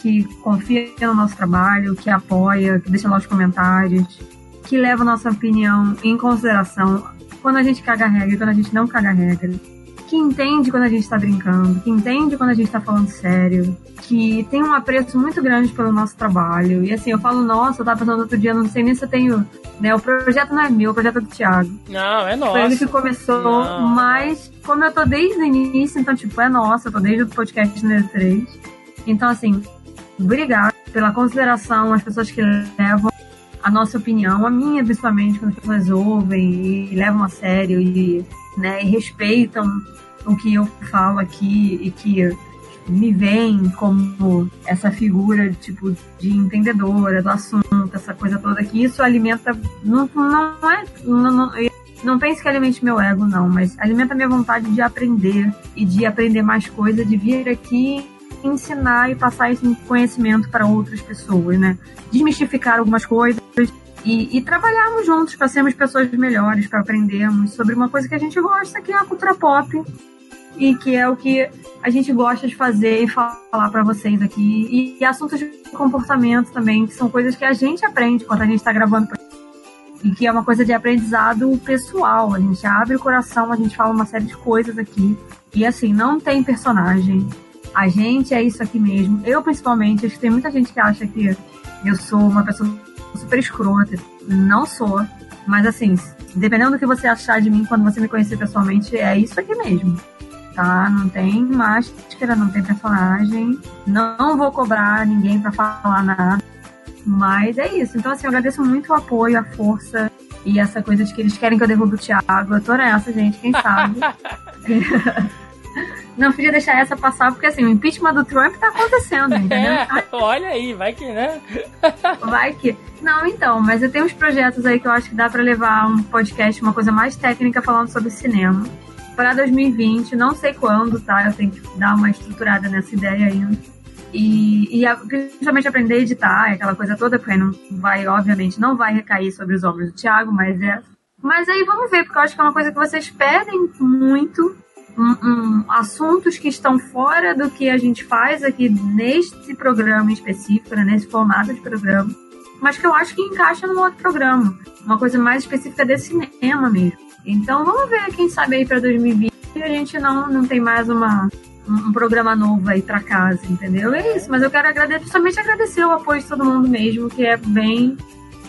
que confia no nosso trabalho, que apoia, que deixa lá os comentários, que leva a nossa opinião em consideração quando a gente caga regra e quando a gente não caga regra que entende quando a gente está brincando, que entende quando a gente está falando sério, que tem um apreço muito grande pelo nosso trabalho. E assim, eu falo, nossa, eu tava pensando outro dia, não sei nem se eu tenho. Né, o projeto não é meu, o projeto é do Thiago. Não, é nosso. Foi ele que começou, não. mas como eu tô desde o início, então, tipo, é nossa, eu tô desde o podcast número 3. Então, assim, obrigado pela consideração, as pessoas que levam a nossa opinião, a minha principalmente, quando as pessoas ouvem e levam a sério e, né, e respeitam o que eu falo aqui e que me veem como essa figura tipo de entendedora do assunto, essa coisa toda que isso alimenta não, não é não, não, não pense que alimente meu ego não, mas alimenta minha vontade de aprender e de aprender mais coisas, de vir aqui ensinar e passar esse conhecimento para outras pessoas, né? Desmistificar algumas coisas e, e trabalharmos juntos para sermos pessoas melhores, para aprendermos sobre uma coisa que a gente gosta, que é a cultura pop e que é o que a gente gosta de fazer e falar para vocês aqui. E, e, assuntos de comportamento também, que são coisas que a gente aprende quando a gente está gravando. E que é uma coisa de aprendizado pessoal. A gente abre o coração, a gente fala uma série de coisas aqui. E assim, não tem personagem, a gente é isso aqui mesmo. Eu, principalmente, acho que tem muita gente que acha que eu sou uma pessoa super escrota. Não sou. Mas, assim, dependendo do que você achar de mim quando você me conhecer pessoalmente, é isso aqui mesmo. Tá? Não tem máscara, não tem personagem. Não vou cobrar ninguém para falar nada. Mas é isso. Então, assim, eu agradeço muito o apoio, a força e essa coisa de que eles querem que eu derrube o Thiago. Eu tô nessa, gente, quem sabe. não podia deixar essa passar, porque assim, o impeachment do Trump tá acontecendo, entendeu? É, olha aí, vai que, né? vai que. Não, então, mas eu tenho uns projetos aí que eu acho que dá para levar um podcast, uma coisa mais técnica falando sobre cinema. Para 2020, não sei quando, tá? Eu tenho que dar uma estruturada nessa ideia ainda. E, e principalmente aprender a editar, aquela coisa toda, porque não vai, obviamente, não vai recair sobre os ombros do Thiago, mas é. Mas aí vamos ver, porque eu acho que é uma coisa que vocês pedem muito um, assuntos que estão fora do que a gente faz aqui neste programa específico, né, nesse formato de programa, mas que eu acho que encaixa no outro programa, uma coisa mais específica desse cinema mesmo. Então vamos ver, quem sabe aí para 2020 a gente não, não tem mais uma, um programa novo aí para casa, entendeu? É isso, mas eu quero agradecer, principalmente agradecer o apoio de todo mundo mesmo, que é bem,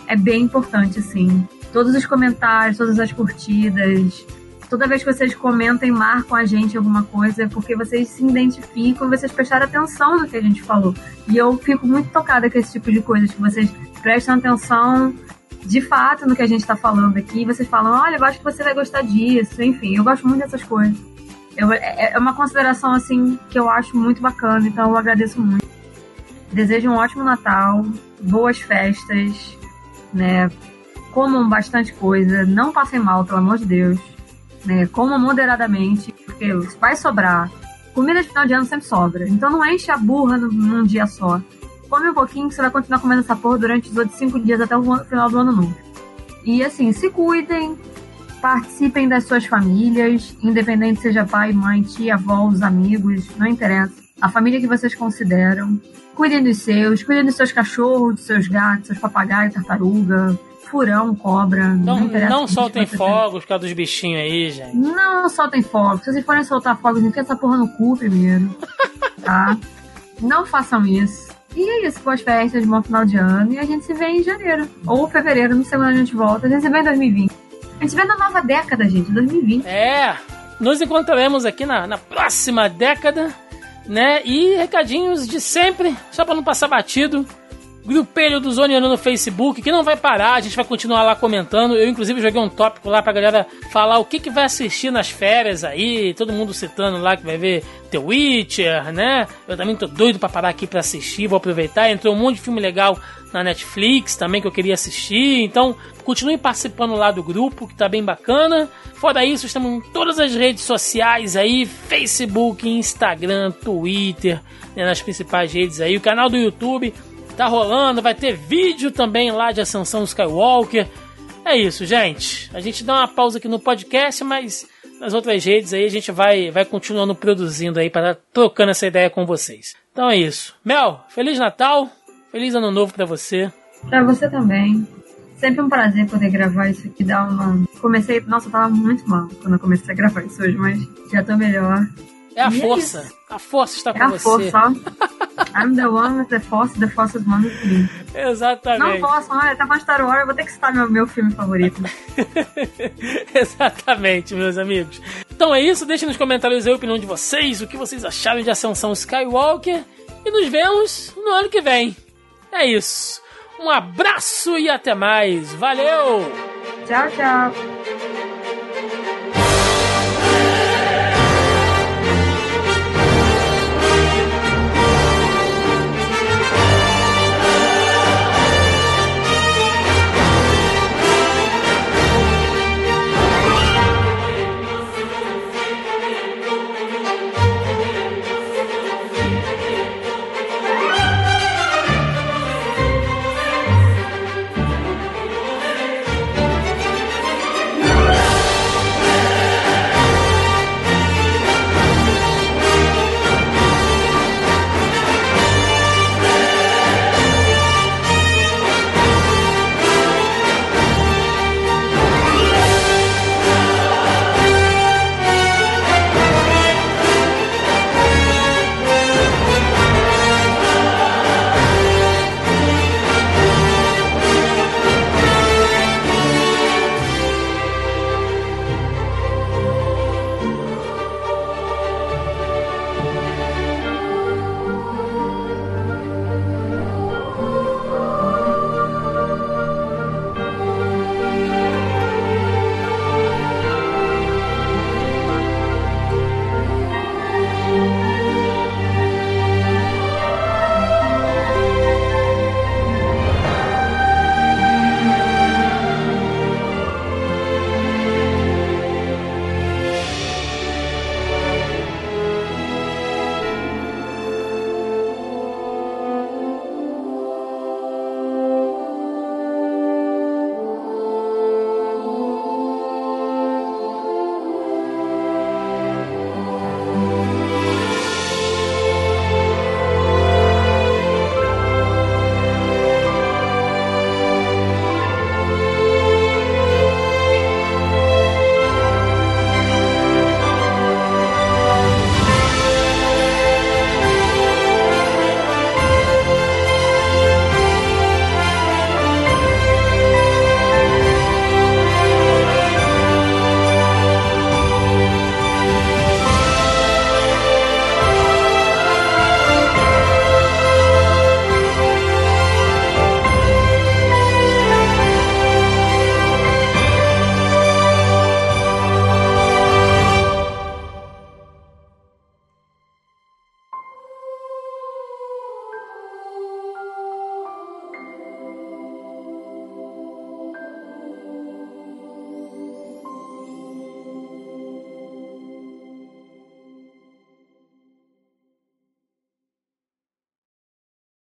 é bem importante, assim. Todos os comentários, todas as curtidas, toda vez que vocês comentam e marcam a gente alguma coisa, é porque vocês se identificam e vocês prestaram atenção no que a gente falou. E eu fico muito tocada com esse tipo de coisas, que vocês prestam atenção de fato no que a gente está falando aqui. E vocês falam, olha, eu acho que você vai gostar disso. Enfim, eu gosto muito dessas coisas. Eu, é, é uma consideração, assim, que eu acho muito bacana, então eu agradeço muito. Desejo um ótimo Natal, boas festas, né? Comam bastante coisa, não passem mal, pelo amor de Deus né? Coma moderadamente, porque vai sobrar. Comida de final de ano sempre sobra. Então não enche a burra num, dia só. Come um pouquinho que você vai continuar comendo essa porra durante os outros cinco dias até o final do ano novo. E assim, se cuidem, participem das suas famílias, independente seja pai, mãe, tia, avó, os amigos, não interessa. A família que vocês consideram. Cuidem dos seus, cuidem dos seus cachorros, dos seus gatos, seus papagaios, tartaruga, furão, cobra. Então não, interessa não soltem fogos por causa dos bichinhos aí, gente. Não soltem fogos. Se vocês forem soltar fogos, enfia essa porra no cu primeiro. tá? Não façam isso. E é isso, boas festas, bom final de ano. E a gente se vê em janeiro. Ou fevereiro, não sei quando a gente volta. A gente se vê em 2020. A gente se vê na nova década, gente, 2020. É, nos encontraremos aqui na, na próxima década, né? E recadinhos de sempre, só pra não passar batido. Grupelho do Zoneano no Facebook, que não vai parar, a gente vai continuar lá comentando. Eu, inclusive, joguei um tópico lá pra galera falar o que, que vai assistir nas férias aí. Todo mundo citando lá que vai ver The Witcher, né? Eu também tô doido pra parar aqui pra assistir, vou aproveitar. Entrou um monte de filme legal na Netflix também que eu queria assistir. Então, continuem participando lá do grupo, que tá bem bacana. Fora isso, estamos em todas as redes sociais aí: Facebook, Instagram, Twitter, né, nas principais redes aí. O canal do YouTube tá rolando, vai ter vídeo também lá de Ascensão Skywalker. É isso, gente. A gente dá uma pausa aqui no podcast, mas nas outras redes aí a gente vai, vai continuando produzindo aí para trocando essa ideia com vocês. Então é isso. Mel, Feliz Natal, Feliz Ano Novo para você. Pra você também. Sempre um prazer poder gravar isso aqui, dar uma. Comecei. Nossa, eu tava muito mal quando eu comecei a gravar isso hoje, mas já tô melhor. É a E é força. isso. a força está É com a você. força, ó. I'm the one with the force, the force is one with me. Não Exatamente. posso, olha, tá falando Star Wars, eu vou ter que citar meu, meu filme favorito. Exatamente, meus amigos. Então é isso, deixem nos comentários aí a opinião de vocês, o que vocês acharam de Ascensão Skywalker. E nos vemos no ano que vem. É isso. Um abraço e até mais. Valeu! Tchau, tchau.